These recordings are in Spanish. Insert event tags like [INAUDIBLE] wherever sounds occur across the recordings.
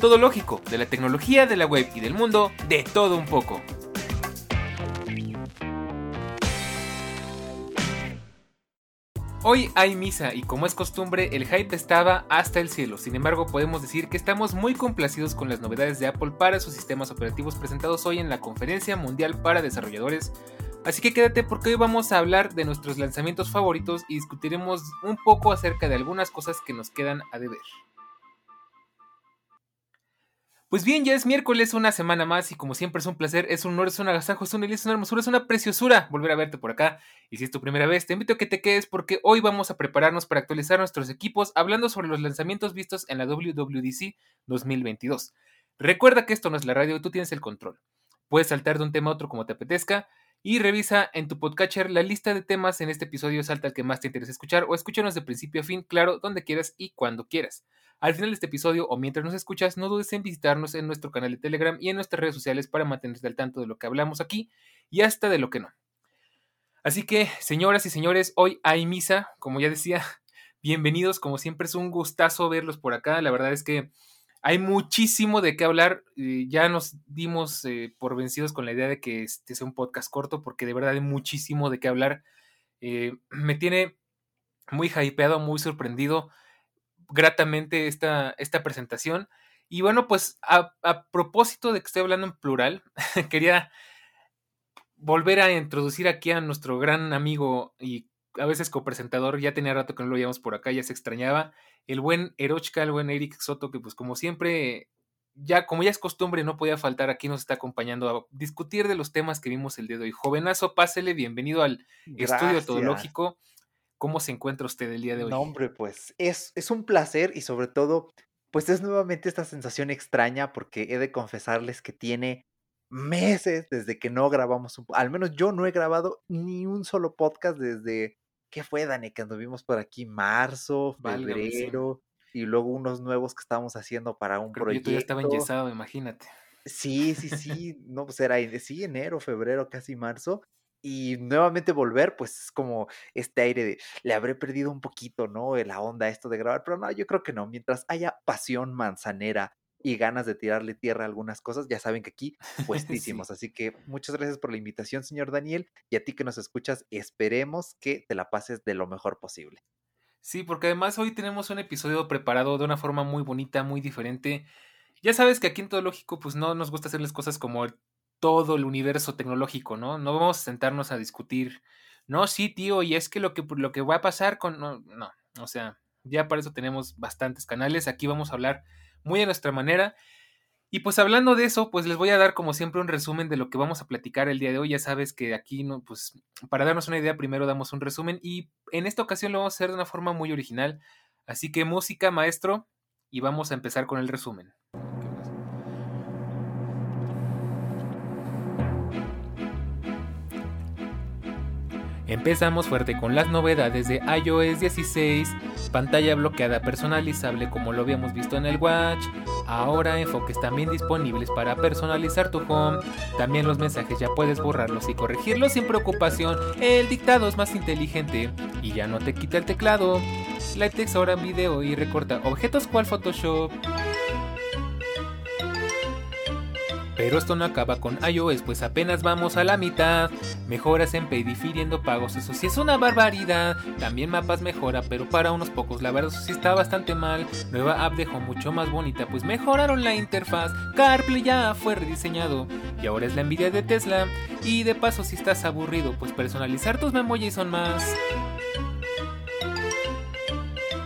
Todo lógico, de la tecnología, de la web y del mundo, de todo un poco. Hoy hay misa y como es costumbre el hype estaba hasta el cielo, sin embargo podemos decir que estamos muy complacidos con las novedades de Apple para sus sistemas operativos presentados hoy en la Conferencia Mundial para Desarrolladores, así que quédate porque hoy vamos a hablar de nuestros lanzamientos favoritos y discutiremos un poco acerca de algunas cosas que nos quedan a deber. Pues bien, ya es miércoles, una semana más y como siempre es un placer, es un honor, es un agasajo, es una es una hermosura, es una preciosura volver a verte por acá. Y si es tu primera vez, te invito a que te quedes porque hoy vamos a prepararnos para actualizar nuestros equipos hablando sobre los lanzamientos vistos en la WWDC 2022. Recuerda que esto no es la radio, tú tienes el control. Puedes saltar de un tema a otro como te apetezca y revisa en tu podcatcher la lista de temas en este episodio, salta al que más te interesa escuchar o escúchanos de principio a fin, claro, donde quieras y cuando quieras. Al final de este episodio o mientras nos escuchas, no dudes en visitarnos en nuestro canal de Telegram y en nuestras redes sociales para mantenerte al tanto de lo que hablamos aquí y hasta de lo que no. Así que, señoras y señores, hoy hay misa, como ya decía, [LAUGHS] bienvenidos, como siempre es un gustazo verlos por acá, la verdad es que hay muchísimo de qué hablar, ya nos dimos eh, por vencidos con la idea de que este sea un podcast corto porque de verdad hay muchísimo de qué hablar, eh, me tiene muy hypeado, muy sorprendido gratamente esta, esta presentación. Y bueno, pues a, propósito de que estoy hablando en plural, [LAUGHS] quería volver a introducir aquí a nuestro gran amigo y a veces copresentador, ya tenía rato que no lo veíamos por acá, ya se extrañaba, el buen Erochka, el buen Eric Soto, que pues como siempre, ya como ya es costumbre, no podía faltar, aquí nos está acompañando a discutir de los temas que vimos el día de hoy. Jovenazo, pásele, bienvenido al estudio todológico. ¿Cómo se encuentra usted el día de hoy? No, hombre, pues es, es un placer y sobre todo, pues es nuevamente esta sensación extraña porque he de confesarles que tiene meses desde que no grabamos un, al menos yo no he grabado ni un solo podcast desde, ¿qué fue, Dani? Que anduvimos por aquí marzo, febrero, y luego unos nuevos que estábamos haciendo para un proyecto. Yo ya estaba enyesado, imagínate. Sí, sí, sí, no, pues era, sí, enero, febrero, casi marzo, y nuevamente volver, pues es como este aire de, le habré perdido un poquito, ¿no? La onda esto de grabar, pero no, yo creo que no, mientras haya pasión manzanera y ganas de tirarle tierra a algunas cosas, ya saben que aquí [LAUGHS] puestísimos. Así que muchas gracias por la invitación, señor Daniel, y a ti que nos escuchas, esperemos que te la pases de lo mejor posible. Sí, porque además hoy tenemos un episodio preparado de una forma muy bonita, muy diferente. Ya sabes que aquí en Todo Lógico, pues no nos gusta hacer las cosas como todo el universo tecnológico, ¿no? No vamos a sentarnos a discutir, no, sí, tío, y es que lo que, lo que va a pasar con... No, no, o sea, ya para eso tenemos bastantes canales, aquí vamos a hablar muy a nuestra manera. Y pues hablando de eso, pues les voy a dar como siempre un resumen de lo que vamos a platicar el día de hoy. Ya sabes que aquí, no, pues para darnos una idea, primero damos un resumen y en esta ocasión lo vamos a hacer de una forma muy original. Así que música, maestro, y vamos a empezar con el resumen. Empezamos fuerte con las novedades de iOS 16, pantalla bloqueada personalizable como lo habíamos visto en el Watch, ahora enfoques también disponibles para personalizar tu home, también los mensajes ya puedes borrarlos y corregirlos sin preocupación, el dictado es más inteligente y ya no te quita el teclado, LaTeX ahora en video y recorta objetos cual Photoshop. Pero esto no acaba con iOS, pues apenas vamos a la mitad. Mejoras en Pay difiriendo pagos, eso sí es una barbaridad. También mapas mejora, pero para unos pocos, la verdad eso sí está bastante mal. Nueva app dejó mucho más bonita, pues mejoraron la interfaz. CarPlay ya fue rediseñado y ahora es la envidia de Tesla. Y de paso, si estás aburrido, pues personalizar tus memojis son más.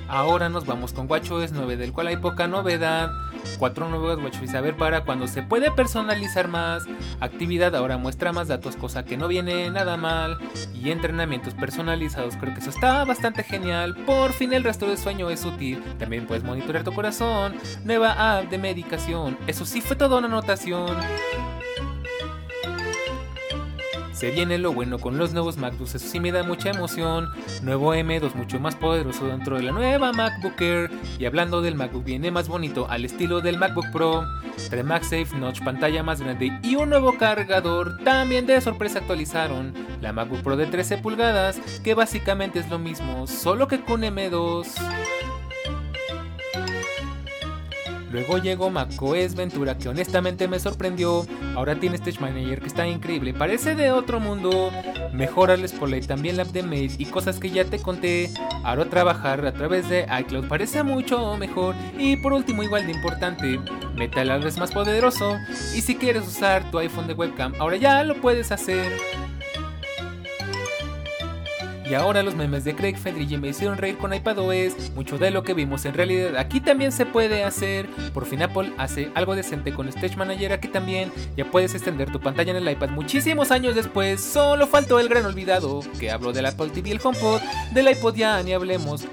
Ahora nos vamos con WatchOS 9, del cual hay poca novedad. Cuatro nuevos WatchOS a ver para cuando se puede personalizar más. Actividad ahora muestra más datos, cosa que no viene nada mal. Y entrenamientos personalizados, creo que eso está bastante genial. Por fin el rastro de sueño es útil. También puedes monitorear tu corazón. Nueva app de medicación. Eso sí fue toda una anotación. Viene lo bueno con los nuevos MacBooks, eso sí me da mucha emoción. Nuevo M2 mucho más poderoso dentro de la nueva MacBook Air. Y hablando del MacBook viene más bonito al estilo del MacBook Pro. Trae MagSafe Notch, pantalla más grande y un nuevo cargador. También de sorpresa actualizaron la MacBook Pro de 13 pulgadas, que básicamente es lo mismo, solo que con M2. Luego llegó macOS Ventura que honestamente me sorprendió. Ahora tiene Stage Manager que está increíble, parece de otro mundo. Mejora el Spotlight, también la app de Mail y cosas que ya te conté. Ahora trabajar a través de iCloud parece mucho mejor. Y por último, igual de importante, Metal es más poderoso. Y si quieres usar tu iPhone de webcam, ahora ya lo puedes hacer. Y ahora los memes de Craig Federighi me hicieron reír con iPadOS, mucho de lo que vimos en realidad aquí también se puede hacer. Por fin Apple hace algo decente con Stage Manager aquí también, ya puedes extender tu pantalla en el iPad muchísimos años después, solo faltó el gran olvidado, que hablo del Apple TV el HomePod, del iPod ya ni hablemos.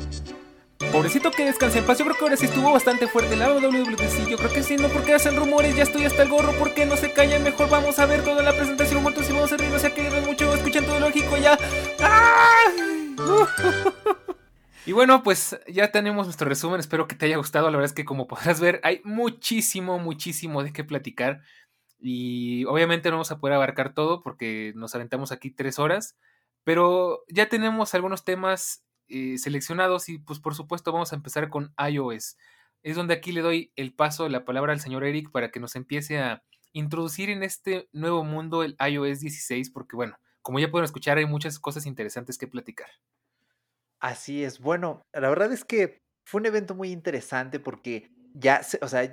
Pobrecito que descanse en paz, yo creo que ahora sí estuvo bastante fuerte la WWDC, yo creo que sí, no porque hacen rumores, ya estoy hasta el gorro, porque no se callan, mejor vamos a ver toda la presentación juntos y vamos a reírnos, ya que mucho, escuchan todo lógico ya. [LAUGHS] Y bueno, pues ya tenemos nuestro resumen, espero que te haya gustado, la verdad es que como podrás ver hay muchísimo, muchísimo de qué platicar y obviamente no vamos a poder abarcar todo porque nos aventamos aquí tres horas, pero ya tenemos algunos temas eh, seleccionados y pues por supuesto vamos a empezar con iOS. Es donde aquí le doy el paso, la palabra al señor Eric para que nos empiece a introducir en este nuevo mundo el iOS 16 porque bueno, como ya pueden escuchar hay muchas cosas interesantes que platicar. Así es, bueno, la verdad es que fue un evento muy interesante porque ya, o sea,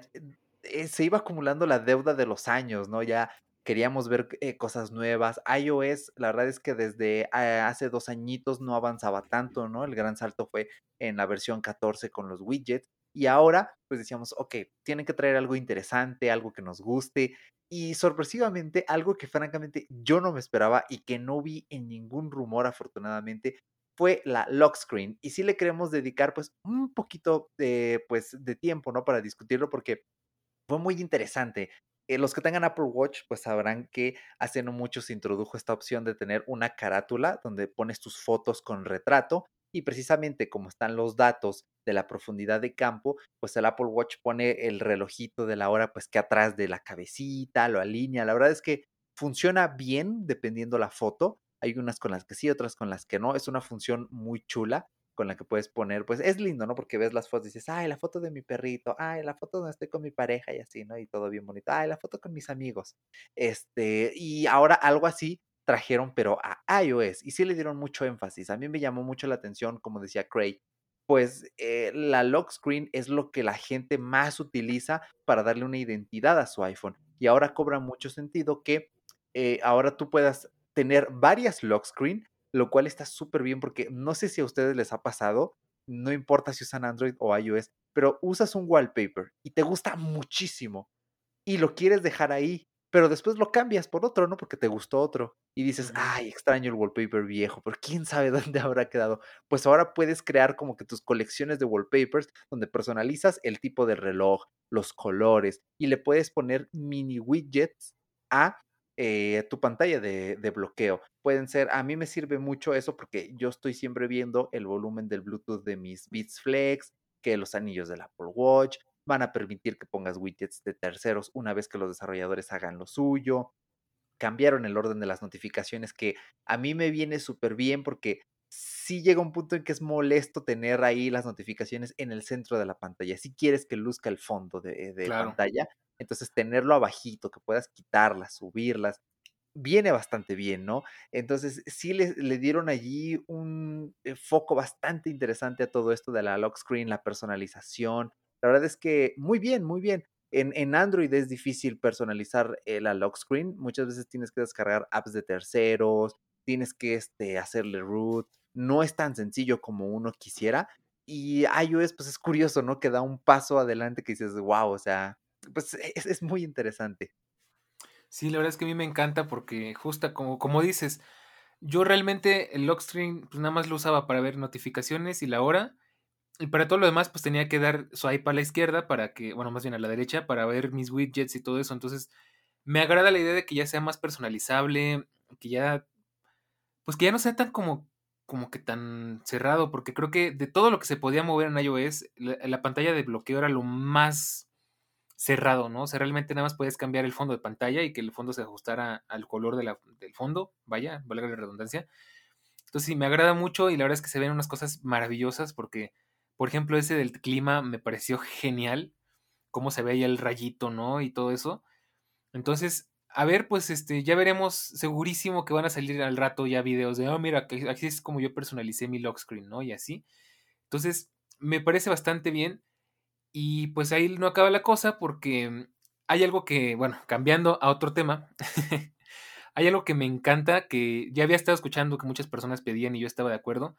eh, se iba acumulando la deuda de los años, ¿no? Ya queríamos ver eh, cosas nuevas. iOS, la verdad es que desde ah, hace dos añitos no avanzaba tanto, ¿no? El gran salto fue en la versión 14 con los widgets. Y ahora, pues decíamos, ok, tienen que traer algo interesante, algo que nos guste. Y sorpresivamente, algo que francamente yo no me esperaba y que no vi en ningún rumor, afortunadamente, fue la lock screen. Y sí le queremos dedicar, pues, un poquito de, pues, de tiempo, ¿no? Para discutirlo, porque fue muy interesante. Eh, los que tengan Apple Watch, pues sabrán que hace no mucho se introdujo esta opción de tener una carátula donde pones tus fotos con retrato y precisamente como están los datos de la profundidad de campo, pues el Apple Watch pone el relojito de la hora pues que atrás de la cabecita, lo alinea. La verdad es que funciona bien dependiendo la foto. Hay unas con las que sí, otras con las que no. Es una función muy chula con la que puedes poner, pues es lindo, ¿no? Porque ves las fotos y dices, ay, la foto de mi perrito, ay, la foto donde estoy con mi pareja y así, ¿no? Y todo bien bonito, ay, la foto con mis amigos. Este, y ahora algo así trajeron, pero a iOS, y sí le dieron mucho énfasis. A mí me llamó mucho la atención, como decía Craig, pues eh, la lock screen es lo que la gente más utiliza para darle una identidad a su iPhone. Y ahora cobra mucho sentido que eh, ahora tú puedas tener varias lock screen lo cual está súper bien porque no sé si a ustedes les ha pasado, no importa si usan Android o iOS, pero usas un wallpaper y te gusta muchísimo y lo quieres dejar ahí, pero después lo cambias por otro, ¿no? Porque te gustó otro y dices, ay, extraño el wallpaper viejo, pero quién sabe [LAUGHS] dónde habrá quedado. Pues ahora puedes crear como que tus colecciones de wallpapers donde personalizas el tipo de reloj, los colores y le puedes poner mini widgets a eh, tu pantalla de, bloqueo. Pueden ser, a mí me sirve mucho eso porque yo estoy siempre viendo el volumen del Bluetooth de mis Beats Flex, que los anillos del Apple Watch van a permitir que pongas widgets de terceros una vez que los desarrolladores hagan lo suyo. Cambiaron el orden de las notificaciones que a mí me viene súper bien porque sí llega un punto en que es molesto tener ahí las notificaciones en el centro de la pantalla. Si quieres que luzca el fondo de, de pantalla, entonces, tenerlo abajito, que puedas quitarlas, subirlas, viene bastante bien, ¿no? Entonces, sí le, le dieron allí un eh, foco bastante interesante a todo esto de la lock screen, la personalización. La verdad es que muy bien, muy bien. En, en Android es difícil personalizar eh, la lock screen. Muchas veces tienes que descargar apps de terceros, tienes que este, hacerle root. No es tan sencillo como uno quisiera. Y iOS, pues es curioso, ¿no? Que da un paso adelante que dices, wow, o sea, pues es, muy interesante. Sí, la verdad es que a mí me encanta porque justo como, como dices, yo realmente el lockstream pues nada más lo usaba para ver notificaciones y la hora. Y para todo lo demás, pues tenía que dar swipe a la izquierda para que, bueno, más bien a la derecha, para ver mis widgets y todo eso. Entonces, me agrada la idea de que ya sea más personalizable. que ya, pues que ya no sea tan como, como que tan cerrado, porque creo que de todo lo que se podía mover en iOS, la, pantalla de bloqueo era lo más cerrado, ¿no? O sea, realmente nada más puedes cambiar el fondo de pantalla y que el fondo se ajustara al color de del fondo, vaya, valga la redundancia. Entonces sí, me agrada mucho y la verdad es que se ven unas cosas maravillosas porque, por ejemplo, ese del clima me pareció genial, cómo se veía el rayito, ¿no? Y todo eso. Entonces, a ver, pues este, ya veremos segurísimo que van a salir al rato ya videos de, oh, mira, aquí es como yo personalicé mi lock screen, ¿no? Y así. Entonces, me parece bastante bien. Y pues ahí no acaba la cosa porque hay algo que, bueno, cambiando a otro tema, [LAUGHS] hay algo que me encanta, que ya había estado escuchando que muchas personas pedían y yo estaba de acuerdo.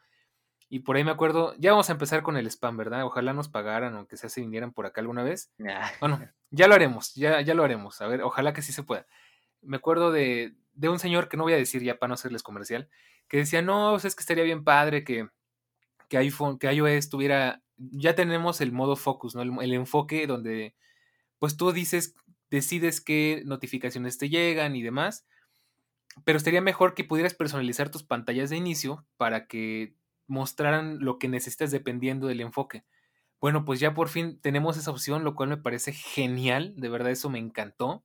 Y por ahí me acuerdo, ya vamos a empezar con el spam, ¿verdad? Ojalá nos pagaran o que sea se vinieran por acá alguna vez. Bueno, ya lo haremos, ya, ya lo haremos. A ver, ojalá que sí se pueda. Me acuerdo de, de un señor que no voy a decir ya para no hacerles comercial, que decía, no, pues es que estaría bien padre que, que iPhone, que iOS tuviera, ya tenemos el modo focus, ¿no? El, enfoque donde, pues tú dices, decides qué notificaciones te llegan y demás pero estaría mejor que pudieras personalizar tus pantallas de inicio para que mostraran lo que necesitas dependiendo del enfoque. Bueno, pues ya por fin tenemos esa opción, lo cual me parece genial, de verdad eso me encantó,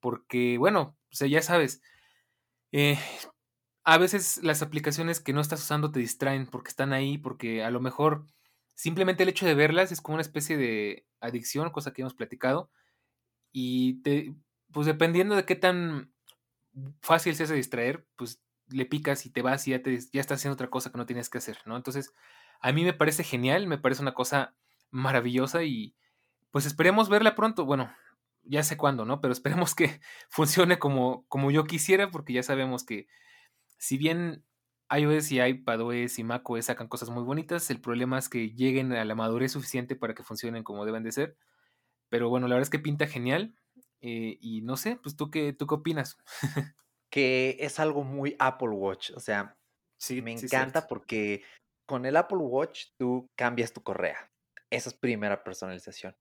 porque bueno, ya sabes, eh, a veces las aplicaciones que no estás usando te distraen porque están ahí, porque a lo mejor simplemente el hecho de verlas es como una especie de adicción, cosa que hemos platicado, y te, pues dependiendo de qué tan fácil se hace distraer, pues le picas y te vas y ya, te, ya estás haciendo otra cosa que no tienes que hacer, ¿no? Entonces, a mí me parece genial, me parece una cosa maravillosa y pues esperemos verla pronto. Bueno, ya sé cuándo, ¿no? Pero [LAUGHS] esperemos que funcione como, como yo quisiera, porque ya sabemos que si bien iOS y iPadOS y macOS sacan cosas muy bonitas, el problema es que lleguen a la madurez suficiente para que funcionen como deben de ser. Pero bueno, la verdad es que pinta genial. Eh, y no sé, pues tú qué, tú qué opinas. [LAUGHS] que es algo muy Apple Watch. O sea, sí, me encanta porque con el Apple Watch tú cambias tu correa. Esa es primera personalización.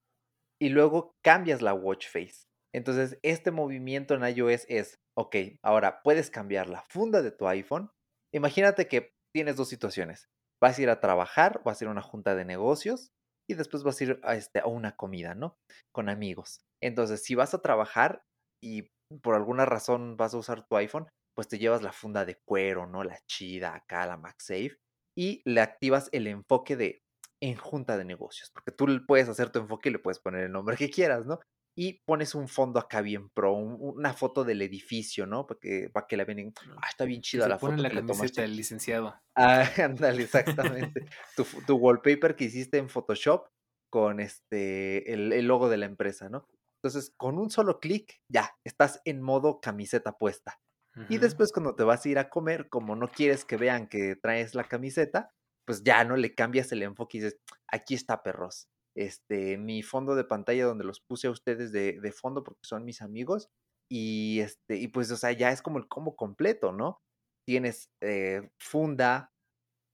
Y luego cambias la watch face. Entonces, este movimiento en iOS es, ok, ahora puedes cambiar la funda de tu iPhone. Imagínate que tienes dos situaciones. Vas a ir a trabajar, vas a ir a una junta de negocios y después vas a ir a, este, a una comida, ¿no? Con amigos. Entonces, si vas a trabajar y por alguna razón vas a usar tu iPhone, pues te llevas la funda de cuero, ¿no? La chida acá, la MagSafe, y le activas el enfoque de en junta de negocios, porque tú puedes hacer tu enfoque y le puedes poner el nombre que quieras, ¿no? Y pones un fondo acá bien pro, una foto del edificio, ¿no? Porque para que la ven, ah, está bien chida la foto la que tomaste. del licenciado. Ah, [LAUGHS] ándale, exactamente. tu, tu, wallpaper que hiciste en Photoshop con este el, el logo de la empresa, ¿no? Entonces, con un solo clic, ya, estás en modo camiseta puesta. Y después cuando te vas a ir a comer, como no quieres que vean que traes la camiseta, pues ya no le cambias el enfoque y dices, aquí está perros. Este, mi fondo de pantalla donde los puse a ustedes de, de fondo porque son mis amigos. Y este, y pues, o sea, ya es como el combo completo, ¿no? Tienes eh, funda,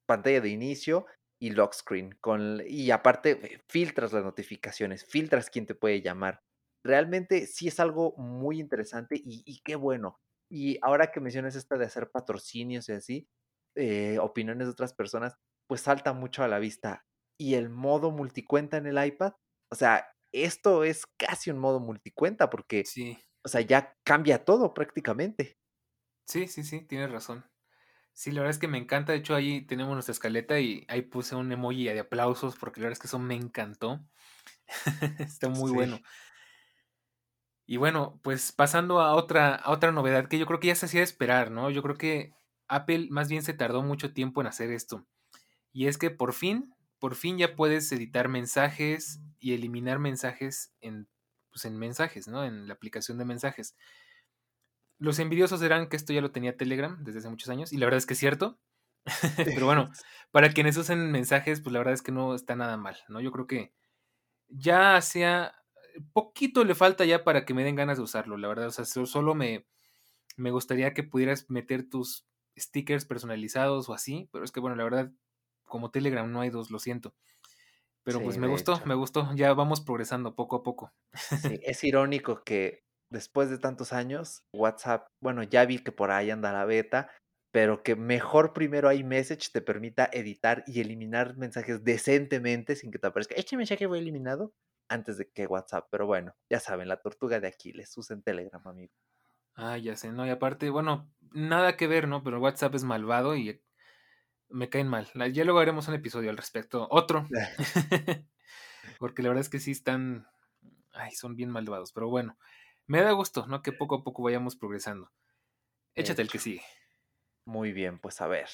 pantalla de inicio y lock screen. Con, y aparte, eh, filtras las notificaciones, filtras quién te puede llamar realmente sí es algo muy interesante y, qué bueno. Y ahora que mencionas esta de hacer patrocinios y así, eh, opiniones de otras personas, pues salta mucho a la vista. Y el modo multicuenta en el iPad, o sea, esto es casi un modo multicuenta porque, sí. o sea, ya cambia todo prácticamente. Sí, sí, sí, tienes razón. Sí, la verdad es que me encanta. De hecho, ahí tenemos nuestra escaleta y ahí puse un emoji de aplausos porque la verdad es que eso me encantó. [LAUGHS] Está muy bueno. Y bueno, pues pasando a otra, a otra novedad que yo creo que ya se hacía esperar, ¿no? Yo creo que Apple más bien se tardó mucho tiempo en hacer esto. Y es que por fin, por fin ya puedes editar mensajes y eliminar mensajes en, pues en mensajes, ¿no? En la aplicación de mensajes. Los envidiosos dirán que esto ya lo tenía Telegram desde hace muchos años, y la verdad es que es cierto. [LAUGHS] Pero bueno, [LAUGHS] para quienes usen mensajes, pues la verdad es que no está nada mal, ¿no? Yo creo que ya sea poquito le falta ya para que me den ganas de usarlo, la verdad. O sea, solo me, me gustaría que pudieras meter tus stickers personalizados o así, pero es que bueno, la verdad, como Telegram no hay dos, lo siento. Pero pues me gustó, me gustó, ya vamos progresando poco a poco. Sí, [LAUGHS] es irónico que después de tantos años, WhatsApp, bueno, ya vi que por ahí anda la beta, pero que mejor primero iMessage te permita editar y eliminar mensajes decentemente sin que te aparezca, este mensaje fue eliminado antes de que WhatsApp. Pero bueno, ya saben, la tortuga de Aquiles, usen Telegram, amigo. Ah, ya sé, ¿no? Y aparte, bueno, nada que ver, ¿no? Pero WhatsApp es malvado y me caen mal. Ya luego haremos un episodio al respecto. Otro. [LAUGHS] [LAUGHS] Porque la verdad es que sí están. Ay, son bien malvados. Pero bueno, me da gusto, ¿no? Que poco a poco vayamos progresando. Échate el que sigue. Muy bien, pues a ver.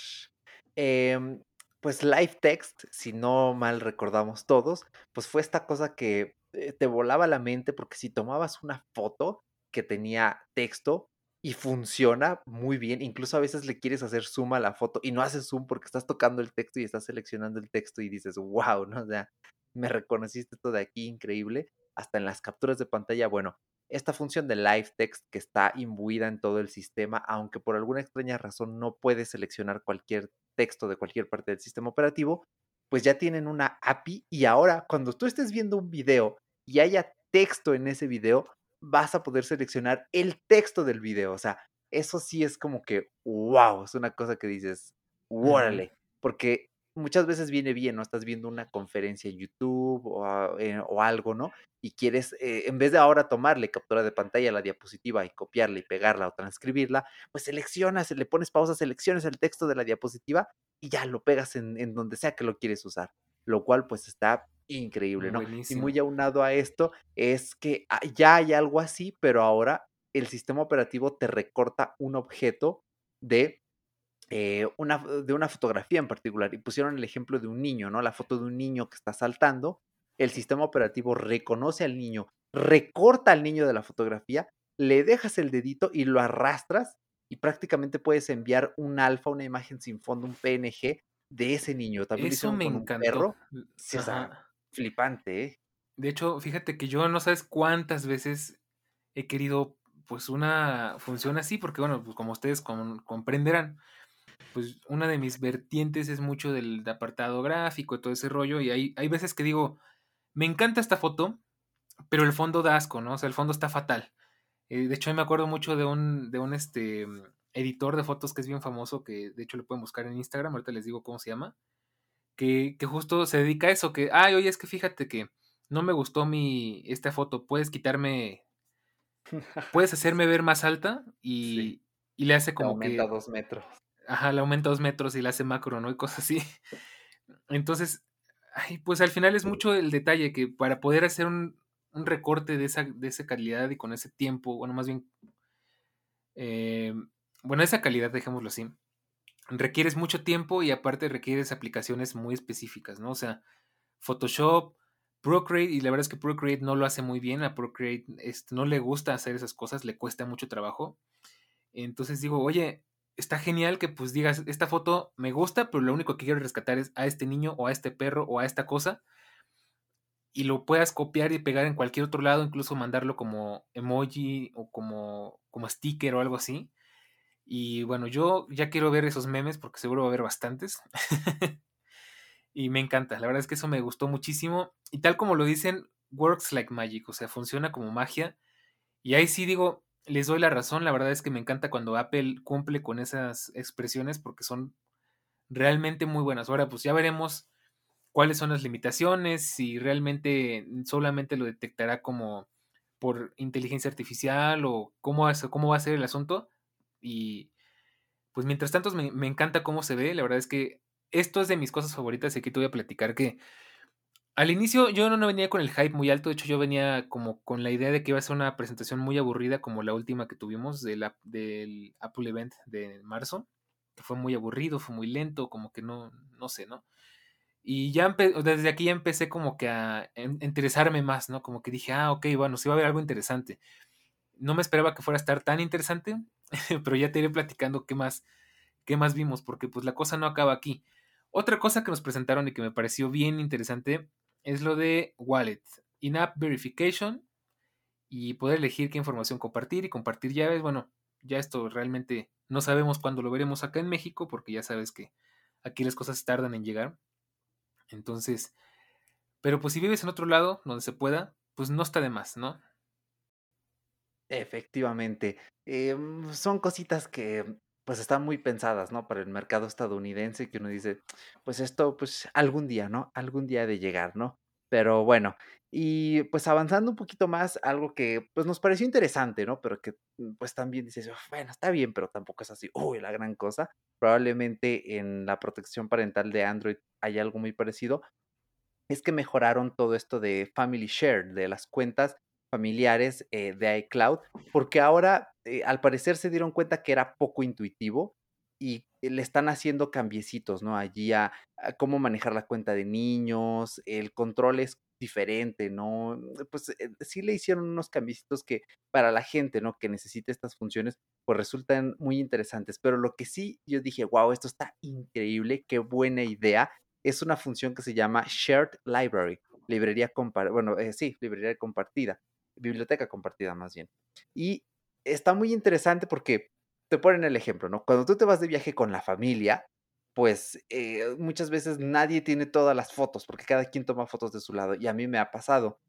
Em, pues Live Text, si no mal recordamos todos, pues fue esta cosa que eh, te volaba la mente porque si tomabas una foto que tenía texto y funciona muy bien, incluso a veces le quieres hacer zoom a la foto y no haces zoom porque estás tocando el texto y estás seleccionando el texto y dices, wow, ¿no? O sea, me reconociste todo de aquí, increíble. Hasta en las capturas de pantalla, bueno, esta función de live text que está imbuida en todo el sistema, aunque por alguna extraña razón no puedes seleccionar cualquier texto de cualquier parte del sistema operativo, pues ya tienen una API y ahora cuando tú estés viendo un video y haya texto en ese video, vas a poder seleccionar el texto del video. O sea, eso sí es como que, wow, es una cosa que dices, órale, porque muchas veces viene bien, ¿no? Estás viendo una conferencia en YouTube o, eh, algo, ¿no? Y quieres, eh, en vez de ahora tomarle captura de pantalla a la diapositiva y copiarla y pegarla o transcribirla, pues seleccionas, le pones pausa, seleccionas el texto de la diapositiva y ya lo pegas en, donde sea que lo quieres usar, lo cual pues está increíble, ¿no? Y muy aunado a esto es que ah, ya hay algo así, pero ahora el sistema operativo te recorta un objeto de eh, una, de una fotografía en particular y pusieron el ejemplo de un niño, ¿no? La foto de un niño que está saltando, el sistema operativo reconoce al niño, recorta al niño de la fotografía, le dejas el dedito y lo arrastras y prácticamente puedes enviar un alfa, una imagen sin fondo, un PNG de ese niño. También Eso me encantó. Sí, flipante, ¿eh? De hecho, fíjate que yo no sabes cuántas veces he querido pues una función así, porque bueno, pues como ustedes comprenderán, pues una de mis vertientes es mucho del apartado gráfico y todo ese rollo. Y hay, hay veces que digo, me encanta esta foto, pero el fondo da asco, ¿no? O sea, el fondo está fatal. Eh, de hecho, me acuerdo mucho de un, de un este, editor de fotos que es bien famoso, que de hecho lo pueden buscar en Instagram, ahorita les digo cómo se llama, que, que justo se dedica a eso, que, ay, oye, es que fíjate que no me gustó mi, esta foto, puedes quitarme, puedes [LAUGHS] hacerme ver más alta y, y le hace como aumenta dos metros. Ajá, le aumenta dos metros y le hace macro, ¿no? Y cosas así. [LAUGHS] Entonces, ay, pues al final es mucho el detalle que para poder hacer un, recorte de esa, de esa calidad y con ese tiempo, bueno, más bien, eh, bueno, esa calidad, dejémoslo así, requieres mucho tiempo y aparte requieres aplicaciones muy específicas, ¿no? O sea, Photoshop, Procreate, y la verdad es que Procreate no lo hace muy bien, a Procreate este, no le gusta hacer esas cosas, le cuesta mucho trabajo. Entonces digo, oye, está genial que pues digas, esta foto me gusta, pero lo único que quiero rescatar es a este niño o a este perro o a esta cosa. Y lo puedas copiar y pegar en cualquier otro lado, incluso mandarlo como emoji o como, como sticker o algo así. Y bueno, yo ya quiero ver esos memes porque seguro va a haber bastantes. [LAUGHS] y me encanta, la verdad es que eso me gustó muchísimo. Y tal como lo dicen, works like magic, o sea, funciona como magia. Y ahí sí digo, les doy la razón, la verdad es que me encanta cuando Apple cumple con esas expresiones porque son realmente muy buenas. Ahora pues ya veremos cuáles son las limitaciones, si realmente solamente lo detectará como por inteligencia artificial o cómo, cómo va a ser el asunto. Y pues mientras tanto me, me encanta cómo se ve, la verdad es que esto es de mis cosas favoritas y aquí te voy a platicar que al inicio yo no venía con el hype muy alto, de hecho yo venía como con la idea de que iba a ser una presentación muy aburrida como la última que tuvimos del, del Apple Event de marzo, que fue muy aburrido, fue muy lento, como que no, no sé, ¿no? Y ya desde aquí ya empecé como que a interesarme más, ¿no? Como que dije, ah, ok, bueno, sí va a haber algo interesante. No me esperaba que fuera a estar tan interesante, [LAUGHS] pero ya te iré platicando qué más, qué más vimos, porque pues la cosa no acaba aquí. Otra cosa que nos presentaron y que me pareció bien interesante es lo de Wallet, In-App Verification y poder elegir qué información compartir y compartir llaves. Bueno, ya esto realmente no sabemos cuándo lo veremos acá en México porque ya sabes que aquí las cosas tardan en llegar. Entonces, pero pues si vives en otro lado donde se pueda, pues no está de más, ¿no? Efectivamente, em, son cositas que, pues, están muy pensadas, ¿no?, para el mercado estadounidense, que uno dice: "Pues esto, pues, algún día, ¿no?, algún día de llegar", ¿no? Pero bueno, y, pues, avanzando un poquito más, algo que, pues, nos pareció interesante, ¿no?, pero que, mm, pues, también dices: "Uf, bueno, está bien", pero tampoco es así, uy, la gran cosa. Probablemente en la protección parental de Android hay algo muy parecido, es que mejoraron todo esto de Family Share, de las cuentas familiares, eh, de iCloud, porque ahora, eh, al parecer se dieron cuenta que era poco intuitivo y le están haciendo cambiecitos, ¿no?, allí a a cómo manejar la cuenta de niños, el control es diferente, ¿no? Pues, eh, sí le hicieron unos cambiecitos que para la gente, ¿no?, que necesite estas funciones, pues, resultan muy interesantes. Pero lo que sí yo dije: "Guau, esto está increíble, qué buena idea", es una función que se llama Shared Library, librería compar bueno, eh, sí, librería compartida, biblioteca compartida, más bien. Y está muy interesante porque te ponen el ejemplo, ¿no?, cuando tú te vas de viaje con la familia, pues, eh, muchas veces nadie tiene todas las fotos, porque cada quien toma fotos de su lado, y a mí me ha pasado.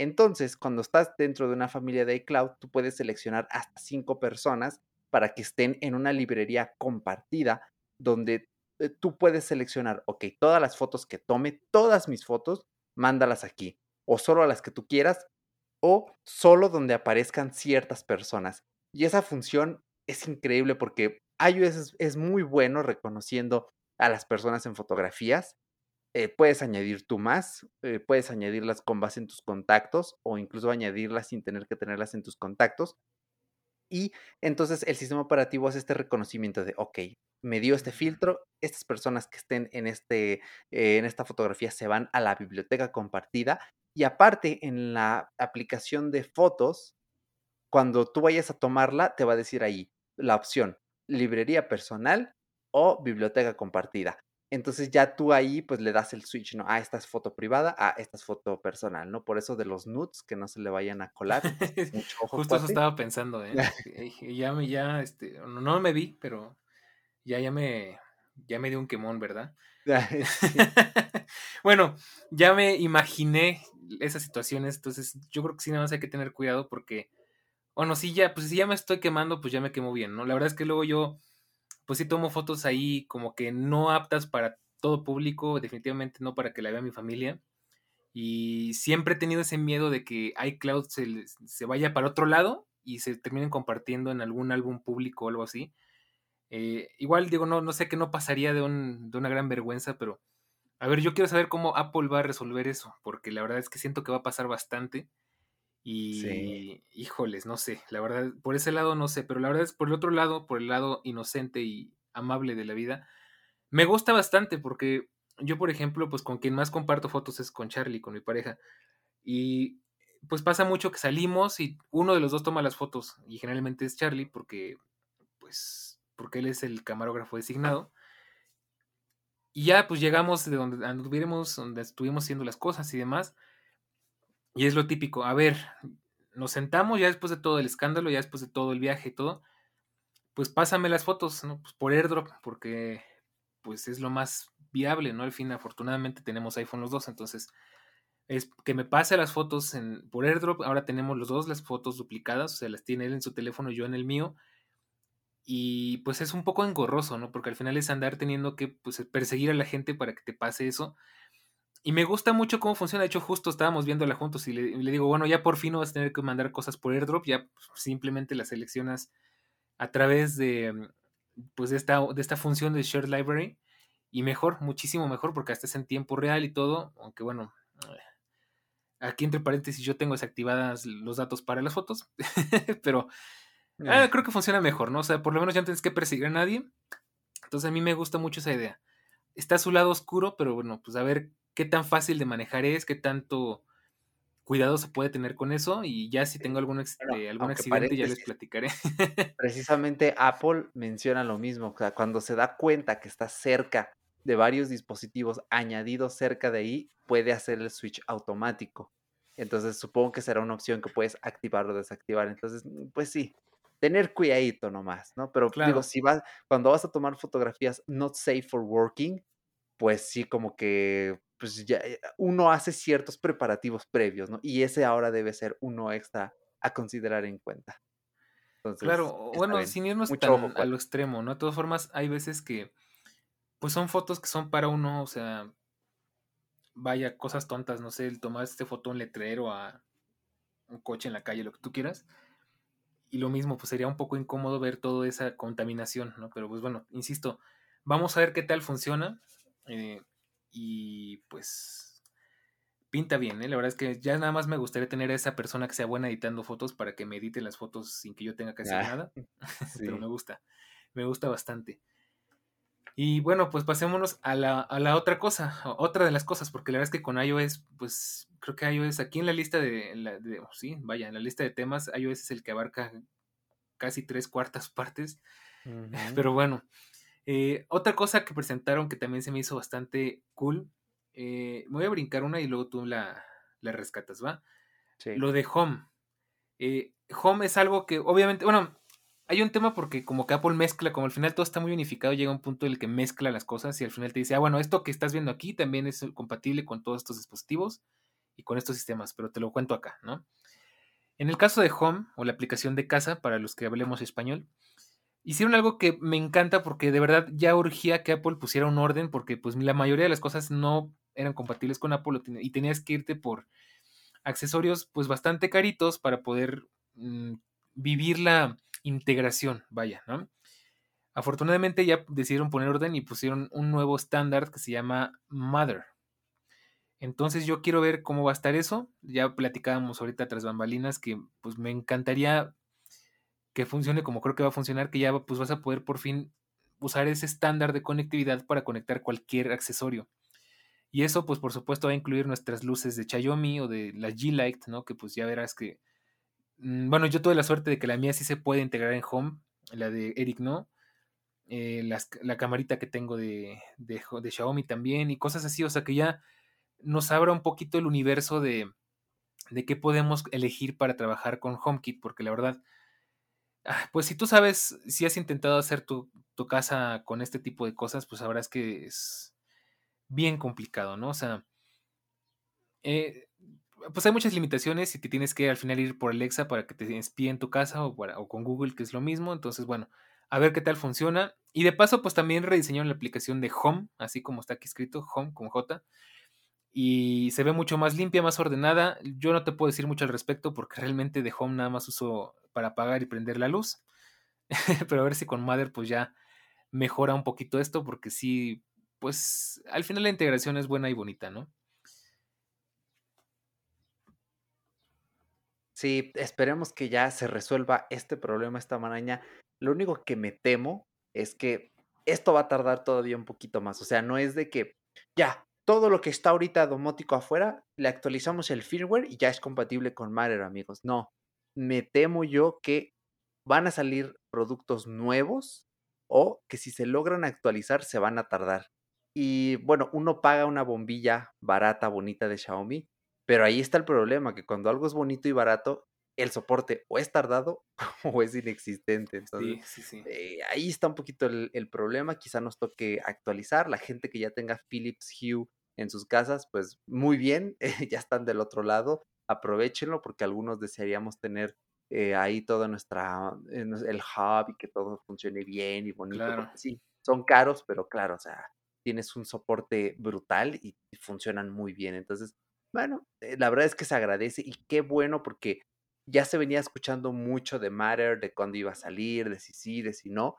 Entonces, cuando estás dentro de una familia de iCloud, tú puedes seleccionar hasta 5 personas para que estén en una librería compartida, donde, eh, tú puedes seleccionar: "Okey, todas las fotos que tome, todas mis fotos, mándalas aquí, o solo a las que tú quieras, o solo donde aparezcan ciertas personas". Y esa función es increíble porque iOS es es muy bueno reconociendo a las personas en fotografías, eh, puedes añadir tú más, eh, puedes añadirlas con base en tus contactos, o incluso añadirlas sin tener que tenerlas en tus contactos. Y entonces el sistema operativo hace este reconocimiento de: "Okey, me dio este Ujú. filtro, estas personas que estén en este, eh, en esta fotografía se van a la biblioteca compartida", y aparte en la aplicación de fotos, cuando tú vayas a tomarla, te va a decir ahí la opción: "Librería personal o biblioteca compartida". Entonces, ya tú ahí, pues, le das el switch, ¿no?, ah, esta es foto privada, ah, esta es foto personal, ¿no? Por eso de los nudes, que no se le vayan a colar, pues, [LAUGHS] mucho ojo, Justo eso estaba pensando, ¿eh? [LAUGHS] Dije: "Ya me ya, este, no me vi, pero ya ya me ya me dio un quemón", ¿verdad? [LAUGHS] Bueno, ya me imaginé esas situaciones, entonces, yo creo que sí, nada más hay que tener cuidado porque, bueno, sí, ya, pues, si ya me estoy quemando, pues, ya me quemo bien, ¿no? La verdad es que luego yo, pues, sí tomo fotos ahí como que no aptas para todo público, definitivamente no para que la vea mi familia, y siempre he tenido ese miedo de que iCloud se se vaya para otro lado y se terminen compartiendo en algún álbum público o algo así. Eh, igual, digo, no no sé qué no pasaría de un de una gran vergüenza, pero, a ver, yo quiero saber cómo Apple va a resolver eso, porque la verdad es que siento que va a pasar bastante. Sí. Y, híjoles, no sé, la verdad, por ese lado no sé, pero la verdad es por el otro lado, por el lado inocente y amable de la vida, me gusta bastante porque yo, por ejemplo, pues, con quien más comparto fotos es con Charlie, con mi pareja. Y, pues, pasa mucho que salimos y uno de los 2 toma las fotos, y generalmente es Charlie porque, pues, porque él es el camarógrafo designado. Y ya, pues, llegamos de donde anduviéremos, donde estuvimos haciendo las cosas y demás. Y es lo típico, a ver, nos sentamos ya después de todo el escándalo, ya después de todo el viaje y todo, pues, pásame las fotos, ¿no?, pues, por AirDrop, porque, pues, es lo más viable, ¿no? Al fin, afortunadamente, tenemos iPhone los 2, entonces, es que me pase las fotos por AirDrop, ahora tenemos los 2 las fotos duplicadas, o sea, las tiene él en su teléfono y yo en el mío. Y, pues, es un poco engorroso, ¿no? Porque al final es andar teniendo que, pues, perseguir a la gente para que te pase eso. Y me gusta mucho cómo funciona, de hecho, justo estábamos viéndola juntos y le le digo: "Bueno, ya por fin no vas a tener que mandar cosas por AirDrop, ya simplemente las seleccionas a través de, pues, de esta de esta función de Shared Library", y mejor, muchísimo mejor, porque hasta es en tiempo real y todo, aunque bueno, aquí entre paréntesis, yo tengo desactivadas los datos para las fotos, [LAUGHS] pero, ah, creo que funciona mejor, ¿no? O sea, por lo menos ya no tienes que perseguir a nadie. Entonces, a mí me gusta mucho esa idea. Está su lado oscuro, pero bueno, pues, a ver qué tan fácil de manejar es, qué tanto cuidado se puede tener con eso, y ya si tengo algún, bueno, este, algún accidente, ya les platicaré. [LAUGHS] precisamente Apple menciona lo mismo, o sea, cuando se da cuenta que está cerca de varios dispositivos añadidos cerca de ahí, puede hacer el switch automático. Entonces, supongo que será una opción que puedes activar o desactivar. Entonces, pues sí, tener cuidadito nomás, ¿no? Pero digo, si vas cuando vas a tomar fotografías not safe for working, pues sí, como que, pues, ya, eh, uno hace ciertos preparativos previos, ¿no? Y ese ahora debe ser uno extra a considerar en cuenta. Entonces, claro, bueno, bien. sin irnos Mucho ojo tan a con lo extremo, ¿no? De todas formas, hay veces que, pues son fotos que son para uno, o sea, vaya, cosas tontas, no sé, el tomar este foto a un letrero, a un coche en la calle, lo que tú quieras. Y lo mismo, pues sería un poco incómodo ver toda esa contaminación, ¿no? Pero pues bueno, insisto, vamos a ver qué tal funciona. eh, y pues pinta bien, ¿eh? La verdad es que ya nada más me gustaría tener a esa persona que sea buena editando fotos para que me edite las fotos sin que yo tenga que hacer Ah, nada. [LAUGHS] [LAUGHS] Pero me gusta, me gusta bastante. Y bueno, pues pasémonos a la, a la otra cosa, otra de las cosas, porque la verdad es que con iOS, pues creo que iOS aquí en la lista de, en la- de- sí, vaya, en la lista de temas, iOS es el que abarca casi tres cuartas partes. [LAUGHS] Pero bueno, eh, otra cosa que presentaron que también se me hizo bastante cool, eh, me voy a brincar una y luego tú la, la rescatas, ¿va? Sí. Lo de Home. Eh, Home es algo que obviamente, bueno, hay un tema porque como que Apple mezcla, como al final todo está muy unificado, llega un punto en el que mezcla las cosas y al final te dice, ah, bueno, esto que estás viendo aquí también es compatible con todos estos dispositivos y con estos sistemas, pero te lo cuento acá, ¿no? En el caso de Home o la aplicación de casa, para los que hablemos español, hicieron algo que me encanta porque de verdad ya urgía que Apple pusiera un orden porque pues la mayoría de las cosas no eran compatibles con Apple y tenías que irte por accesorios pues bastante caritos para poder mm, vivir la integración, vaya, ¿no? Afortunadamente ya decidieron poner orden y pusieron un nuevo estándar que se llama Mother. Entonces yo quiero ver cómo va a estar eso. Ya platicábamos ahorita tras bambalinas que pues me encantaría que funcione como creo que va a funcionar, que ya pues vas a poder por fin usar ese estándar de conectividad para conectar cualquier accesorio. Y eso, pues por supuesto, va a incluir nuestras luces de Xiaomi o de la G-Light, ¿no? Que pues ya verás que. mm, Bueno, yo tuve la suerte de que la mía sí se puede integrar en Home, la de Eric no. Eh, la camarita que tengo de, de, de Xiaomi también y cosas así, o sea que ya nos abra un poquito el universo de, de qué podemos elegir para trabajar con HomeKit, porque la verdad, ah, pues si tú sabes, si has intentado hacer tu, tu casa con este tipo de cosas, pues sabrás que es bien complicado, ¿no? O sea, eh, pues hay muchas limitaciones y te tienes que al final ir por Alexa para que te espíe en tu casa o, o con Google, que es lo mismo. Entonces, bueno, a ver qué tal funciona. Y de paso, pues también rediseñaron la aplicación de Home, así como está aquí escrito, Home con J. Y se ve mucho más limpia, más ordenada. Yo no te puedo decir mucho al respecto porque realmente de Home nada más uso para apagar y prender la luz. [LAUGHS] Pero a ver si con Mother pues ya mejora un poquito esto porque sí, pues al final la integración es buena y bonita, ¿no? Sí, esperemos que ya se resuelva este problema esta maraña. Lo único que me temo es que esto va a tardar todavía un poquito más. O sea, no es de que ya todo lo que está ahorita domótico afuera, le actualizamos el firmware y ya es compatible con Matter, amigos. No, me temo yo que van a salir productos nuevos o que si se logran actualizar se van a tardar. Y bueno, uno paga una bombilla barata, bonita de Xiaomi, pero ahí está el problema, que cuando algo es bonito y barato, el soporte o es tardado [LAUGHS] o es inexistente. Entonces, Sí, sí, sí. eh, ahí está un poquito el, el problema. Quizá nos toque actualizar. La gente que ya tenga Philips Hue en sus casas, pues muy bien, [LAUGHS] ya están del otro lado. Aprovechenlo porque algunos desearíamos tener eh, ahí toda nuestra, eh, el hub y que todo funcione bien y bonito. Claro. Sí, son caros, pero claro, o sea, tienes un soporte brutal y, y funcionan muy bien. Entonces, bueno, eh, la verdad es que se agradece y qué bueno porque ya se venía escuchando mucho de Matter, de cuándo iba a salir, de si sí, de si no.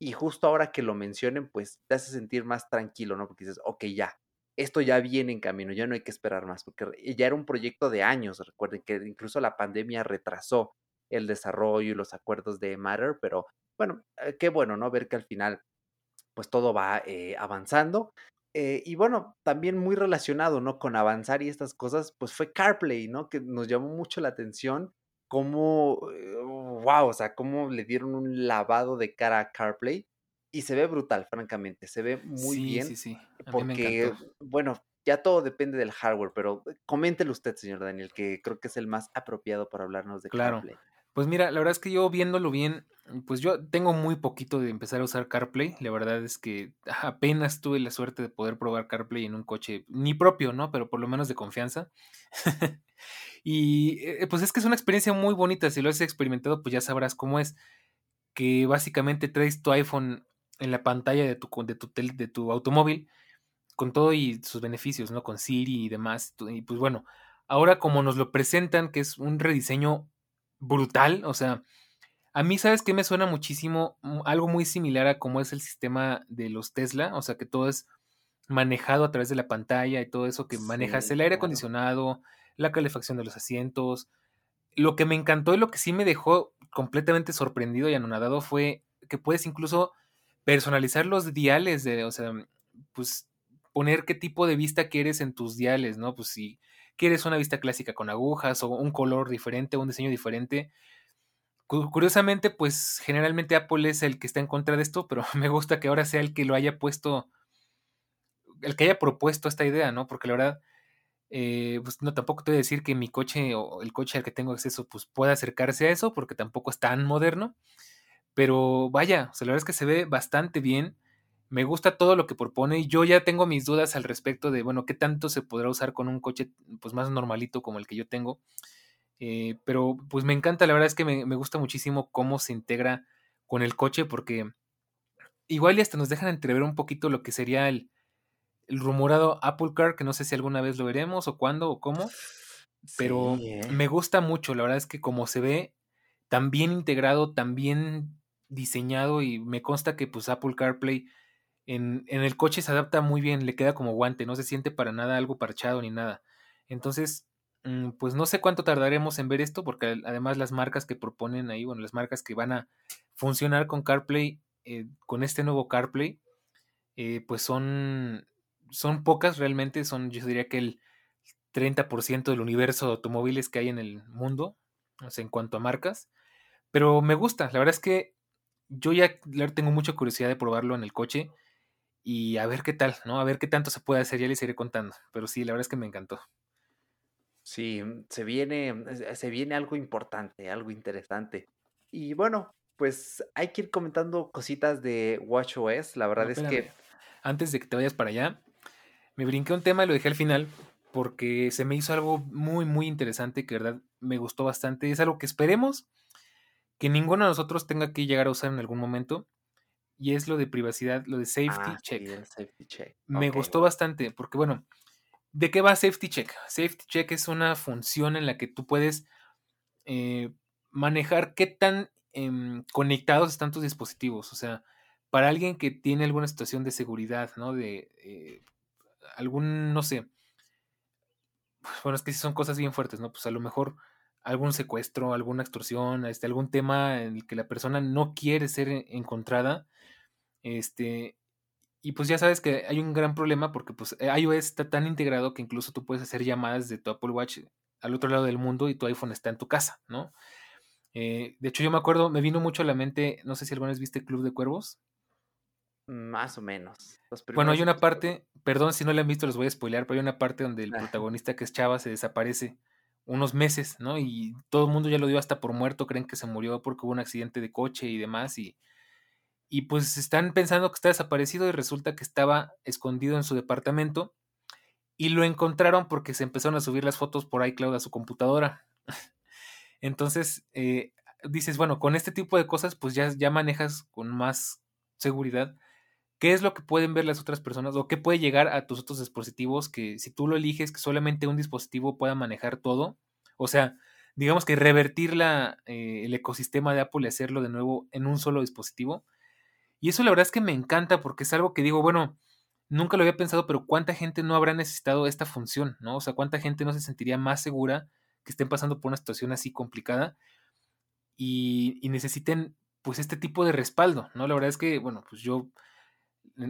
Y justo ahora que lo mencionen, pues te hace sentir más tranquilo, ¿no? Porque dices, ok, ya, esto ya viene en camino, ya no hay que esperar más, porque ya era un proyecto de años. Recuerden que incluso la pandemia retrasó el desarrollo y los acuerdos de Matter, pero bueno, eh, qué bueno, ¿no? Ver que al final, pues todo va eh, avanzando. Eh, y bueno, también muy relacionado, ¿no? Con avanzar y estas cosas, pues fue CarPlay, ¿no? Que nos llamó mucho la atención cómo, wow, o sea, cómo le dieron un lavado de cara a CarPlay y se ve brutal, francamente, se ve muy sí, bien sí, sí. A porque, bueno, ya todo depende del hardware, pero eh, coméntelo usted, señor Daniel, que creo que es el más apropiado para hablarnos de Claro. CarPlay. Pues mira, la verdad es que yo viéndolo bien, pues yo tengo muy poquito de empezar a usar CarPlay. La verdad es que [LAUGHS] apenas tuve la suerte de poder probar CarPlay en un coche, ni propio, ¿no? Pero por lo menos de confianza. [LAUGHS] y eh, pues es que es una experiencia muy bonita. Si lo has experimentado, pues ya sabrás cómo es. Que básicamente traes tu iPhone en la pantalla de tu, de tu, de tu automóvil con todo y sus beneficios, ¿no? Con Siri y demás. Y pues bueno, ahora como nos lo presentan, que es un rediseño brutal, o sea, a mí, ¿sabes qué me suena muchísimo? Algo muy similar a cómo es el sistema de los Tesla, o sea, que todo es manejado a través de la pantalla y todo eso que manejas el aire acondicionado, la calefacción de los asientos. Lo que me encantó y lo que sí me dejó completamente sorprendido y anonadado fue que puedes incluso personalizar los diales de, o sea, pues poner qué tipo de vista quieres en tus diales, ¿no? Pues si quieres una vista clásica con agujas o un color diferente, un diseño diferente, Curiosamente, pues generalmente Apple es el que está en contra de esto, pero [LAUGHS] me gusta que ahora sea el que lo haya puesto, el que haya propuesto esta idea, ¿no? Porque la verdad, eh, pues no, tampoco te voy a decir que mi coche o el coche al que tengo acceso, pues pueda acercarse a eso, porque tampoco es tan moderno. Pero vaya, o sea, la verdad es que se ve bastante bien. Me gusta todo lo que propone y yo ya tengo mis dudas al respecto de, bueno, qué tanto se podrá usar con un coche pues más normalito como el que yo tengo. Eh, pero pues me encanta, la verdad es que me, gusta muchísimo cómo se integra con el coche porque igual y hasta nos dejan entrever un poquito lo que sería el, el rumorado Apple Car, que no sé si alguna vez lo veremos o cuándo o cómo, pero ¿eh? me gusta mucho, la verdad es que como se ve tan bien integrado, tan bien diseñado y me consta que pues Apple CarPlay en, en el coche se adapta muy bien, le queda como guante, no se siente para nada algo parchado ni nada. Entonces, Mm, pues no sé cuánto tardaremos en ver esto, porque además las marcas que proponen ahí, bueno, las marcas que van a funcionar con CarPlay, eh, con este nuevo CarPlay, eh, pues son, son pocas realmente, son yo diría que el 30% del universo de automóviles que hay en el mundo, o sea, en cuanto a marcas, pero me gusta, la verdad es que yo ya tengo mucha curiosidad de probarlo en el coche y a ver qué tal, ¿no? A ver qué tanto se puede hacer, ya les iré contando, pero sí, la verdad es que me encantó. Sí, mm, se viene, mm, se viene algo importante, algo interesante. Y bueno, pues hay que ir comentando cositas de WatchOS. La verdad es que. Antes de que te vayas para allá, me brinqué un tema y lo dejé al final porque se me hizo algo muy, muy interesante que, verdad, me gustó bastante. Es algo que esperemos que ninguno de nosotros tenga que llegar a usar en algún momento. Y es lo de privacidad, lo de safety Ah, check. safety. Me gustó bastante porque, bueno, ¿De qué va Safety Check? Safety Check es una función en la que tú puedes eh, manejar qué tan em, conectados están tus dispositivos. O sea, para alguien que tiene alguna situación de seguridad, ¿no? De eh, algún, no sé. Bueno, es que son cosas bien fuertes, ¿no? Pues a lo mejor algún secuestro, alguna extorsión, este, algún tema en el que la persona no quiere ser encontrada. Este, y pues ya sabes que hay un gran problema porque pues eh, iOS está tan integrado que incluso tú puedes hacer llamadas de tu Apple Watch al otro lado del mundo y tu iPhone está en tu casa, ¿no? Eh, de hecho, yo me acuerdo, me vino mucho a la mente, no sé si alguna vez viste Club de Cuervos. Más o menos. bueno, hay una parte, perdón si no la han visto, los voy a spoilear, pero hay una parte donde el protagonista que es Chava se desaparece unos meses, ¿no? Y todo el mundo ya lo dio hasta por muerto, creen que se murió porque hubo un accidente de coche y demás, y y pues están pensando que está desaparecido y resulta que estaba escondido en su departamento y lo encontraron porque se empezaron a subir las fotos por iCloud a su computadora. [LAUGHS] Entonces, eh, dices, bueno, con este tipo de cosas pues ya, ya manejas con más seguridad qué es lo que pueden ver las otras personas o qué puede llegar a tus otros dispositivos que si tú lo eliges que solamente un dispositivo pueda manejar todo, o sea, digamos que revertir la, eh, el ecosistema de Apple y hacerlo de nuevo en un solo dispositivo, y eso la verdad es que me encanta porque es algo que digo, bueno, nunca lo había pensado, pero ¿cuánta gente no habrá necesitado esta función? ¿no? O sea, ¿cuánta gente no se sentiría más segura que estén pasando por una situación así complicada y, y necesiten pues este tipo de respaldo, ¿no? La verdad es que, bueno, pues yo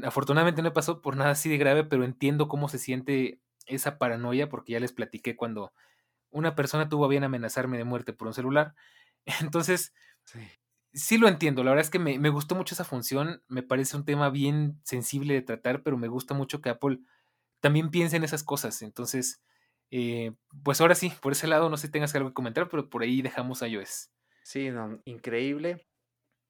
afortunadamente no he pasado por nada así de grave, pero entiendo cómo se siente esa paranoia porque ya les platiqué cuando una persona tuvo a bien amenazarme de muerte por un celular. [LAUGHS] Entonces, sí sí lo entiendo, la verdad es que me, gustó mucho esa función, me parece un tema bien sensible de tratar, pero me gusta mucho que Apple también piense en esas cosas. Entonces, eh, pues ahora sí, por ese lado no sé si tengas algo que comentar, pero por ahí dejamos a iOS. Sí, no, increíble.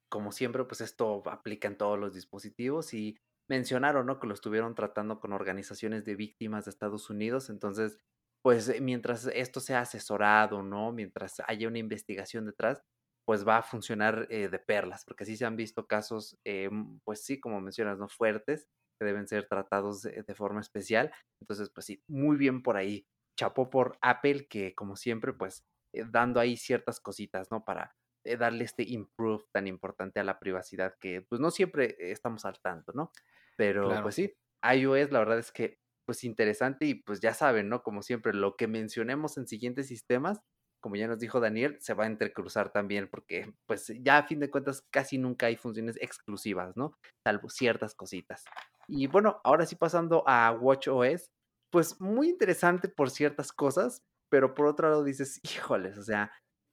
Como siempre, pues esto aplica en todos los dispositivos y mencionaron, ¿no? Que lo estuvieron tratando con organizaciones de víctimas de Estados Unidos. Entonces, pues eh, mientras esto sea asesorado, ¿no? Mientras haya una investigación detrás, pues va a funcionar eh, de perlas, porque sí se han visto casos, eh, pues sí, como mencionas, ¿no? Fuertes, que deben ser tratados de, de, forma especial. Entonces, pues sí, muy bien por ahí. Chapó por Apple, que como siempre, pues dando ahí ciertas cositas, ¿no? Para darle este improve tan importante a la privacidad que, pues no siempre estamos al tanto, ¿no? Pero, Claro. pues sí, iOS la verdad es que, pues interesante y pues ya saben, ¿no? Como siempre, lo que mencionemos en siguientes sistemas, como ya nos dijo Daniel, se va a entrecruzar también porque, pues ya a fin de cuentas casi nunca hay funciones exclusivas, ¿no? Salvo ciertas cositas. Y bueno, ahora sí pasando a WatchOS, pues muy interesante por ciertas cosas, pero por otro lado dices, híjoles, o sea,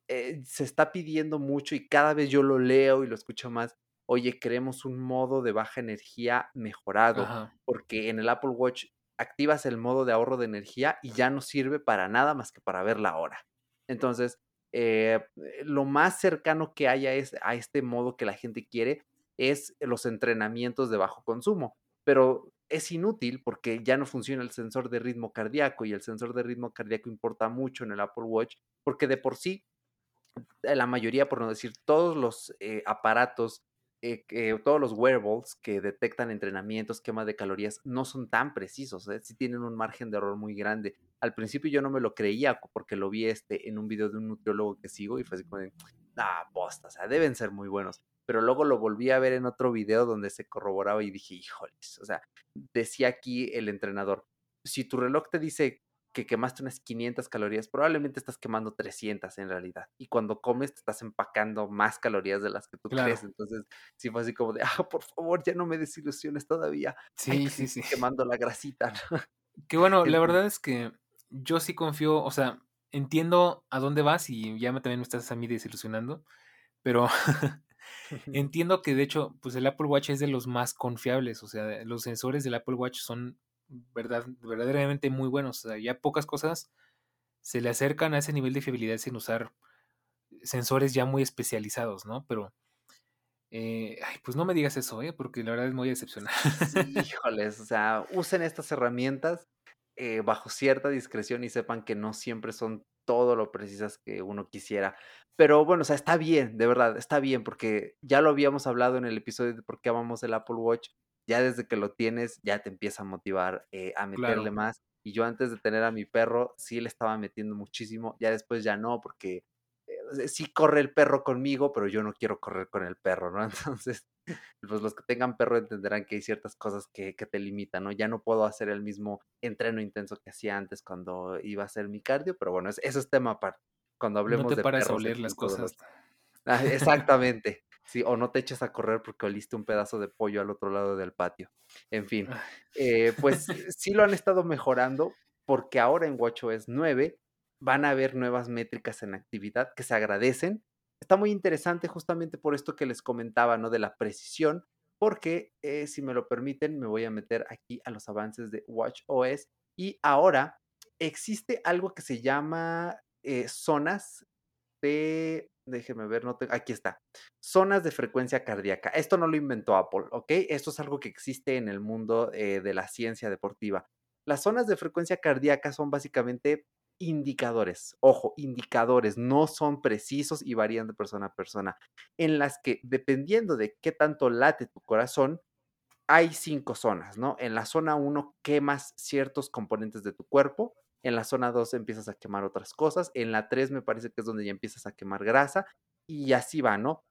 eh, se está pidiendo mucho y cada vez yo lo leo y lo escucho más. Oye, queremos un modo de baja energía mejorado, Ajá. porque en el Apple Watch activas el modo de ahorro de energía y ya no sirve para nada más que para ver la hora. Entonces, eh, lo más cercano que haya es, a este modo que la gente quiere es los entrenamientos de bajo consumo, pero es inútil porque ya no funciona el sensor de ritmo cardíaco y el sensor de ritmo cardíaco importa mucho en el Apple Watch porque de por sí la mayoría, por no decir todos los eh, aparatos, eh, eh, todos los wearables que detectan entrenamientos, quema de calorías, no son tan precisos, ¿eh? sí tienen un margen de error muy grande. Al principio yo no me lo creía porque lo vi este, en un video de un nutriólogo que sigo y fue así como ah, posta, o sea, deben ser muy buenos. Pero luego lo volví a ver en otro video donde se corroboraba y dije, híjoles, o sea, decía aquí el entrenador, si tu reloj te dice que quemaste unas 500 calorías, probablemente estás quemando 300 en realidad. Y cuando comes te estás empacando más calorías de las que tú Claro. crees. Entonces, sí fue así como de, ah, por favor, ya no me desilusiones todavía. Hay Sí, sí, sí. quemando la grasita. ¿no? Que bueno, la verdad es que yo sí confío, o sea, entiendo a dónde vas y ya me, también me estás a mí desilusionando, pero [LAUGHS] [LAUGHS] entiendo que de hecho, pues el Apple Watch es de los más confiables, o sea, los sensores del Apple Watch son verdad, verdaderamente muy buenos, o sea, ya pocas cosas se le acercan a ese nivel de fiabilidad sin usar sensores ya muy especializados, ¿no? Pero, eh, ay, pues no me digas eso, ¿eh? Porque la verdad es muy decepcionante. híjoles, o sea, usen estas herramientas eh, bajo cierta discreción y sepan que no siempre son todo lo precisas que uno quisiera. Pero bueno, o sea, está bien, de verdad, está bien, porque ya lo habíamos hablado en el episodio de por qué amamos el Apple Watch. Ya desde que lo tienes, ya te empieza a motivar eh, a meterle Claro, más. Y yo antes de tener a mi perro, sí le estaba metiendo muchísimo. Ya después ya no, porque eh, sí corre el perro conmigo, pero yo no quiero correr con el perro, ¿no? [LAUGHS] Entonces, pues los que tengan perro entenderán que hay ciertas cosas que, que te limitan, ¿no? Ya no puedo hacer el mismo entreno intenso que hacía antes cuando iba a hacer mi cardio, pero bueno, es- eso es tema aparte. Cuando no hablemos te de paras a perros oler las cosas. Ah, exactamente. Sí, o no te eches a correr porque oliste un pedazo de pollo al otro lado del patio. En fin, Ay, eh, pues [LAUGHS] sí lo han estado mejorando porque ahora en WatchOS 9 van a haber nuevas métricas en actividad que se agradecen. Está muy interesante justamente por esto que les comentaba, ¿no? De la precisión, porque eh, si me lo permiten, me voy a meter aquí a los avances de WatchOS y ahora existe algo que se llama eh, zonas de, déjeme ver, no te- aquí está, zonas de frecuencia cardíaca. Esto no lo inventó Apple, ¿ok? Esto es algo que existe en el mundo eh, de la ciencia deportiva. Las zonas de frecuencia cardíaca son básicamente indicadores, ojo, indicadores, no son precisos y varían de persona a persona, en las que dependiendo de qué tanto late tu corazón, hay cinco zonas, ¿no? En la zona 1 quemas ciertos componentes de tu cuerpo, en la zona 2 empiezas a quemar otras cosas, en la 3 me parece que es donde ya empiezas a quemar grasa y así va, ¿no?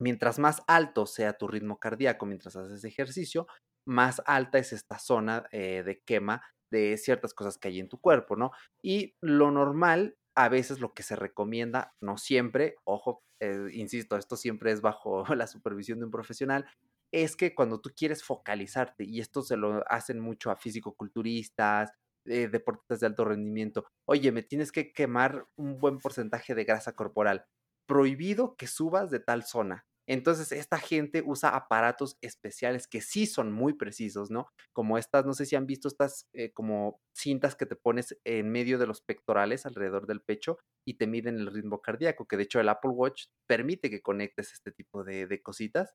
Mientras más alto sea tu ritmo cardíaco mientras haces ejercicio, más alta es esta zona eh, de quema de ciertas cosas que hay en tu cuerpo, ¿no? Y lo normal, a veces lo que se recomienda, no siempre, ojo, eh, insisto, esto siempre es bajo [LAUGHS] la supervisión de un profesional, es que cuando tú quieres focalizarte, y esto se lo hacen mucho a físico-culturistas, eh, deportistas de alto rendimiento, oye, me tienes que quemar un buen porcentaje de grasa corporal, prohibido que subas de tal zona. Entonces, esta gente usa aparatos especiales que sí son muy precisos, ¿no? Como estas, no sé si han visto estas eh, como cintas que te pones en medio de los pectorales, alrededor del pecho, y te miden el ritmo cardíaco, que de hecho el Apple Watch permite que conectes este tipo de, de cositas.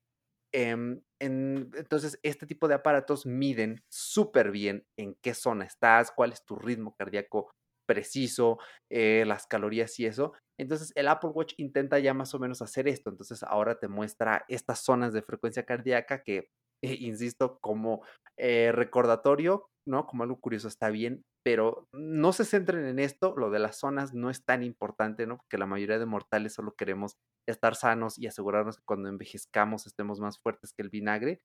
Em, en- entonces, este tipo de aparatos miden súper bien en qué zona estás, cuál es tu ritmo cardíaco preciso, eh, las calorías y eso. Entonces, el Apple Watch intenta ya más o menos hacer esto. Entonces, ahora te muestra estas zonas de frecuencia cardíaca que, [LAUGHS] insisto, como eh, recordatorio, ¿no? Como algo curioso está bien, pero no se centren en esto. Lo de las zonas no es tan importante, ¿no? Porque la mayoría de mortales solo queremos estar sanos y asegurarnos que cuando envejezcamos estemos más fuertes que el vinagre.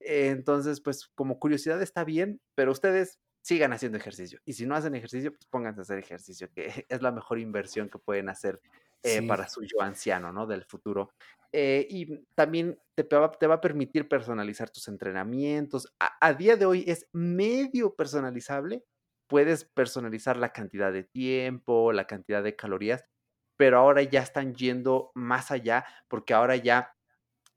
Eh, Entonces, pues como curiosidad está bien, pero ustedes sigan haciendo ejercicio. Y si no hacen ejercicio, pues pónganse a hacer ejercicio, que [LAUGHS] es la mejor inversión que pueden hacer eh, Sí, para su yo anciano, ¿no? Del futuro. Eh, y también te, va, te va a permitir personalizar tus entrenamientos. A, a día de hoy es medio personalizable. Puedes personalizar la cantidad de tiempo, la cantidad de calorías, pero ahora ya están yendo más allá porque ahora ya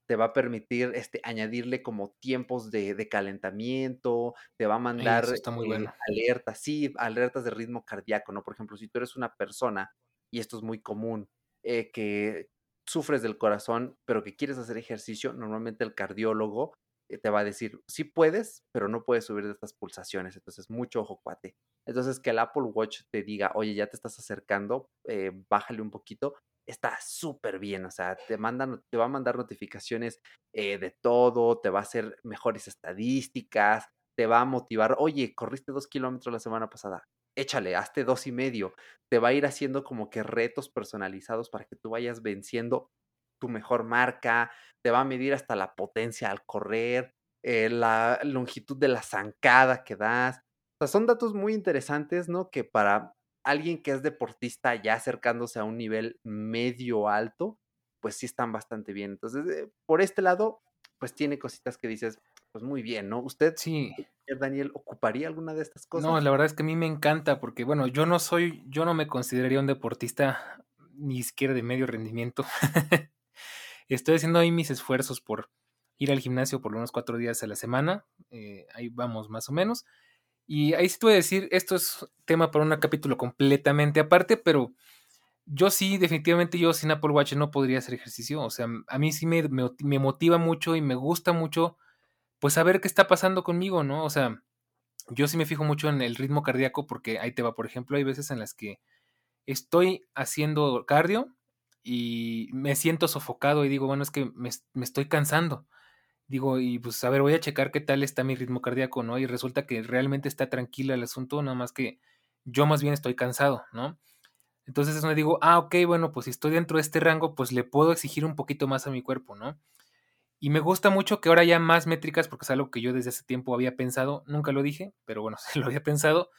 te va a permitir este, añadirle como tiempos de, de calentamiento, te va a mandar está muy eh, bueno. alertas, sí, alertas de ritmo cardíaco, ¿no? Por ejemplo, si tú eres una persona, y esto es muy común, eh, que sufres del corazón, pero que quieres hacer ejercicio, normalmente el cardiólogo eh, te va a decir, sí puedes, pero no puedes subir de estas pulsaciones, entonces mucho ojo, cuate. Entonces que el Apple Watch te diga, oye, ya te estás acercando, eh, bájale un poquito, está súper bien, o sea, te mandan, te va a mandar notificaciones de todo, te va a hacer mejores estadísticas, te va a motivar, oye, corriste dos kilómetros la semana pasada, échale, hazte dos y medio, te va a ir haciendo como que retos personalizados para que tú vayas venciendo tu mejor marca, te va a medir hasta la potencia al correr, eh, la longitud de la zancada que das. O sea, son datos muy interesantes, ¿no? Que para alguien que es deportista ya acercándose a un nivel medio alto, pues sí están bastante bien. Entonces, eh, por este lado, pues tiene cositas que dices, pues muy bien, ¿no? ¿Usted, Sí, Daniel, ocuparía alguna de estas no, cosas? la verdad es que a mí me encanta porque, bueno, yo no soy, yo no me consideraría un deportista ni siquiera de medio rendimiento. [LAUGHS] Estoy haciendo ahí mis esfuerzos por ir al gimnasio por menos cuatro días a la semana. eh, ahí vamos más o menos. Y ahí sí te voy a decir, esto es tema para un capítulo completamente aparte, pero yo sí, definitivamente yo sin Apple Watch no podría hacer ejercicio. O sea, a mí sí me, me, me motiva mucho y me gusta mucho, pues saber qué está pasando conmigo, ¿no? O sea, yo sí me fijo mucho en el ritmo cardíaco porque ahí te va, por ejemplo, hay veces en las que estoy haciendo cardio y me siento sofocado y digo, bueno, es que me, estoy cansando. Digo, y pues a ver, voy a checar qué tal está mi ritmo cardíaco, ¿no? Y resulta que realmente está tranquilo el asunto, nada más que yo más bien estoy cansado, ¿no? Entonces es donde digo, ah, ok, bueno, pues si estoy dentro de este rango, pues le puedo exigir un poquito más a mi cuerpo, ¿no? Y me gusta mucho que ahora haya más métricas, porque es algo que yo desde hace tiempo había pensado, nunca lo dije, pero bueno, [LAUGHS] se lo había pensado,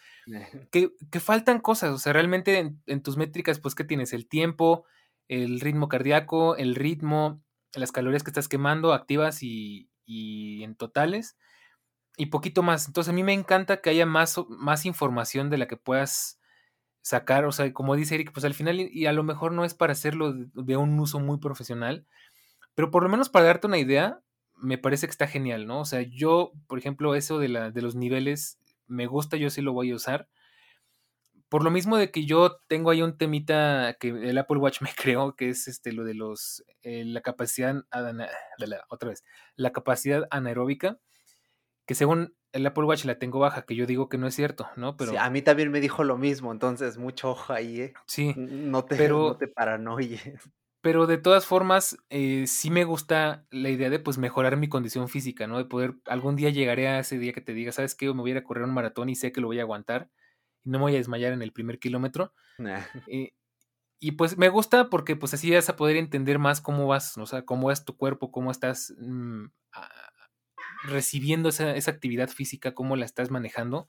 que, que faltan cosas, o sea, realmente en, en, tus métricas, pues, ¿qué tienes? El tiempo, el ritmo cardíaco, el ritmo, las calorías que estás quemando, activas y, y en totales, y poquito más. Entonces a mí me encanta que haya más, más información de la que puedas sacar, o sea, como dice Eric, pues al final, y a lo mejor no es para hacerlo de, de un uso muy profesional, pero por lo menos para darte una idea, me parece que está genial, ¿no? O sea, yo, por ejemplo, eso de, la, de los niveles, me gusta, yo sí lo voy a usar. Por lo mismo de que yo tengo ahí un temita que el Apple Watch [LAUGHS] me creó, que es este lo de los eh, la capacidad otra vez, la capacidad anaeróbica, que según el Apple Watch la tengo baja, que yo digo que no es cierto, ¿no? Pero sí, a mí también me dijo lo mismo, entonces mucho ojo ahí, ¿eh? Sí. No te, pero, no te paranoies. Pero de todas formas, eh, sí me gusta la idea de pues mejorar mi condición física, ¿no? De poder, algún día llegaré a ese día que te diga, ¿sabes qué? Me voy a ir a correr un maratón y sé que lo voy a aguantar y no me voy a desmayar en el primer kilómetro. Nah. [LAUGHS] Eh, y pues me gusta porque pues así vas a poder entender más cómo vas, o sea, cómo es tu cuerpo, cómo estás mmm, a, recibiendo esa, esa, actividad física, cómo la estás manejando.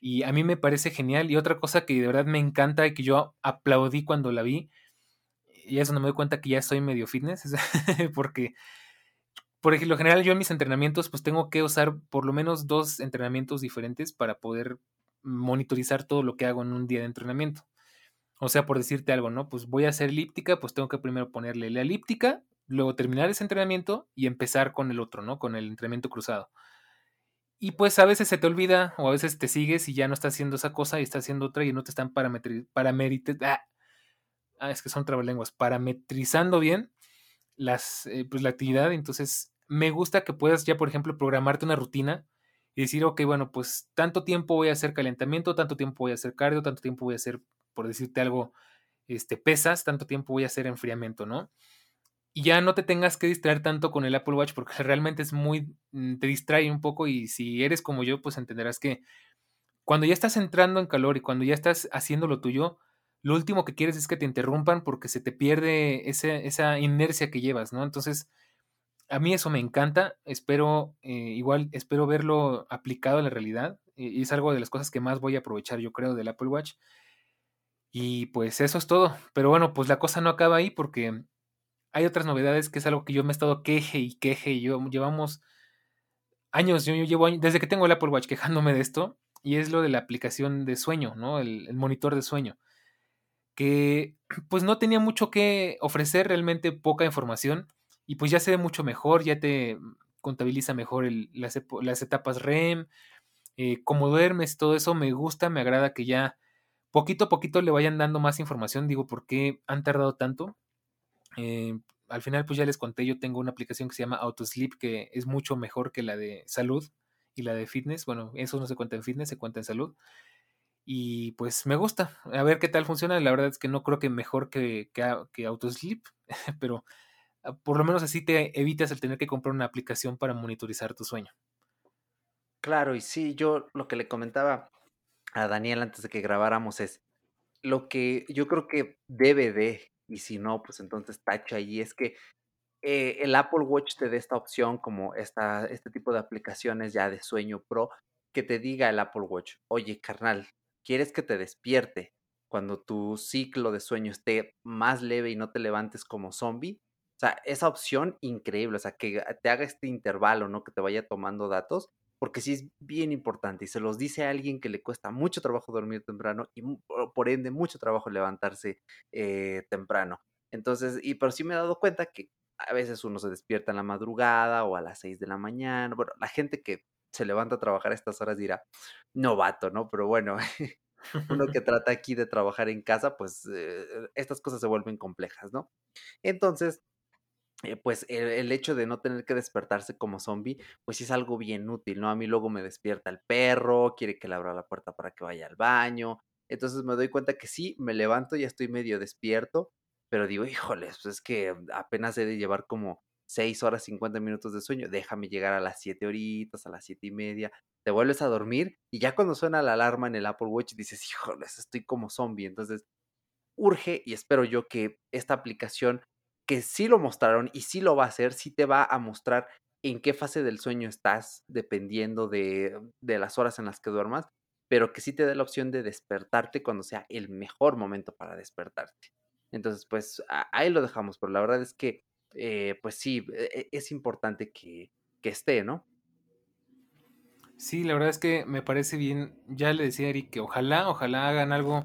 Y a mí me parece genial. Y otra cosa que de verdad me encanta y que yo aplaudí cuando la vi, y es donde me doy cuenta que ya soy medio fitness, [LAUGHS] porque por ejemplo, general yo en mis entrenamientos pues tengo que usar por lo menos dos entrenamientos diferentes para poder monitorizar todo lo que hago en un día de entrenamiento. O sea, por decirte algo, ¿no? Pues voy a hacer elíptica, pues tengo que primero ponerle la elíptica luego terminar ese entrenamiento y empezar con el otro, ¿no? Con el entrenamiento cruzado. Y pues a veces se te olvida o a veces te sigues y ya no estás haciendo esa cosa y estás haciendo otra y no te están parametrizando. Ah, ah, es que son trabalenguas. Parametrizando bien las, eh, pues la actividad. Entonces me gusta que puedas ya, por ejemplo, programarte una rutina y decir, ok, bueno, pues tanto tiempo voy a hacer calentamiento, tanto tiempo voy a hacer cardio, tanto tiempo voy a hacer, por decirte algo, este, pesas, tanto tiempo voy a hacer enfriamiento, ¿no? y ya no te tengas que distraer tanto con el Apple Watch porque [LAUGHS] realmente es muy, mm, te distrae un poco y si eres como yo, pues entenderás que cuando ya estás entrando en calor y cuando ya estás haciendo lo tuyo, lo último que quieres es que te interrumpan porque se te pierde esa inercia que llevas, ¿no? Entonces, a mí eso me encanta, espero, eh, igual, espero verlo aplicado a la realidad y es algo de las cosas que más voy a aprovechar, yo creo, del Apple Watch. Y pues eso es todo. Pero bueno, pues la cosa no acaba ahí porque hay otras novedades que es algo que yo me he estado queje y queje y yo llevamos años, yo, llevo años, desde que tengo el Apple Watch quejándome de esto y es lo de la aplicación de sueño, ¿no? El, monitor de sueño, que [CLEARS THROAT] pues no tenía mucho que ofrecer, realmente poca información y pues ya se ve mucho mejor, ya te contabiliza mejor las, etapas REM, eh, cómo duermes, todo eso me gusta, me agrada que ya poquito a poquito le vayan dando más información, digo, ¿por qué han tardado tanto? Eh, al final, pues ya les conté, yo tengo una aplicación que se llama Autosleep, que es mucho mejor que la de salud y la de fitness. Bueno, eso no se cuenta en fitness, se cuenta en salud. Y pues me gusta. A ver qué tal funciona. La verdad es que no creo que mejor que, que, Autosleep, [LAUGHS] pero ah, por lo menos así te evitas el tener que comprar una aplicación para monitorizar tu sueño. Claro, y sí, yo lo que le comentaba a Daniel antes de que grabáramos es lo que yo creo que debe de y si no, pues entonces tacha y es que eh, el Apple Watch te dé esta opción como esta, este tipo de aplicaciones ya de sueño pro, que te diga el Apple Watch, oye carnal, ¿quieres que te despierte cuando tu ciclo de sueño esté más leve y no te levantes como zombie? O sea, esa opción increíble, o sea, que te haga este intervalo, ¿no? Que te vaya tomando datos porque sí es bien importante y se los dice a alguien que le cuesta mucho trabajo dormir temprano y por ende mucho trabajo levantarse eh, temprano. Entonces, y pero sí me he dado cuenta que a veces uno se despierta en la madrugada o a las 6 de la mañana. Bueno, la gente que se levanta a trabajar a estas horas dirá, novato, ¿no? Pero bueno, [LAUGHS] uno que [LAUGHS] trata aquí de trabajar en casa, pues eh, estas cosas se vuelven complejas, ¿no? Entonces, eh, pues el, hecho de no tener que despertarse como zombie, pues es algo bien útil, ¿no? A mí luego me despierta el perro, quiere que le abra la puerta para que vaya al baño. Entonces me doy cuenta que sí, me levanto, ya estoy medio despierto, pero digo, híjole, pues es que apenas he de llevar como 6 horas 50 minutos de sueño, déjame llegar a las 7 horitas, a las siete y media, te vuelves a dormir y ya cuando suena la alarma en el Apple Watch dices, híjole, estoy como zombie. Entonces, urge y espero yo que esta aplicación que sí lo mostraron y sí lo va a hacer, sí te va a mostrar en qué fase del sueño estás, dependiendo de, las horas en las que duermas, pero que sí te dé la opción de despertarte cuando sea el mejor momento para despertarte. Entonces, pues ahí lo dejamos, pero la verdad es que, eh, pues sí, e, e, es importante que, que esté, ¿no? Sí, la verdad es que me parece bien. Ya le decía a Eric que ojalá, ojalá hagan algo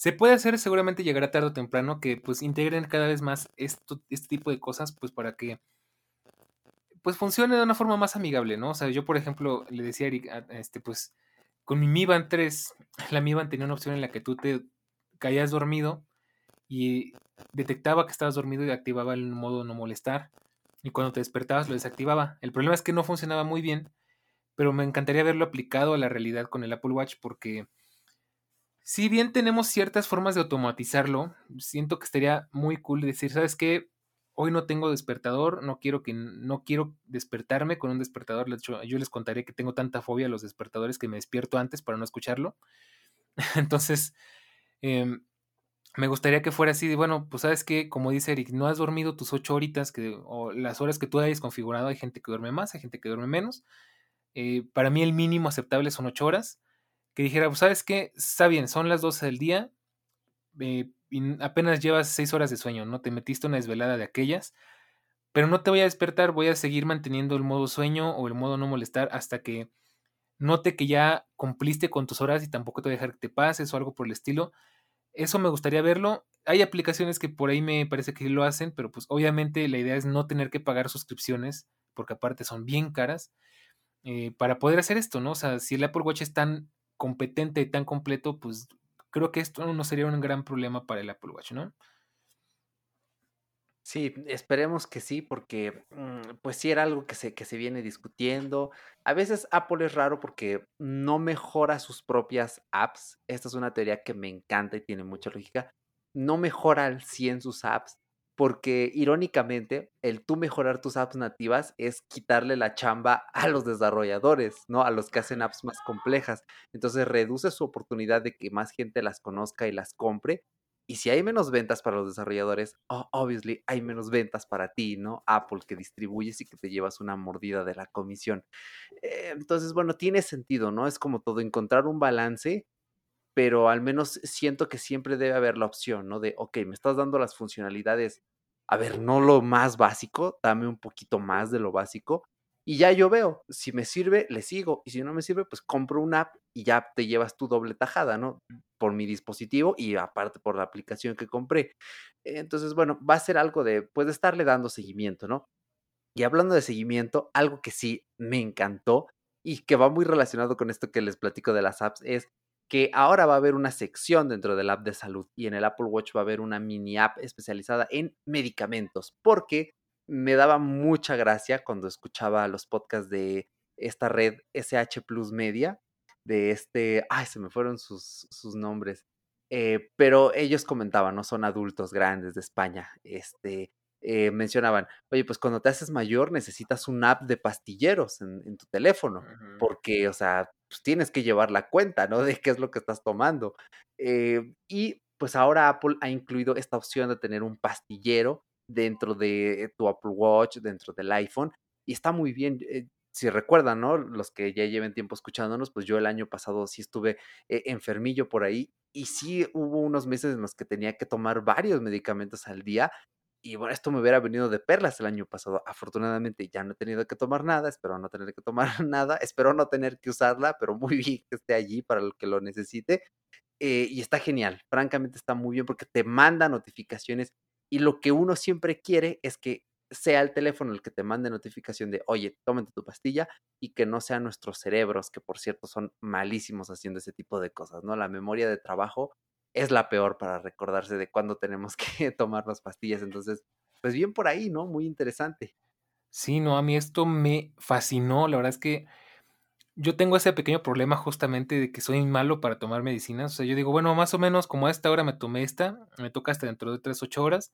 se puede hacer, seguramente llegará tarde o temprano, que pues integren cada vez más esto, este tipo de cosas, pues para que pues funcione de una forma más amigable, ¿no? O sea, yo por ejemplo le decía a Eric, este, pues con mi Mi Band 3, la Mi tenía una opción en la que tú te caías dormido y detectaba que estabas dormido y activaba el modo no molestar. Y cuando te despertabas lo desactivaba. El problema es que no funcionaba muy bien, pero me encantaría verlo aplicado a la realidad con el Apple Watch porque si bien tenemos ciertas formas de automatizarlo, siento que estaría muy cool decir, ¿sabes qué? Hoy no tengo despertador, no quiero que no quiero despertarme con un despertador. De hecho, yo les contaré que tengo tanta fobia a los despertadores que me despierto antes para no escucharlo. [LAUGHS] Entonces, em, me gustaría que fuera así de, bueno, pues sabes que, como dice Eric, no has dormido tus ocho horitas que, o las horas que tú hayas configurado, hay gente que duerme más, hay gente que duerme menos. Eh, para mí el mínimo aceptable son ocho horas que dijera, pues, ¿sabes qué? Está bien, son las 12 del día eh, y apenas llevas 6 horas de sueño, ¿no? Te metiste una desvelada de aquellas, pero no te voy a despertar, voy a seguir manteniendo el modo sueño o el modo no molestar hasta que note que ya cumpliste con tus horas y tampoco te voy a dejar que te pases o algo por el estilo. Eso me gustaría verlo. hay aplicaciones que por ahí me parece que lo hacen, pero pues obviamente la idea es no tener que pagar suscripciones, porque aparte son bien caras, eh, para poder hacer esto, ¿no? O sea, si el Apple Watch es tan competente y tan completo, pues creo que esto no sería un gran problema para el Apple Watch, ¿no? Sí, esperemos que sí, porque mm, pues sí era algo que se, que se viene discutiendo. A veces Apple es raro porque no mejora sus propias apps. Esta es una teoría que me encanta y tiene mucha lógica. No mejora al 100 sus apps porque irónicamente el tú mejorar tus apps nativas es quitarle la chamba a los desarrolladores, ¿no? A los que hacen apps más complejas. Entonces reduce su oportunidad de que más gente las conozca y las compre y si hay menos ventas para los desarrolladores, obviously hay menos ventas para ti, ¿no? Apple que distribuyes y que te llevas una mordida de la comisión. Eh, entonces, bueno, tiene sentido, ¿no? Es como todo, encontrar un balance, pero al menos siento que siempre debe haber la opción, ¿no? De, ok, me estás dando las funcionalidades, a ver, no lo más básico, dame un poquito más de lo básico, y ya yo veo, si me sirve, le sigo. Y si no me sirve, pues compro una app y ya te llevas tu doble tajada, ¿no? Por mi dispositivo y aparte por la aplicación que compré. Entonces, bueno, va a ser algo de, puede estarle dando seguimiento, ¿no? Y hablando de seguimiento, algo que sí me encantó y que va muy relacionado con esto que les platico de las apps es que ahora va a haber una sección dentro del app de salud y en el Apple Watch va a haber una mini app especializada en medicamentos, porque me daba mucha gracia cuando escuchaba los podcasts de esta red SH Plus Media, de este, ay, se me fueron sus, sus nombres, eh, pero ellos comentaban, no son adultos grandes de España, este, eh, mencionaban, oye, pues cuando te haces mayor necesitas un app de pastilleros en, tu teléfono, porque, o sea, pues tienes que llevar la cuenta, ¿no? De qué es lo que estás tomando. Eh, y pues ahora Apple ha incluido esta opción de tener un pastillero dentro de tu Apple Watch, dentro del iPhone, y está muy bien. Si recuerdan, ¿no? Los que ya lleven tiempo escuchándonos, pues yo el año pasado sí estuve eh, enfermillo por ahí y sí hubo unos meses en los que tenía que tomar varios medicamentos al día y bueno, esto me hubiera venido de perlas el año pasado. Afortunadamente ya no he tenido que tomar nada, espero no tener que tomar [LAUGHS] nada, espero no tener que usarla, pero muy bien que esté allí para el que lo necesite. Eh, y está genial, francamente está muy bien porque te manda notificaciones y lo que uno siempre quiere es que sea el teléfono el que te mande notificación de, oye, tómate tu pastilla y que no sean nuestros cerebros, que por cierto son malísimos haciendo ese tipo de cosas, ¿no? La memoria de trabajo es la peor para recordarse de cuándo tenemos [LAUGHS] que tomar las pastillas. Entonces, pues bien por ahí, ¿no? Muy interesante. Sí, no, a mí esto me fascinó. La verdad es que yo tengo ese pequeño problema justamente de que soy malo para tomar medicinas. O sea, yo digo, bueno, más o menos como a esta hora me tomé esta, me toca hasta dentro de 3, 8 horas.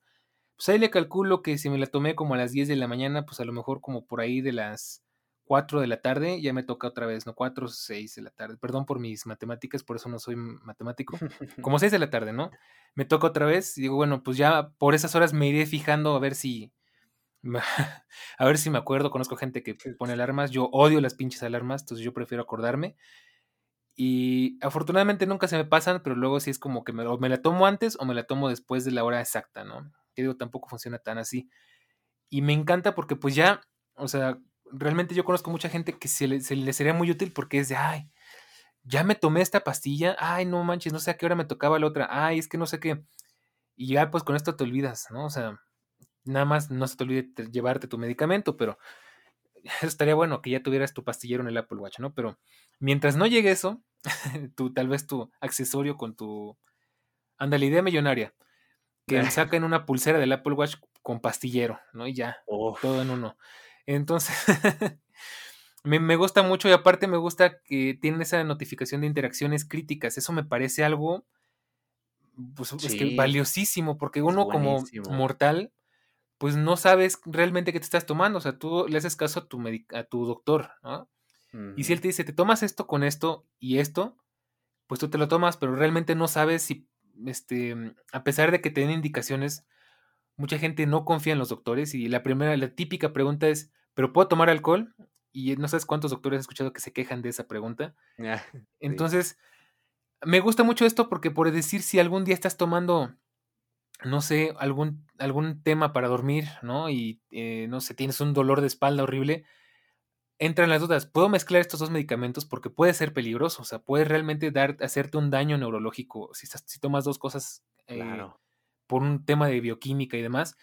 Pues ahí le calculo que si me la tomé como a las 10 de la mañana, pues a lo mejor como por ahí de las 4 de la tarde, ya me toca otra vez, ¿no? 4 o 6 de la tarde. Perdón por mis matemáticas, por eso no soy matemático. Como 6 de la tarde, ¿no? Me toca otra vez y digo, bueno, pues ya por esas horas me iré fijando a ver si [LAUGHS] a ver si me acuerdo, conozco gente que pone alarmas, yo odio las pinches alarmas, entonces yo prefiero acordarme. Y afortunadamente nunca se me pasan, pero luego sí es como que me, me la tomo antes o me la tomo después de la hora exacta, ¿no? Que digo, tampoco funciona tan así. Y me encanta porque pues ya, o sea, realmente yo conozco mucha gente que se le, se le sería muy útil porque es de, ay, ya me tomé esta pastilla, ay, no manches, no sé a qué hora me tocaba la otra, ay, es que no sé qué. Y ya pues con esto te olvidas, ¿no? O sea, Nada más no se te olvide llevarte tu medicamento, pero [LAUGHS] estaría bueno que ya tuvieras tu pastillero en el Apple Watch, ¿no? Pero mientras no llegue eso, [LAUGHS] tú, tal vez tu accesorio con tu... Anda, la idea millonaria. Que saquen una pulsera del Apple Watch con pastillero, ¿no? Y ya, todo en uno. Entonces, [LAUGHS] me, gusta mucho y aparte me gusta que tienen esa notificación de interacciones críticas. Eso me parece algo pues, valiosísimo, porque uno como mortal pues no sabes realmente qué te estás tomando. O sea, tú le haces caso a tu, a tu doctor, ¿no? Y si él te dice, te tomas esto con esto y esto, pues tú te lo tomas, pero realmente no sabes si, este, a pesar de que te den indicaciones, mucha gente no confía en los doctores y la primera, la típica pregunta es, ¿pero puedo tomar alcohol? Y no sabes cuántos doctores he escuchado que se quejan de esa pregunta. Ah, [LAUGHS] Entonces, me gusta mucho esto porque por decir si algún día estás tomando no sé, algún, algún tema para dormir, ¿no? Y, eh, no sé, tienes un dolor de espalda horrible, entran las dudas, ¿puedo mezclar estos dos medicamentos? Porque puede ser peligroso, o sea, puede realmente dar, hacerte un daño neurológico si, si tomas dos cosas eh, por un tema de bioquímica y demás.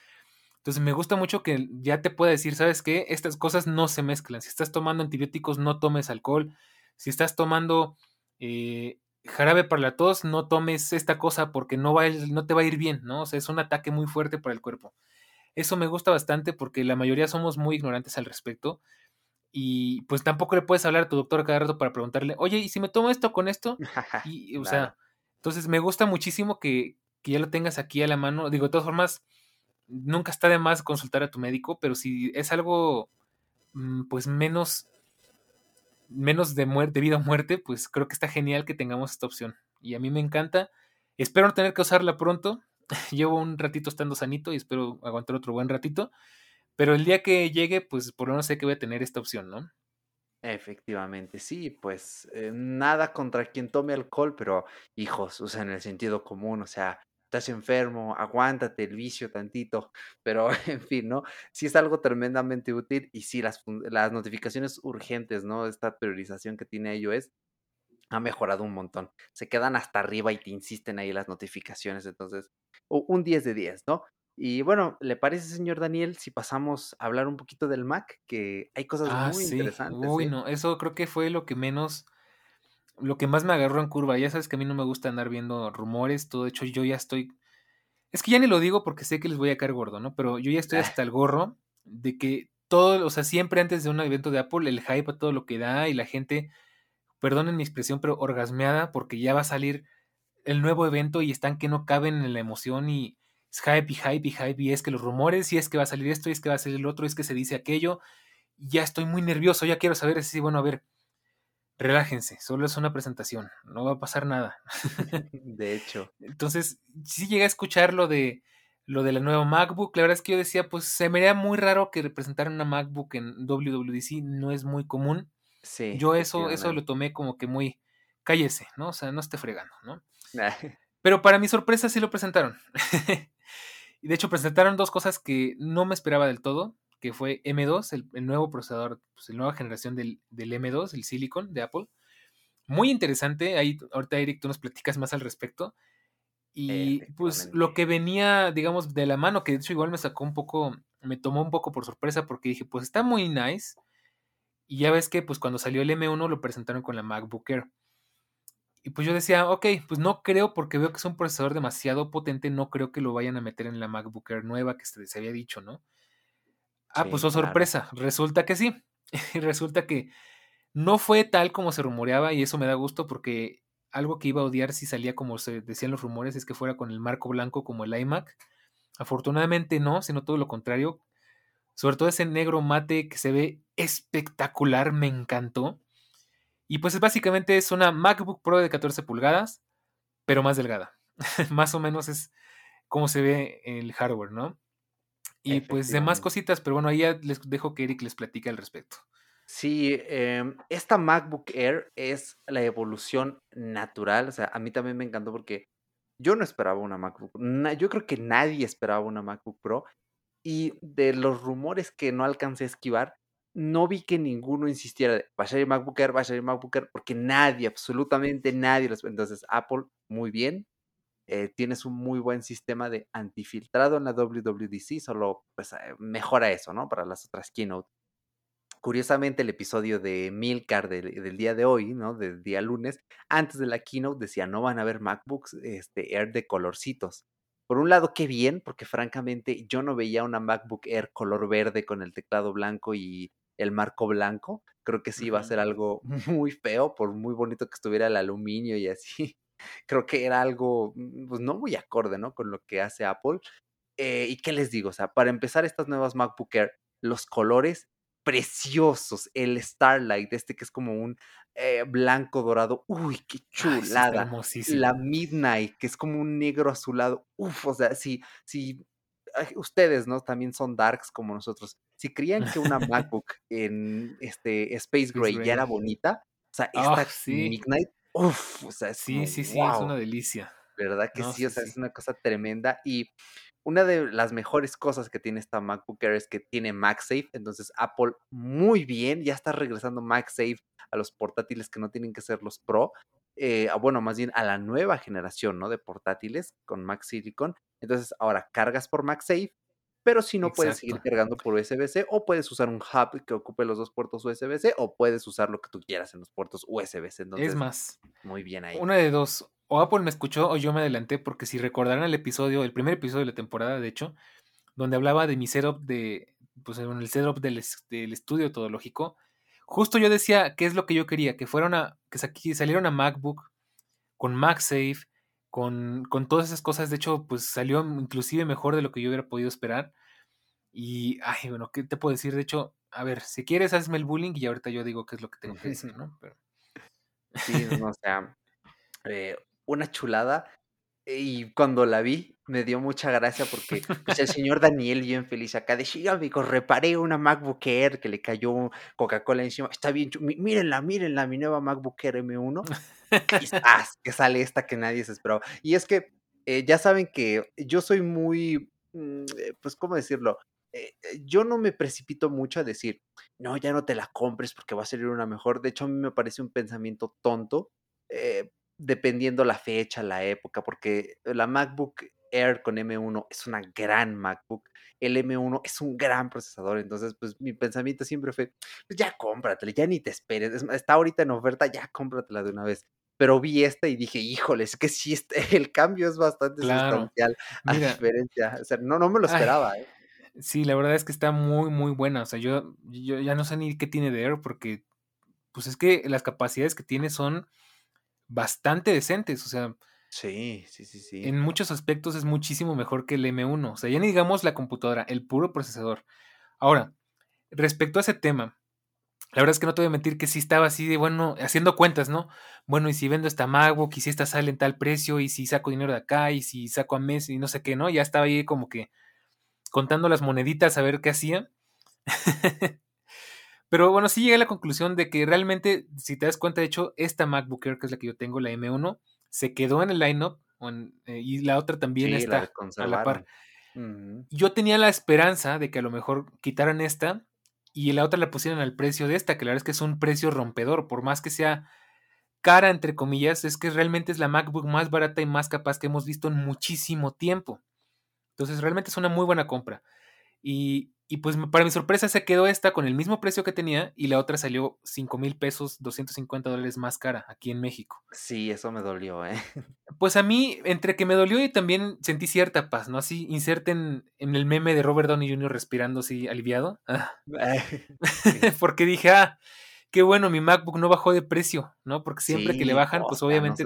Entonces me gusta mucho que ya te pueda decir, ¿sabes qué? Estas cosas no se mezclan. Si estás tomando antibióticos, no tomes alcohol. Si estás tomando eh, jarabe para la tos, no tomes esta cosa porque no, va no te va a ir bien, ¿no? O sea, es un ataque muy fuerte para el cuerpo. Eso me gusta bastante porque la mayoría somos muy ignorantes al respecto. Y pues tampoco le puedes hablar a tu doctor cada rato para preguntarle, oye, ¿y si me tomo esto con esto? [LAUGHS] Y, o sea, entonces me gusta muchísimo que, que ya lo tengas aquí a la mano. Digo, de todas formas, nunca está de más consultar a tu médico, pero si es algo mm, pues menos menos de muerte, vida o muerte, pues creo que está genial que tengamos esta opción. Y a mí me encanta. Espero no tener que usarla pronto. [LAUGHS] Llevo un ratito estando sanito y espero aguantar otro buen ratito. Pero el día que llegue, pues por lo menos sé que voy a tener esta opción, ¿no? Efectivamente, sí, pues eh, nada contra quien tome alcohol, pero hijos, o sea, en el sentido común, o sea, estás enfermo, aguántate el vicio tantito, [LAUGHS] pero en fin, ¿no? Sí es algo tremendamente útil y sí las, las notificaciones urgentes, ¿no? Esta priorización que tiene iOS ha mejorado un montón. Se quedan hasta arriba y te insisten ahí las notificaciones, entonces, un 10 de 10, ¿no? Y bueno, ¿le parece, señor Daniel, si pasamos a hablar un poquito del Mac? Que hay cosas ah, muy interesantes. Uy, ¿eh? no, eso creo que fue lo que menos lo que más me agarró en curva, ya sabes que a mí no me gusta andar viendo rumores, todo de hecho yo ya estoy, es que ya ni lo digo porque sé que les voy a caer gordo, ¿no? Pero yo ya estoy ah. hasta el gorro de que todo, o sea, siempre antes de un evento de Apple, el hype a todo lo que da y la gente, perdonen mi expresión, pero orgasmeada porque ya va a salir el nuevo evento y están que no caben en la emoción y es hype y hype y hype y es que los rumores y es que va a salir esto y es que va a salir el otro y es que se dice aquello. Ya estoy muy nervioso, ya quiero saber si, bueno, a ver, relájense, solo es una presentación, no va a pasar nada. [LAUGHS] de hecho. Entonces, si llegué a escuchar lo de lo de la nueva MacBook, la verdad es que yo decía, pues se me haría muy raro que representaran una MacBook en WWDC, no es muy común. Sí. Yo eso, eso lo tomé como que muy, cállese, ¿no? O sea, no esté fregando, ¿no? [LAUGHS] Pero para mi sorpresa sí lo presentaron. [LAUGHS] y de hecho presentaron dos cosas que no me esperaba del todo que fue M2, el, nuevo procesador, pues, la nueva generación del, M2, el Silicon de Apple. Muy interesante, ahí ahorita Eric tú nos platicas más al respecto. Y pues lo que venía, digamos, de la mano, que de hecho igual me sacó un poco, me tomó un poco por sorpresa porque dije, pues está muy nice. Y ya ves que pues cuando salió el M1 lo presentaron con la MacBook Air. Y pues yo decía, ok, pues no creo porque veo que es un procesador demasiado potente, no creo que lo vayan a meter en la MacBook Air nueva que se había dicho, ¿no? Ah, pues oh sorpresa, resulta que sí. [LAUGHS] resulta que no fue tal como se rumoreaba y eso me da gusto porque algo que iba a odiar si salía como se decían los rumores es que fuera con el marco blanco como el iMac. Afortunadamente no, sino todo lo contrario. Sobre todo ese negro mate que se ve espectacular, me encantó. Y pues básicamente es una MacBook Pro de 14 pulgadas, pero más delgada. [LAUGHS] más o menos es como se ve el hardware, ¿no? Y pues demás cositas, pero bueno, ahí ya les dejo que Eric les platique al respecto. Sí, em, esta MacBook Air es la evolución natural. O sea, a mí también me encantó porque yo no esperaba una MacBook. yo creo que nadie esperaba una MacBook Pro. Y de los rumores que no alcancé a esquivar, no vi que ninguno insistiera de va a salir MacBook Air, va a salir MacBook Air, porque nadie, absolutamente nadie. Entonces, Apple, muy bien, eh, tienes un muy buen sistema de antifiltrado en la WWDC, solo pues eh, mejora eso, ¿no? Para las otras keynote. Curiosamente, el episodio de Milcar del, día de hoy, ¿no? Del día lunes, antes de la keynote decía, no van a haber MacBooks este, Air de colorcitos. Por un lado, qué bien, porque francamente yo no veía una MacBook Air color verde con el teclado blanco y el marco blanco. Creo que sí iba a ser algo [LAUGHS] muy feo, por muy bonito que estuviera el aluminio y así [LAUGHS] creo que era algo, mm, pues no muy acorde, ¿no? Con lo que hace Apple. Eh, ¿Y qué les digo? O sea, para empezar estas nuevas MacBook Air, los colores preciosos, el Starlight, este que es como un eh, blanco dorado, uy, qué chulada. la Midnight, que es como un negro azulado, uf, o sea, si, si ustedes, ¿no? También son darks como nosotros. Si creían que una [LAUGHS] MacBook en este Space Gray ya era bonita, o sea, esta ah, Midnight Uf, o sea, sí, sí, sí, es una delicia. ¿Verdad que sí? O sea, es una cosa tremenda. Y una de las mejores cosas que tiene esta MacBook Air es que tiene MagSafe. Entonces, Apple, muy bien, ya está regresando MagSafe a los portátiles que no tienen que ser los Pro. eh, bueno, más bien a la nueva generación, ¿no? De portátiles con Mac Silicon. Entonces, ahora cargas por MagSafe, pero si no puedes seguir cargando por USB-C o puedes usar un hub que ocupe los dos puertos USB-C o puedes usar lo que tú quieras en los puertos USB-C. Es más, muy bien ahí. una de dos, o Apple me escuchó o yo me adelanté, porque si recordarán el episodio, el primer episodio de la temporada, de hecho, donde hablaba de mi setup de, pues en el setup del, es- del estudio todológico, justo yo decía qué es lo que yo quería, que fuera una, que saliera una MacBook con MagSafe, con, con todas esas cosas, de hecho, pues salió inclusive mejor de lo que yo hubiera podido esperar. Y, ay, bueno, ¿qué te puedo decir? De hecho, a ver, si quieres, hazme el bullying y ahorita yo digo qué es lo que tengo que decir, ¿no? Pero, Sí, no, o sea, eh, una chulada. Y cuando la vi, me dio mucha gracia porque pues, el señor Daniel bien feliz acá de, sí, amigos, reparé una MacBook Air que le cayó Coca-Cola encima. Está bien, mírenla, mírenla, mi nueva MacBook Air M1. Quizás que sale esta que nadie se esperaba. Y es que eh, ya saben que yo soy muy, mm, eh, pues, ¿cómo decirlo? Eh, yo no me precipito mucho a decir, no, ya no te la compres porque va a salir una mejor. De hecho, a mí me parece un pensamiento tonto, eh, dependiendo la fecha, la época, porque la MacBook Air con M1 es una gran MacBook. El M1 es un gran procesador, entonces pues mi pensamiento siempre fue, pues ya cómpratela, ya ni te esperes, está ahorita en oferta, ya cómpratela de una vez pero vi esta y dije, híjole, es que sí, este, [LAUGHS] el cambio es bastante claro, sustancial a mira, diferencia, o sea, no, no me lo ay, esperaba, ¿eh? sí, la verdad es que está muy, muy buena. O sea, yo, yo ya no sé ni qué tiene de Air porque, pues es que las capacidades que tiene son bastante decentes. O sea, Sí, sí, sí, sí. en muchos aspectos es muchísimo mejor que el M1. O sea, ya ni digamos la computadora, el puro procesador. Ahora, respecto a ese tema, la verdad es que no te voy a mentir que sí estaba así de, bueno, haciendo cuentas, ¿no? Bueno, y si vendo esta MacBook, y si esta sale en tal precio, y si saco dinero de acá, y si saco a mes, y no sé qué, ¿no? Ya estaba ahí como que contando las moneditas a ver qué hacía. [LAUGHS] Pero bueno, sí llegué a la conclusión de que realmente, si te das cuenta, de hecho, esta MacBook Air, que es la que yo tengo, la M1, se quedó en el lineup en- eh, y la otra también Sí, la está a la par. Yo tenía la esperanza de que a lo mejor quitaran esta y la otra la pusieran al precio de esta, que la verdad es que es un precio rompedor, por más que sea cara, entre comillas, es que realmente es la MacBook más barata y más capaz que hemos visto en muchísimo tiempo. Entonces, realmente es una muy buena compra. Y, y pues para mi sorpresa se quedó esta con el mismo precio que tenía y la otra salió 5 mil pesos, 250 dólares más cara aquí en México. Sí, eso me dolió, ¿eh? [LAUGHS] Pues a mí, entre que me dolió y también sentí cierta paz, ¿no? Así, inserten en el meme de Robert Downey Jr. respirando así aliviado. Ah, [LAUGHS] [LAUGHS] porque dije, ah, qué bueno, mi MacBook no bajó de precio, ¿no? Porque siempre que le bajan, pues no obviamente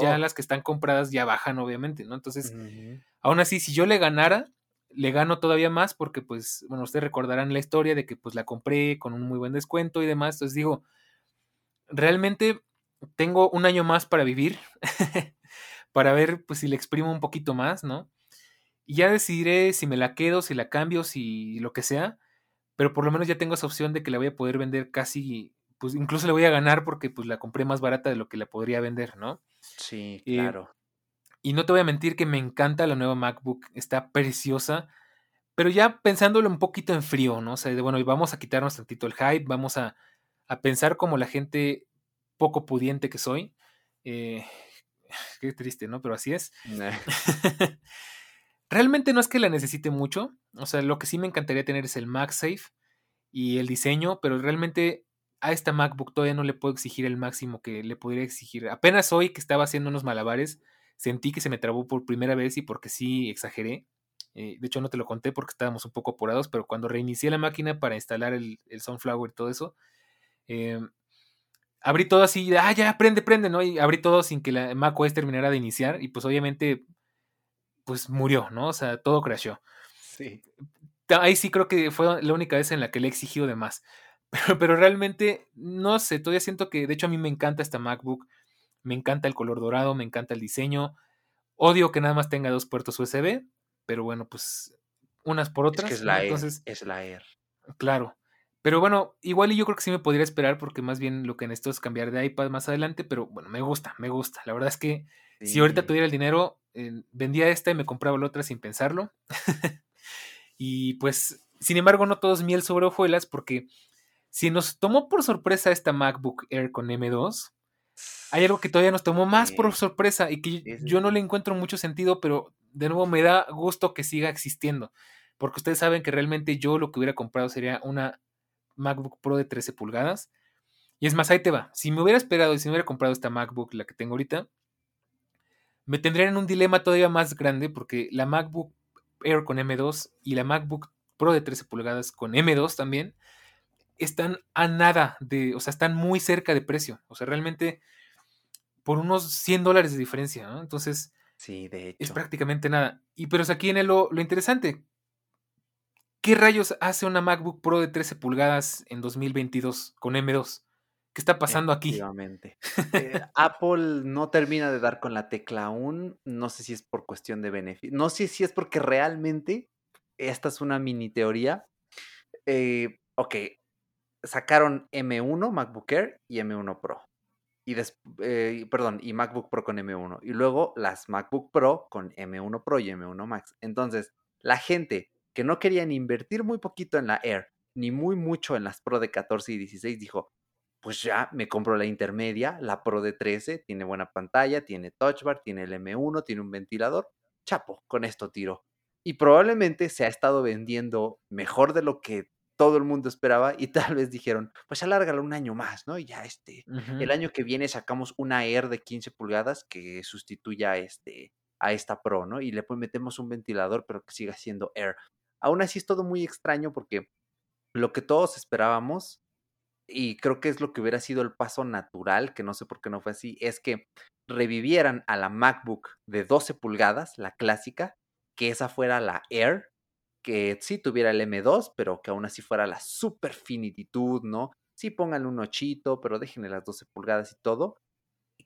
ya las que están compradas ya bajan, obviamente, ¿no? Entonces, aún así, si yo le ganara, le gano todavía más porque, pues, bueno, ustedes recordarán la historia de que, pues, la compré con un muy buen descuento y demás. Entonces, digo, realmente tengo un año más para vivir, [LAUGHS] para ver, pues, si le exprimo un poquito más, ¿no? Y ya decidiré si me la quedo, si la cambio, si lo que sea, pero por lo menos ya tengo esa opción de que la voy a poder vender casi, pues, incluso le voy a ganar porque, pues, la compré más barata de lo que la podría vender, ¿no? Sí, Eh, claro. Y no te voy a mentir que me encanta la nueva MacBook, está preciosa, pero ya pensándolo un poquito en frío, ¿no? O sea, de, bueno, vamos a quitarnos tantito el hype, vamos a, a pensar como la gente poco pudiente que soy. Eh, [SIGHS] qué triste, ¿no? Pero así es. [LAUGHS] Realmente no es que la necesite mucho, o sea, lo que sí me encantaría tener es el MagSafe y el diseño, pero realmente a esta MacBook todavía no le puedo exigir el máximo que le podría exigir. Apenas hoy que estaba haciendo unos malabares, sentí que se me trabó por primera vez y porque sí exageré. Eh, de hecho, no te lo conté porque estábamos un poco apurados, pero cuando reinicié la máquina para instalar el, el Sunflower y todo eso, eh, abrí todo así, ah, ya, prende, prende, ¿no? Y abrí todo sin que la macOS terminara de iniciar y pues obviamente, pues murió, ¿no? O sea, todo crasheó. Sí. Ahí sí creo que fue la única vez en la que le he exigido de más. [LAUGHS] Pero, pero realmente, no sé, todavía siento que, de hecho, a mí me encanta esta MacBook. Me encanta el color dorado, me encanta el diseño. Odio que nada más tenga dos puertos USB, pero bueno, pues unas por Es otras. que es la Air, Entonces, es la Air. claro. Pero bueno, igual y yo creo que sí me podría esperar porque más bien lo que necesito es cambiar de iPad más adelante, pero bueno, me gusta, me gusta. La verdad es que si ahorita tuviera el dinero, eh, vendía esta y me compraba la otra sin pensarlo. [LAUGHS] y pues, sin embargo, no todo es miel sobre hojuelas porque si nos tomó por sorpresa esta MacBook Air con M2, hay algo que todavía nos tomó más por sorpresa y que yo no le encuentro mucho sentido, pero de nuevo me da gusto que siga existiendo. Porque ustedes saben que realmente yo lo que hubiera comprado sería una MacBook Pro de 13 pulgadas. Y es más, ahí te va. Si me hubiera esperado y si me hubiera comprado esta MacBook, la que tengo ahorita, me tendrían en un dilema todavía más grande porque la MacBook Air con M2 y la MacBook Pro de 13 pulgadas con M2 también están a nada de, o sea, están muy cerca de precio. O sea, realmente por unos 100 dólares de diferencia, ¿no? Entonces, sí, de hecho. es prácticamente nada. Y pero es aquí en lo, lo interesante. ¿Qué rayos hace una MacBook Pro de 13 pulgadas en 2022 con M2? ¿Qué está pasando aquí? Eh, [LAUGHS] Apple no termina de dar con la tecla aún. No sé si es por cuestión de beneficio. No sé si es porque realmente esta es una mini teoría. Eh, ok, sacaron M1 MacBook Air y M1 Pro. Y eh, perdón, y MacBook Pro con M1. Y luego las MacBook Pro con M1 Pro y M1 Max. Entonces, la gente que no quería ni invertir muy poquito en la Air, ni muy mucho en las Pro de 14 y 16, dijo, pues ya me compro la intermedia, la Pro de 13, tiene buena pantalla, tiene touch bar, tiene el M1, tiene un ventilador. Chapo, con esto tiro. Y probablemente se ha estado vendiendo mejor de lo que todo el mundo esperaba y tal vez dijeron, pues alárgalo un año más, ¿no? Y ya este, el año que viene sacamos una Air de 15 pulgadas que sustituya a, este, a esta Pro, ¿no? Y le pues metemos un ventilador, pero que siga siendo Air. Aún así es todo muy extraño porque lo que todos esperábamos, y creo que es lo que hubiera sido el paso natural, que no sé por qué no fue así, es que revivieran a la MacBook de 12 pulgadas, la clásica, que esa fuera la Air, que sí tuviera el M2, pero que aún así fuera la super finititud, ¿no? Sí pongan un ochito, pero déjenle las 12 pulgadas y todo.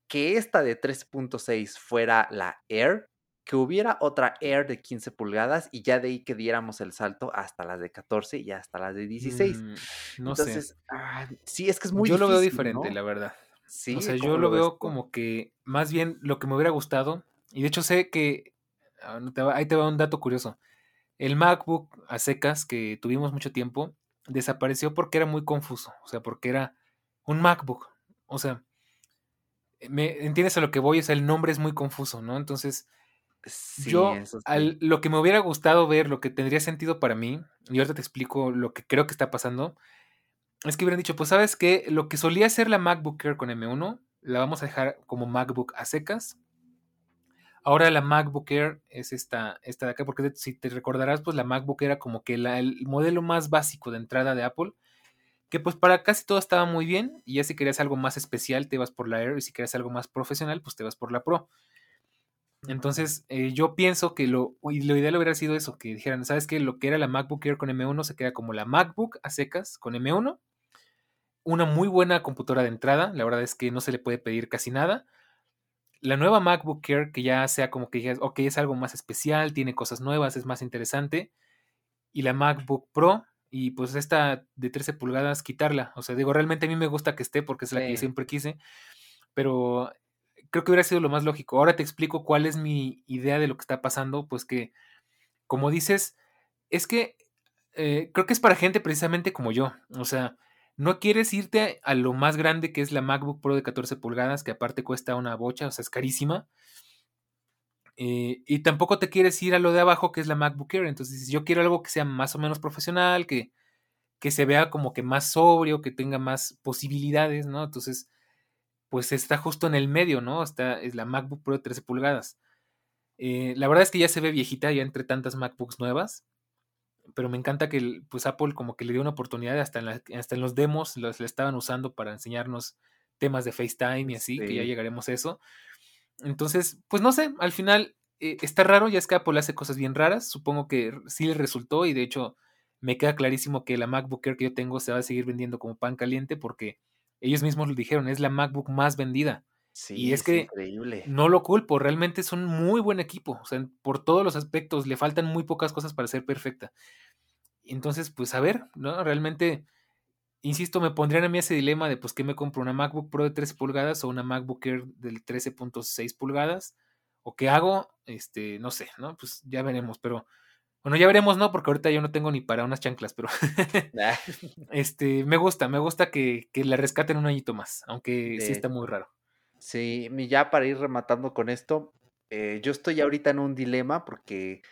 Que esta de 3.6 fuera la Air que hubiera otra Air de 15 pulgadas y ya de ahí que diéramos el salto hasta las de 14 y hasta las de 16. Mm, no Entonces, sé. Ah, sí, es que es muy Yo lo veo diferente, la verdad. Sí, o sea, yo lo veo como que más bien lo que me hubiera gustado, y de hecho sé que, ah, ahí te va un dato curioso, el MacBook a secas que tuvimos mucho tiempo desapareció porque era muy confuso, o sea, porque era un MacBook, o sea, me, ¿entiendes a lo que voy? O sea, el nombre es muy confuso, ¿no? Entonces, yo, lo que me hubiera gustado ver, lo que tendría sentido para mí, y ahorita te explico lo que creo que está pasando, es que hubieran dicho, pues sabes que lo que solía ser la MacBook Air con M1, la vamos a dejar como MacBook a secas. Ahora la MacBook Air es esta, esta de acá, porque si te recordarás, pues la MacBook era como que el modelo más básico de entrada de Apple, que pues para casi todo estaba muy bien, y ya si querías algo más especial, te vas por la Air, y si querías algo más profesional, pues te vas por la Pro. Entonces, eh, yo pienso que lo, lo ideal hubiera sido eso, que dijeran, ¿sabes qué? Lo que era la MacBook Air con M1 se queda como la MacBook a secas con M1. Una muy buena computadora de entrada, la verdad es que no se le puede pedir casi nada. La nueva MacBook Air, que ya sea como que digas, ok, es algo más especial, tiene cosas nuevas, es más interesante. Y la MacBook Pro, y pues esta de 13 pulgadas, quitarla. O sea, digo, realmente a mí me gusta que esté porque es la que siempre quise. Pero creo que hubiera sido lo más lógico. Ahora te explico cuál es mi idea de lo que está pasando, pues que, como dices, es que eh, creo que es para gente precisamente como yo. O sea, no quieres irte a lo más grande que es la MacBook Pro de 14 pulgadas, que aparte cuesta una bocha, o sea, es carísima. Eh, y tampoco te quieres ir a lo de abajo, que es la MacBook Air. Entonces, yo quiero algo que sea más o menos profesional, que, que se vea como que más sobrio, que tenga más posibilidades, ¿no? Entonces, pues está justo en el medio, ¿no? Está, es la MacBook Pro de 13 pulgadas. Eh, la verdad es que ya se ve viejita, ya entre tantas MacBooks nuevas, pero me encanta que pues Apple como que le dio una oportunidad, hasta en, hasta en los demos los le estaban usando para enseñarnos temas de FaceTime y así, que ya llegaremos a eso. Entonces, pues no sé, al final eh, está raro, ya es que Apple hace cosas bien raras, supongo que sí le resultó y de hecho me queda clarísimo que la MacBook Air que yo tengo se va a seguir vendiendo como pan caliente porque ellos mismos lo dijeron, es la MacBook más vendida. Sí, y es, que increíble. no lo culpo, realmente son muy buen equipo, o sea, por todos los aspectos, le faltan muy pocas cosas para ser perfecta. Entonces, pues a ver, ¿no? Realmente, insisto, me pondrían a mí ese dilema de, pues, ¿qué me compro? ¿Una MacBook Pro de 13 pulgadas o una MacBook Air del 13.6 pulgadas? ¿O qué hago? Este, no sé, ¿no? Pues ya veremos, pero bueno, ya veremos, ¿no? Porque ahorita yo no tengo ni para unas chanclas, pero [LAUGHS] ah. este, me gusta, me gusta que, que le rescaten un añito más, aunque sí. está muy raro. Sí, ya para ir rematando con esto, eh, yo estoy ahorita en un dilema porque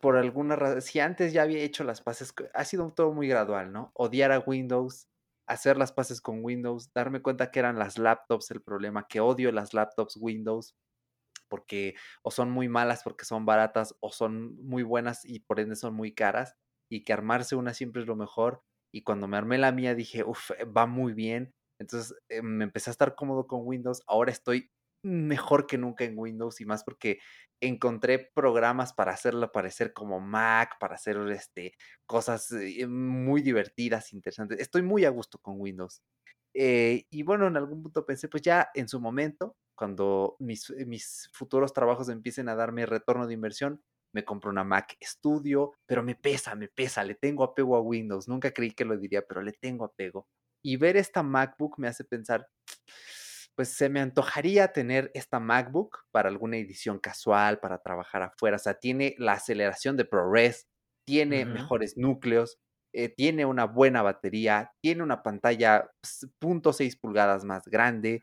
por alguna razón, si antes ya había hecho las paces, ha sido todo muy gradual, ¿no? Odiar a Windows, hacer las paces con Windows, darme cuenta que eran las laptops el problema, que odio las laptops Windows porque o son muy malas porque son baratas o son muy buenas y por ende son muy caras y que armarse una siempre es lo mejor. Y cuando me armé la mía dije, uff, va muy bien. Entonces eh, me empecé a estar cómodo con Windows. Ahora estoy mejor que nunca en Windows y más porque encontré programas para hacerlo parecer como Mac, para hacer este, cosas eh, muy divertidas, interesantes. Estoy muy a gusto con Windows. Eh, y bueno, en algún punto pensé, pues ya en su momento, cuando mis, mis futuros trabajos empiecen a darme retorno de inversión, me compro una Mac Studio, pero me pesa, me pesa, le tengo apego a Windows. Nunca creí que lo diría, pero le tengo apego. Y ver esta MacBook me hace pensar, pues se me antojaría tener esta MacBook para alguna edición casual, para trabajar afuera. O sea, tiene la aceleración de ProRes, tiene mejores núcleos, eh, tiene una buena batería, tiene una pantalla .6 pulgadas más grande,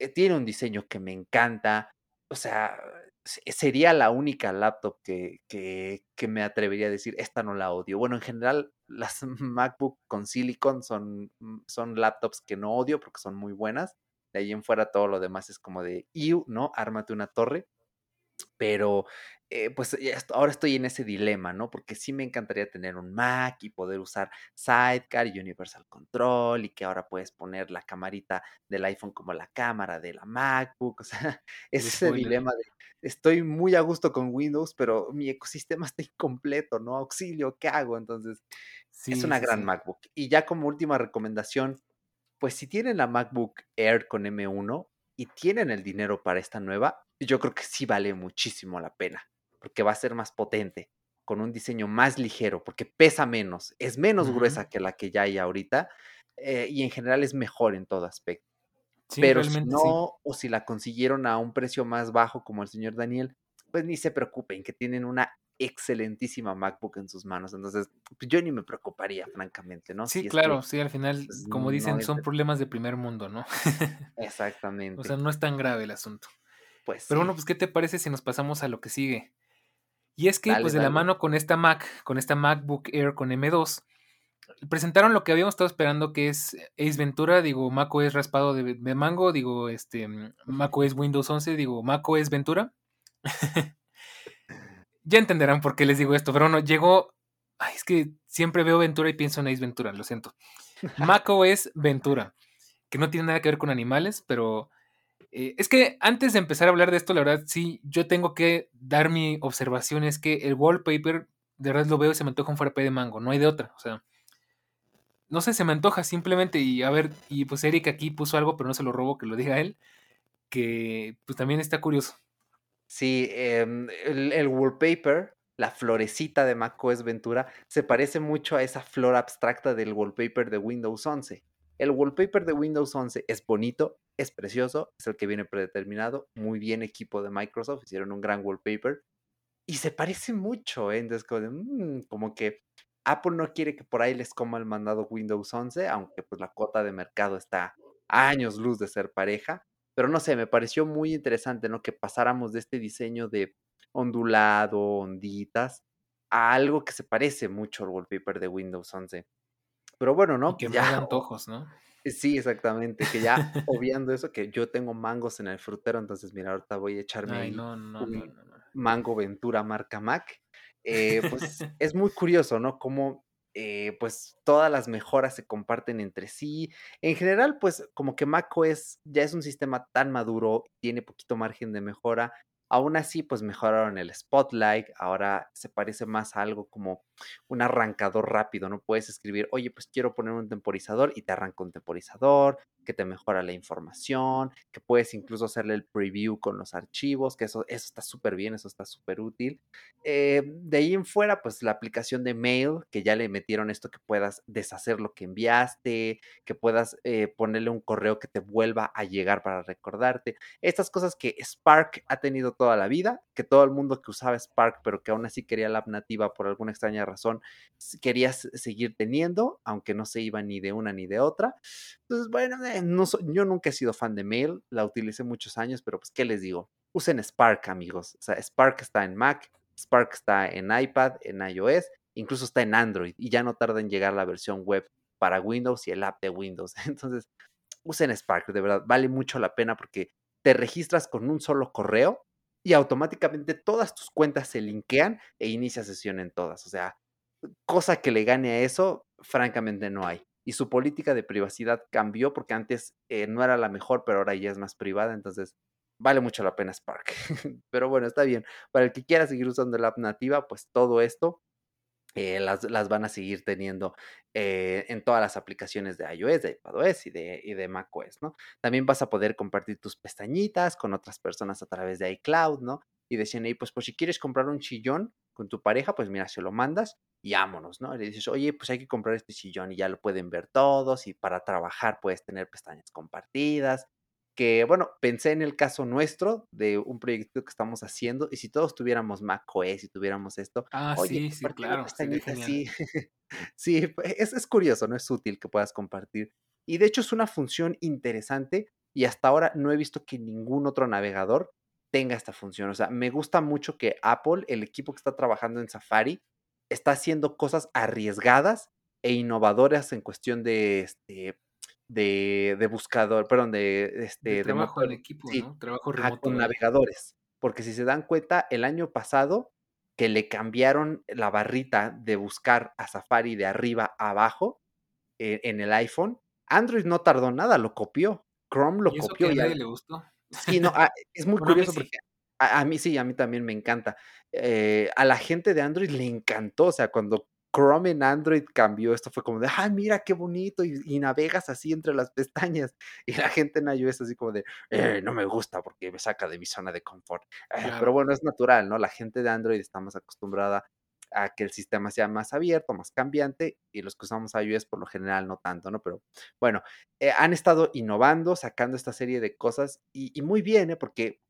eh, tiene un diseño que me encanta. O sea, sería la única laptop que, que, que, me atrevería a decir, esta no la odio. Bueno, en general, las [LAUGHS] MacBook con silicon son, mm, son laptops que no odio porque son muy buenas. De ahí en fuera todo lo demás es como de, ¿no? Ármate una torre. Pero eh, pues ahora estoy en ese dilema, ¿no? Porque sí me encantaría tener un Mac y poder usar Sidecar y Universal Control y que ahora puedes poner la camarita del iPhone como la cámara de la MacBook. O sea, [LAUGHS] es ese dilema de estoy muy a gusto con Windows, pero mi ecosistema está incompleto, ¿no? Auxilio, ¿qué hago? Entonces, es una gran MacBook. Y ya como última recomendación, pues si tienen la MacBook Air con M1 y tienen el dinero para esta nueva, yo creo que sí vale muchísimo la pena, porque va a ser más potente, con un diseño más ligero, porque pesa menos, es menos gruesa que la que ya hay ahorita eh, y en general es mejor en todo aspecto. Pero si no, o si la consiguieron a un precio más bajo como el señor Daniel, pues ni se preocupen, que tienen una excelentísima MacBook en sus manos. Entonces, pues, yo ni me preocuparía, francamente, ¿no? Sí, claro, sí, al final, pues, como dicen, son problemas de primer mundo, ¿no? [LAUGHS] Exactamente. o sea, no es tan grave el asunto. Pues. Pero bueno, pues, ¿qué te parece si nos pasamos a lo que sigue? Y es que, pues, de la mano con esta Mac, con esta MacBook Air con M2, presentaron lo que habíamos estado esperando, que es Ace Ventura, digo, macOS raspado de, de mango, digo, este, macOS Windows 11, digo, macOS Ventura. [LAUGHS] ya entenderán por qué les digo esto, pero no, llegó. Ay, es que siempre veo Ventura y pienso en Ace Ventura, lo siento. [LAUGHS] Mako es Ventura, que no tiene nada que ver con animales, pero eh, es que antes de empezar a hablar de esto, la verdad, sí, yo tengo que dar mi observación, es que el wallpaper, de verdad lo veo y se me antoja un frappé de mango, no hay de otra, o sea, no sé, se me antoja simplemente y a ver, y pues Eric aquí puso algo, pero no se lo robo, que lo diga él, que pues también está curioso. Sí, em, el, wallpaper, la florecita de macOS Ventura, se parece mucho a esa flor abstracta del wallpaper de Windows 11. El wallpaper de Windows 11 es bonito, es precioso, es el que viene predeterminado, muy bien equipo de Microsoft, hicieron un gran wallpaper y se parece mucho, ¿eh? Entonces, como, mm, como que Apple no quiere que por ahí les coma el mandado Windows 11, aunque pues la cuota de mercado está años luz de ser pareja. Pero no sé, me pareció muy interesante, ¿no? Que pasáramos de este diseño de ondulado, onditas, a algo que se parece mucho al wallpaper de Windows 11. Pero bueno, ¿no? que [LAUGHS] ya antojos, ¿no? Eh, sí, exactamente, que ya [LAUGHS] obviando eso, que yo tengo mangos en el frutero, entonces mira, ahorita voy a echarme un mango Ventura marca Mac. Eh, pues es muy curioso, ¿no? Cómo eh, pues todas las mejoras se comparten entre sí. En general, pues como que macOS ya es un sistema tan maduro, tiene poquito margen de mejora, Aún así, pues mejoraron el Spotlight, ahora se parece más a algo como un arrancador rápido, no puedes escribir, oye, pues quiero poner un temporizador y te arranca un temporizador, que te mejora la información, que puedes incluso hacerle el preview con los archivos, que eso, eso está súper bien, eso está súper útil. Eh, de ahí en fuera, pues la aplicación de mail, que ya le metieron esto que puedas deshacer lo que enviaste, que puedas eh, ponerle un correo que te vuelva a llegar para recordarte. Estas cosas que Spark ha tenido toda la vida, que todo el mundo que usaba Spark, pero que aún así quería la app nativa por alguna extraña razón, quería seguir teniendo, aunque no se iba ni de una ni de otra. Entonces, bueno, eh, no yo nunca he sido fan de Mail, la utilicé muchos años, pero pues, ¿qué les digo? Usen Spark, amigos. O sea, Spark está en Mac, Spark está en iPad, en iOS, incluso está en Android y ya no tarda en llegar la versión web para Windows y el app de Windows. [LAUGHS] Entonces, usen Spark, de verdad, vale mucho la pena porque te registras con un solo correo y automáticamente todas tus cuentas se linkean e inicia sesión en todas. O sea, cosa que le gane a eso, francamente no hay. Y su política de privacidad cambió porque antes eh, no era la mejor, pero ahora ya es más privada. Entonces, vale mucho la pena Spark. [LAUGHS] pero bueno, está bien. Para el que quiera seguir usando la app nativa, pues todo esto eh, las, van a seguir teniendo eh, en todas las aplicaciones de iOS, de iPadOS y de, y de macOS, ¿no? También vas a poder compartir tus pestañitas con otras personas a través de iCloud, ¿no? Y decían, pues, pues si quieres comprar un chillón con tu pareja, pues mira, se lo mandas y vámonos, ¿no? Y le dices, oye, pues hay que comprar este sillón y ya lo pueden ver todos y para trabajar puedes tener pestañas compartidas que, bueno, pensé en el caso nuestro de un proyecto que estamos haciendo y si todos tuviéramos macOS y tuviéramos esto, ah, sí, sí, claro, sí, [LAUGHS] sí, pues, es, es curioso, no es útil que puedas compartir. Y de hecho es una función interesante y hasta ahora no he visto que ningún otro navegador tenga esta función. O sea, me gusta mucho que Apple, el equipo que está trabajando en Safari, está haciendo cosas arriesgadas e innovadoras en cuestión de este, de, de buscador, perdón, de, este, de trabajo en equipo, ¿no? Trabajo remoto. Con navegadores. Porque si se dan cuenta, el año pasado que le cambiaron la barrita de buscar a Safari de arriba a abajo eh, en el iPhone, Android no tardó nada, lo copió. Chrome lo copió. y a nadie le gustó. Sí, no, ah, es muy [LAUGHS] curioso porque a, mí sí, a mí también me encanta. Eh, a la gente de Android le encantó, o sea, cuando Chrome en Android cambió, esto fue como de, ah, mira qué bonito, y, navegas así entre las pestañas. [LAUGHS] Y la gente en iOS así como de, eh, no me gusta porque me saca de mi zona de confort. Eh, pero bueno, es natural, ¿no? La gente de Android está más acostumbrada a que el sistema sea más abierto, más cambiante, y los que usamos iOS por lo general no tanto, ¿no? Pero bueno, eh, han estado innovando, sacando esta serie de cosas, y, muy bien, ¿eh? Porque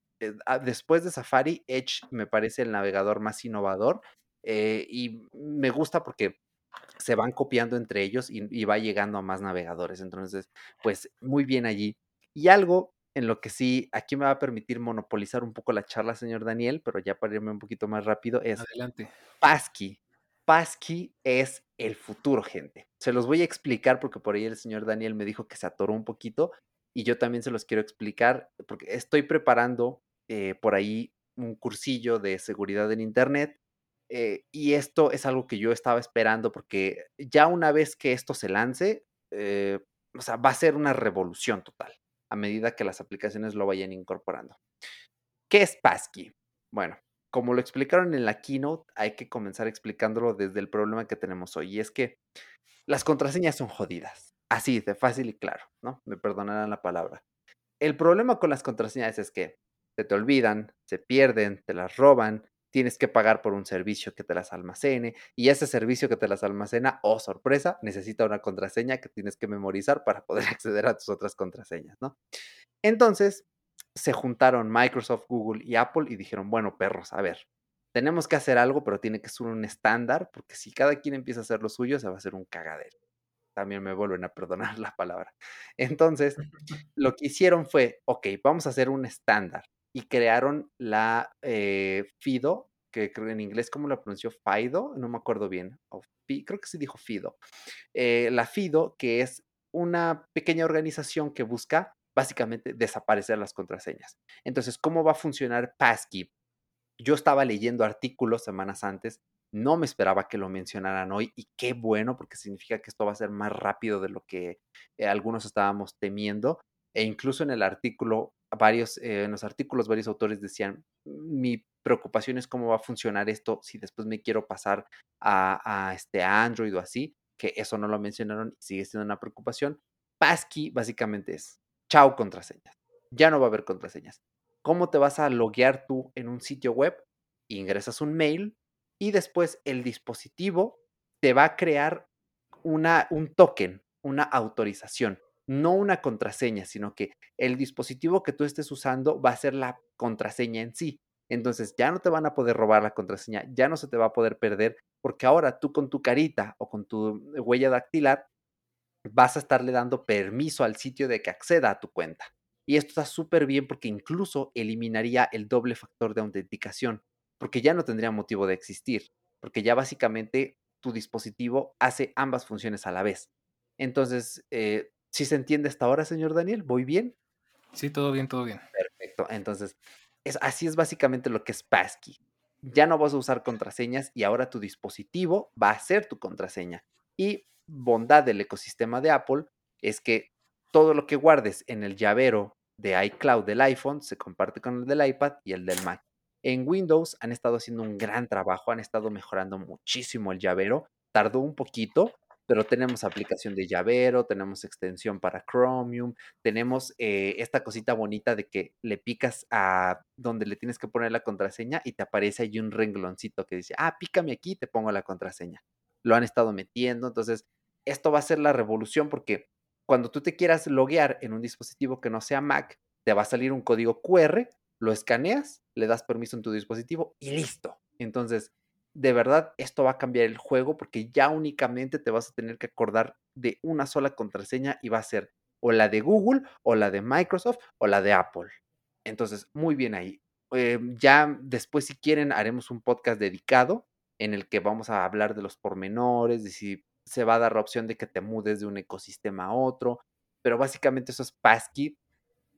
después de Safari, Edge me parece el navegador más innovador eh, y me gusta porque se van copiando entre ellos y, va llegando a más navegadores. Entonces, pues muy bien allí. Y algo en lo que sí, aquí me va a permitir monopolizar un poco la charla, señor Daniel, pero ya para irme un poquito más rápido, es Adelante. Pasky. Pasky es el futuro, gente. Se los voy a explicar porque por ahí el señor Daniel me dijo que se atoró un poquito y yo también se los quiero explicar porque estoy preparando eh, por ahí un cursillo de seguridad en Internet eh, y esto es algo que yo estaba esperando porque ya una vez que esto se lance, eh, o sea, va a ser una revolución total a medida que las aplicaciones lo vayan incorporando. ¿Qué es Passkey? Bueno, como lo explicaron en la keynote, hay que comenzar explicándolo desde el problema que tenemos hoy. Y es que las contraseñas son jodidas. Así, de fácil y claro, ¿no? Me perdonarán la palabra. El problema con las contraseñas es que se te olvidan, se pierden, te las roban, tienes que pagar por un servicio que te las almacene y ese servicio que te las almacena, oh sorpresa, necesita una contraseña que tienes que memorizar para poder [LAUGHS] acceder a tus otras contraseñas, ¿no? Entonces, se juntaron Microsoft, Google y Apple y dijeron, bueno, perros, a ver, tenemos que hacer algo, pero tiene que ser un estándar, porque si cada quien empieza a hacer lo suyo, se va a hacer un cagadero. También me vuelven a perdonar [LAUGHS] la palabra. Entonces, [LAUGHS] lo que hicieron fue, ok, vamos a hacer un estándar y crearon la eh, FIDO, que creo en inglés, ¿cómo la pronunció? FIDO, no me acuerdo bien. creo que se dijo FIDO. Eh, la FIDO, que es una pequeña organización que busca básicamente desaparecer las contraseñas. Entonces, ¿cómo va a funcionar Passkey? Yo estaba leyendo artículos semanas antes, no me esperaba que lo mencionaran hoy y qué bueno porque significa que esto va a ser más rápido de lo que eh, algunos estábamos temiendo. E incluso en el artículo varios, eh, en los artículos varios autores decían, mi preocupación es cómo va a funcionar esto si después me quiero pasar a, este, Android o así, que eso no lo mencionaron y sigue siendo una preocupación. Passkey básicamente es, chao contraseñas, ya no va a haber contraseñas. ¿Cómo te vas a loguear tú en un sitio web? Ingresas un mail y después el dispositivo te va a crear una, un token, una autorización no una contraseña, sino que el dispositivo que tú estés usando va a ser la contraseña en sí. Entonces ya no te van a poder robar la contraseña, ya no se te va a poder perder, porque ahora tú con tu carita o con tu huella dactilar vas a estarle dando permiso al sitio de que acceda a tu cuenta. Y esto está súper bien porque incluso eliminaría el doble factor de autenticación, porque ya no tendría motivo de existir, porque ya básicamente tu dispositivo hace ambas funciones a la vez. Entonces, eh, ¿sí se entiende hasta ahora, señor Daniel? ¿Voy bien? Sí, todo bien, todo bien. Perfecto. Entonces, es, así es básicamente lo que es Passkey. Ya no vas a usar contraseñas y ahora tu dispositivo va a ser tu contraseña. Y bondad del ecosistema de Apple es que todo lo que guardes en el llavero de iCloud del iPhone se comparte con el del iPad y el del Mac. En Windows han estado haciendo un gran trabajo, han estado mejorando muchísimo el llavero. Tardó un poquito, pero tenemos aplicación de llavero, tenemos extensión para Chromium, tenemos eh, esta cosita bonita de que le picas a donde le tienes que poner la contraseña y te aparece ahí un rengloncito que dice, ah, pícame aquí y te pongo la contraseña. Lo han estado metiendo, entonces esto va a ser la revolución porque cuando tú te quieras loguear en un dispositivo que no sea Mac, te va a salir un código QR, lo escaneas, le das permiso en tu dispositivo y listo. Entonces, de verdad, esto va a cambiar el juego porque ya únicamente te vas a tener que acordar de una sola contraseña y va a ser o la de Google, o la de Microsoft, o la de Apple. Entonces, muy bien ahí. Em, ya después, si quieren, haremos un podcast dedicado en el que vamos a hablar de los pormenores, de si se va a dar la opción de que te mudes de un ecosistema a otro, pero básicamente eso es Passkey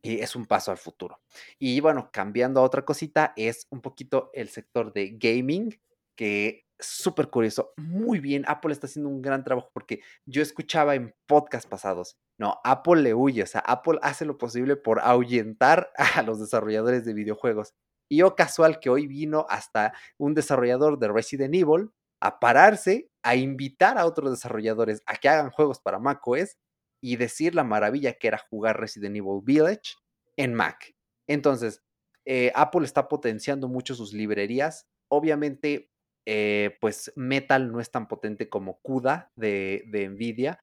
y es un paso al futuro. Y bueno, cambiando a otra cosita, es un poquito el sector de gaming, que súper curioso. Muy bien, Apple está haciendo un gran trabajo porque yo escuchaba en podcast pasados, no, Apple le huye, o sea, Apple hace lo posible por ahuyentar a los desarrolladores de videojuegos. Y yo casual que hoy vino hasta un desarrollador de Resident Evil a pararse, a invitar a otros desarrolladores a que hagan juegos para macOS y decir la maravilla que era jugar Resident Evil Village en Mac. Entonces, eh, Apple está potenciando mucho sus librerías. Obviamente, eh, pues Metal no es tan potente como CUDA de, Nvidia,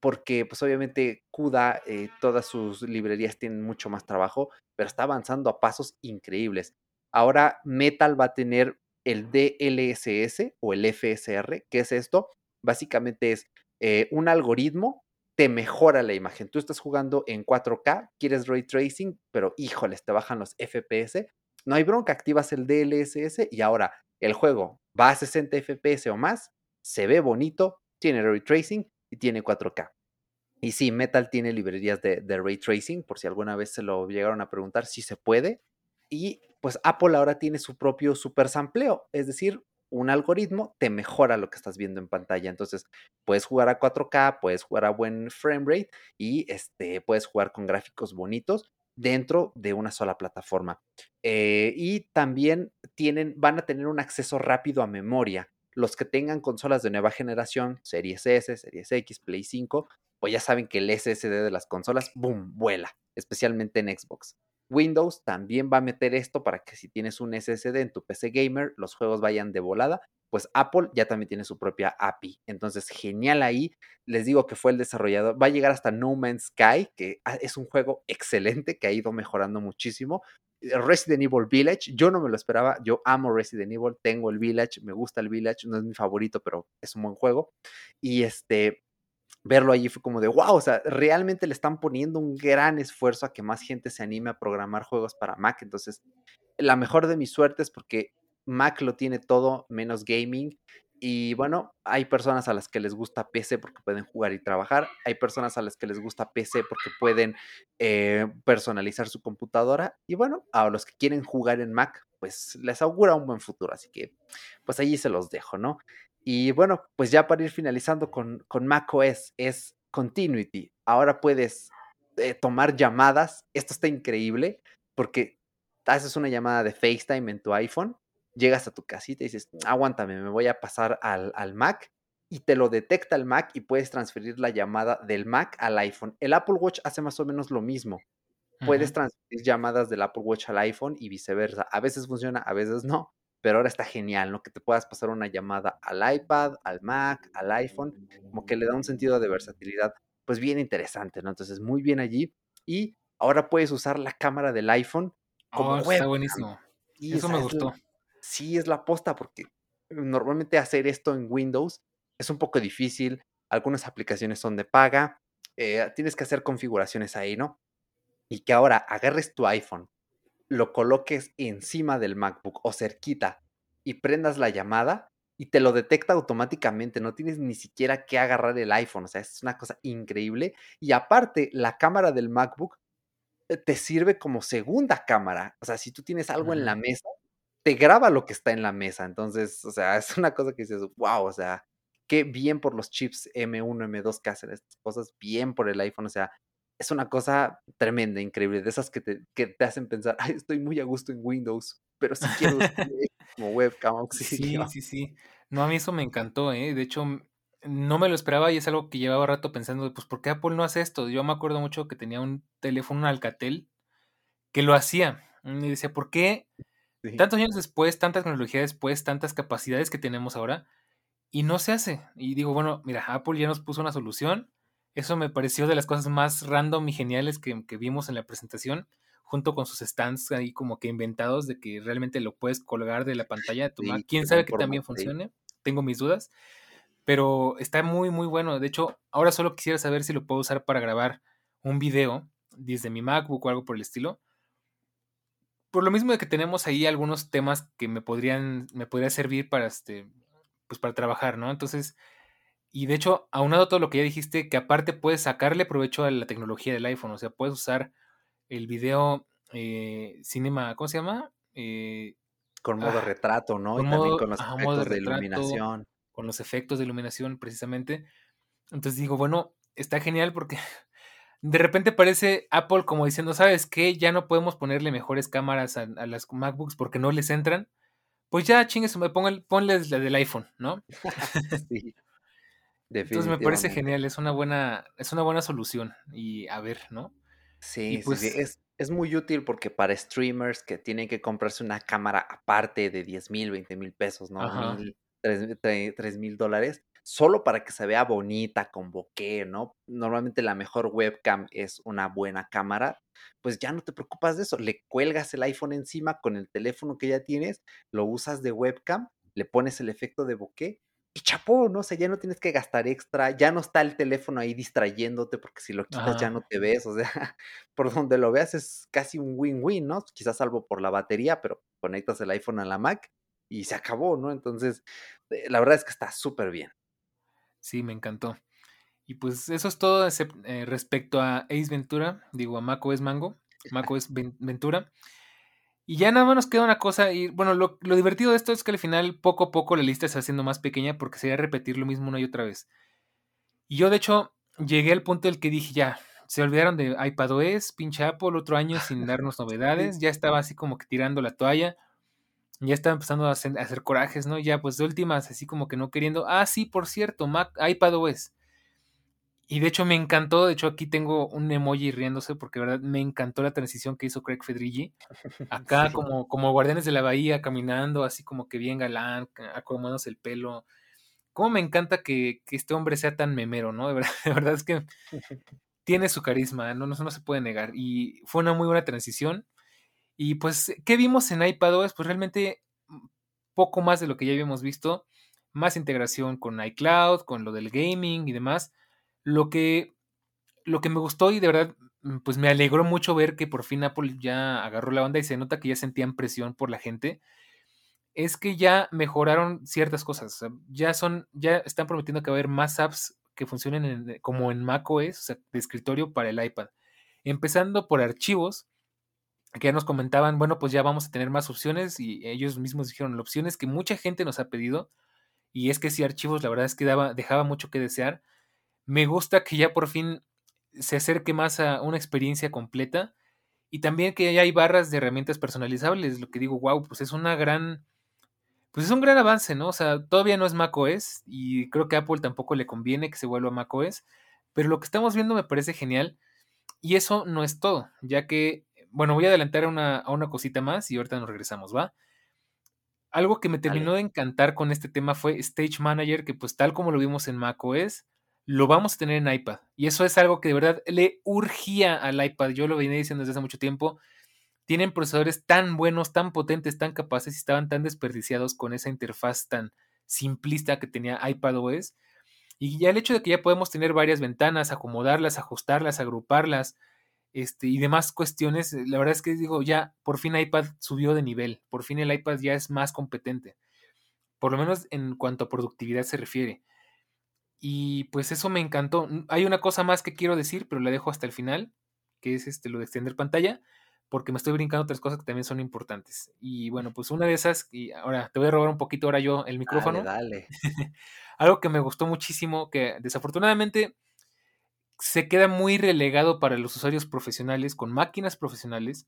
porque pues obviamente CUDA, eh, todas sus librerías tienen mucho más trabajo, pero está avanzando a pasos increíbles. Ahora Metal va a tener el DLSS o el FSR. ¿Qué es esto? Básicamente es eh, un algoritmo te mejora la imagen. Tú estás jugando en 4K, quieres ray tracing, pero híjoles, te bajan los FPS. No hay bronca, activas el DLSS y ahora el juego va a 60 FPS o más, se ve bonito, tiene ray tracing y tiene 4K. Y sí, Metal tiene librerías de, ray tracing, por si alguna vez se lo llegaron a preguntar, sí se puede. Y pues Apple ahora tiene su propio super sampleo, es decir, un algoritmo te mejora lo que estás viendo en pantalla. Entonces, puedes jugar a 4K, puedes jugar a buen frame rate y este, puedes jugar con gráficos bonitos dentro de una sola plataforma. Eh, y también tienen, van a tener un acceso rápido a memoria. Los que tengan consolas de nueva generación, Series S, Series X, Play 5, pues ya saben que el SSD de las consolas, boom, vuela, especialmente en Xbox. Windows también va a meter esto para que si tienes un SSD en tu PC gamer, los juegos vayan de volada. Pues Apple ya también tiene su propia API. Entonces, genial ahí. Les digo que fue el desarrollador. Va a llegar hasta No Man's Sky, que ah, es un juego excelente que ha ido mejorando muchísimo. Eh, Resident Evil Village, yo no me lo esperaba. Yo amo Resident Evil, tengo el Village, me gusta el Village, no es mi favorito, pero es un buen juego. Y este, verlo allí fue como de wow, o sea, realmente le están poniendo un gran esfuerzo a que más gente se anime a programar juegos para Mac. Entonces, la mejor de mis suertes porque Mac lo tiene todo menos gaming. Y bueno, hay personas a las que les gusta PC porque pueden jugar y trabajar. Hay personas a las que les gusta PC porque pueden eh, personalizar su computadora. Y bueno, a los que quieren jugar en Mac, pues les augura un buen futuro. Así que, pues allí se los dejo, ¿no? Y bueno, pues ya para ir finalizando con, con macOS es Continuity. Ahora puedes eh, tomar llamadas. Esto está increíble porque haces una llamada de FaceTime en tu iPhone, llegas a tu casita y dices, aguántame, me voy a pasar al, al Mac y te lo detecta el Mac y puedes transferir la llamada del Mac al iPhone. El Apple Watch hace más o menos lo mismo. Puedes transferir llamadas del Apple Watch al iPhone y viceversa. A veces funciona, a veces no pero ahora está genial, ¿no? Que te puedas pasar una llamada al iPad, al Mac, al iPhone, como que le da un sentido de versatilidad, pues bien interesante, ¿no? Entonces, muy bien allí. Y ahora puedes usar la cámara del iPhone como oh, Está buenísimo. Y Eso me gustó. Sí, es la posta, porque normalmente hacer esto en Windows es un poco difícil. algunas aplicaciones son de paga, eh, tienes que hacer configuraciones ahí, ¿no? Y que ahora agarres tu iPhone, lo coloques encima del MacBook o cerquita y prendas la llamada y te lo detecta automáticamente, no tienes ni siquiera que agarrar el iPhone, o sea, es una cosa increíble. Y aparte, la cámara del MacBook eh, te sirve como segunda cámara, o sea, si tú tienes algo en la Ujú. mesa, te graba lo que está en la mesa, entonces, o sea, [LAUGHS] es una cosa que dices: "Guau", o sea, qué bien por los chips M1, M2 que hacen estas cosas, bien por el iPhone, o sea, es una cosa tremenda, increíble, de esas que te que te hacen pensar: "Ay, estoy muy a gusto en Windows, pero sí quiero como [LAUGHS] webcam, Sí, [LAUGHS] auxilio". sí, sí. No, a mí eso me encantó, ¿eh? De hecho, no me lo esperaba y es algo que llevaba rato pensando, pues, ¿por qué Apple no hace esto? Yo me acuerdo mucho que tenía un teléfono, un Alcatel, que lo hacía. Y decía, ¿por qué Sí. tantos años después, tanta tecnología después, tantas capacidades que tenemos ahora, y no se hace? Y digo, bueno, mira, Apple ya nos puso una solución. Eso me pareció de las cosas más random y geniales que, que vimos en la presentación, junto con sus stands ahí como que inventados de que realmente lo puedes colgar de la pantalla de tu Sí, Mac. Quién sabe que también funcione. Tengo mis dudas, pero está muy, muy bueno. De hecho, ahora solo quisiera saber si lo puedo usar para grabar un video desde mi MacBook o algo por el estilo. Por lo mismo de que tenemos ahí algunos temas que me podrían, me podría servir para este, pues para trabajar, ¿no? Entonces, y de hecho, aunado todo lo que ya dijiste, que aparte puedes sacarle provecho a la tecnología del iPhone, o sea, puedes usar el video eh, cinema, ¿cómo se llama? Eh, Con modo ah, retrato, ¿no? Y con también modo, con los ajá, efectos de retrato, iluminación. con los efectos de iluminación precisamente. Entonces digo, bueno, está genial porque de repente parece Apple como diciendo, ¿sabes qué? Ya no podemos ponerle mejores cámaras a, a las MacBooks porque no les entran. Pues ya, chingues, pongan, ponles la del iPhone, ¿no? [LAUGHS] Sí, Entonces me parece genial, es una buena, es una buena solución. Y a ver, ¿no? Sí, pues, es es muy útil porque para streamers que tienen que comprarse una cámara aparte de 10,000, 20,000 pesos, ¿no? ajá, 1000, tres tre $3000 dólares, solo para que se vea bonita con bokeh, ¿no? Normalmente la mejor webcam es una buena cámara, pues ya no te preocupas de eso, le cuelgas el iPhone encima con el teléfono que ya tienes, lo usas de webcam, le pones el efecto de bokeh y chapó, ¿no? O sea, ya no tienes que gastar extra, ya no está el teléfono ahí distrayéndote, porque si lo quitas ya no te ves, o sea, [LAUGHS] por donde lo veas es casi un win-win, ¿no? Quizás salvo por la batería, pero conectas el iPhone a la Mac y se acabó, ¿no? Entonces, eh, la verdad es que está súper bien. Sí, me encantó. Y pues eso es todo eh, respecto a Ace Ventura, digo a macOS Mango, macOS Ven- Ventura. Y ya nada más nos queda una cosa, y bueno, lo, lo divertido de esto es que al final poco a poco la lista se va haciendo más pequeña porque sería repetir lo mismo una y otra vez. Y yo de hecho llegué al punto del que dije ya, se olvidaron de iPadOS, pinche Apple, otro año sin darnos [LAUGHS] novedades, ya estaba así como que tirando la toalla, ya estaba empezando a hacer, a hacer corajes, ¿no? Ya pues de últimas, así como que no queriendo, ah, sí, por cierto, Mac, iPadOS. Y de hecho me encantó, de hecho aquí tengo un emoji riéndose porque verdad me encantó la transición que hizo Craig Fedriggi. [LAUGHS] Acá Sí. como, como Guardianes de la Bahía caminando así como que bien galán, acomodándose el pelo. Cómo me encanta que, que este hombre sea tan memero, ¿no? De verdad, [LAUGHS] de verdad es que [LAUGHS] tiene su carisma, no, no, no se puede negar. Y fue una muy buena transición. Y pues, ¿qué vimos en iPadOS? Pues realmente mm, poco más de lo que ya habíamos visto. Más integración con iCloud, con lo del gaming y demás. Lo que lo que me gustó y de verdad, mm, pues me alegró mucho ver que por fin Apple ya agarró la onda y se nota que ya sentían presión por la gente, es que ya mejoraron ciertas cosas. Ya son, ya están prometiendo que va a haber más apps que funcionen en- como en macOS, o sea, de escritorio para el iPad. Empezando por archivos, que ya nos comentaban, bueno, pues ya vamos a tener más opciones y ellos mismos dijeron, la opción es que mucha gente nos ha pedido y es que si archivos la verdad es que daba, dejaba mucho que desear me gusta que ya por fin se acerque más a una experiencia completa y también que ya hay barras de herramientas personalizables, lo que digo, wow, pues es una gran, pues es un gran avance, ¿no? O sea, todavía no es macOS y creo que a Apple tampoco le conviene que se vuelva macOS, pero lo que estamos viendo me parece genial y eso no es todo, ya que, bueno, voy a adelantar a una, a una cosita más y ahorita nos regresamos, ¿va? Algo que me Dale. terminó de encantar con este tema fue Stage Manager, que pues tal como lo vimos en macOS, lo vamos a tener en iPad. Y eso es algo que de verdad le urgía al iPad. Yo lo venía diciendo desde hace mucho tiempo. Tienen procesadores tan buenos, tan potentes, tan capaces y estaban tan desperdiciados con esa interfaz tan simplista que tenía iPadOS. Y ya el hecho de que ya podemos tener varias ventanas, acomodarlas, ajustarlas, agruparlas, este, y demás cuestiones, eh, la verdad es que digo, ya por fin iPad subió de nivel, por fin el iPad ya es más competente, por lo menos en cuanto a productividad se refiere. Y pues eso me encantó. Hay una cosa más que quiero decir, pero la dejo hasta el final, que es este, lo de extender pantalla, porque me estoy brincando otras cosas que también son importantes. Y bueno, pues una de esas, y ahora te voy a robar un poquito ahora yo el micrófono. Dale, dale. [LAUGHS] Algo que me gustó muchísimo, que desafortunadamente se queda muy relegado para los usuarios profesionales con máquinas profesionales,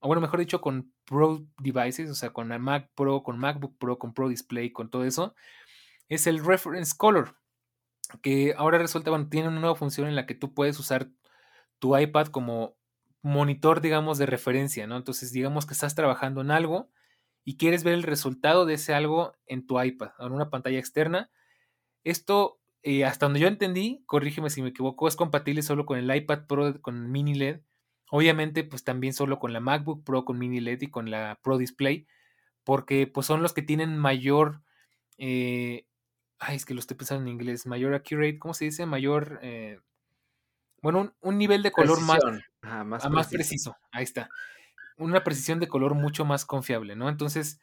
o bueno, mejor dicho, con Pro devices, o sea, con la Mac Pro, con MacBook Pro, con Pro Display, con todo eso, es el Reference Color, que ahora resulta, bueno, tiene una nueva función en la que tú puedes usar tu iPad como monitor, digamos, de referencia, ¿no? Entonces, digamos que estás trabajando en algo y quieres ver el resultado de ese algo en tu iPad, en una pantalla externa. Esto eh, hasta donde yo entendí, corrígeme si me equivoco, es compatible solo con el iPad Pro con mini LED. Obviamente, pues también solo con la MacBook Pro con mini LED y con la Pro Display, porque pues son los que tienen mayor, eh, ay, es que lo estoy pensando en inglés, mayor accurate, ¿cómo se dice? Mayor, eh, bueno, un, nivel de color más, más, ah, más preciso. ahí está. Una precisión de color mucho más confiable, ¿no? Entonces,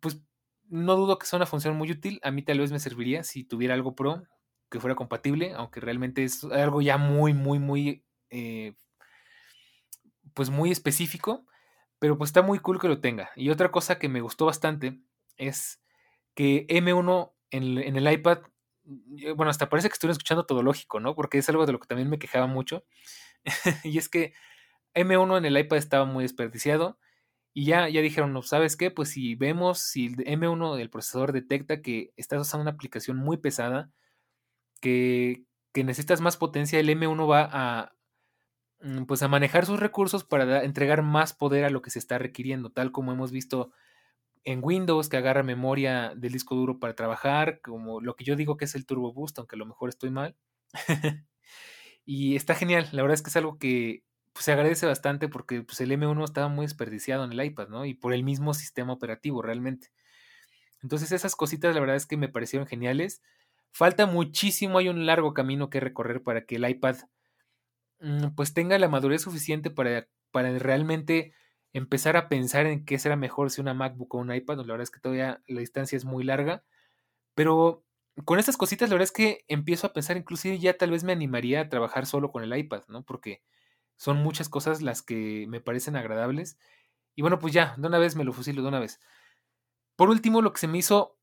pues no dudo que sea una función muy útil. A mí tal vez me serviría si tuviera algo pro que fuera compatible, aunque realmente es algo ya muy, muy, muy, eh, pues muy específico. Pero pues está muy cool que lo tenga. Y otra cosa que me gustó bastante es que M1 en, el iPad, bueno, hasta parece que estoy escuchando todo lógico, ¿no? Porque es algo de lo que también me quejaba mucho. [LAUGHS] y es que M1 en el iPad estaba muy desperdiciado y ya, ya dijeron, no, ¿sabes qué? Pues si vemos, si el M1 del procesador detecta que estás usando una aplicación muy pesada, que, que necesitas más potencia, el M1 va a, mm, pues a manejar sus recursos para entregar más poder a lo que se está requiriendo, tal como hemos visto en Windows, que agarra memoria del disco duro para trabajar, como lo que yo digo que es el Turbo Boost, aunque a lo mejor estoy mal. [LAUGHS] y está genial, la verdad es que es algo que pues, se agradece bastante porque pues, el M1 estaba muy desperdiciado en el iPad, ¿no? Y por el mismo sistema operativo realmente. Entonces esas cositas la verdad es que me parecieron geniales. Falta muchísimo, hay un largo camino que recorrer para que el iPad mm, pues tenga la madurez suficiente para, para realmente empezar a pensar en qué será mejor si una MacBook o un iPad. La verdad es que todavía la distancia es muy larga. Pero con estas cositas la verdad es que empiezo a pensar, inclusive ya tal vez me animaría a trabajar solo con el iPad, ¿no? Porque son muchas cosas las que me parecen agradables. Y bueno, pues ya, de una vez me lo fusilo, de una vez. Por último, lo que se me hizo,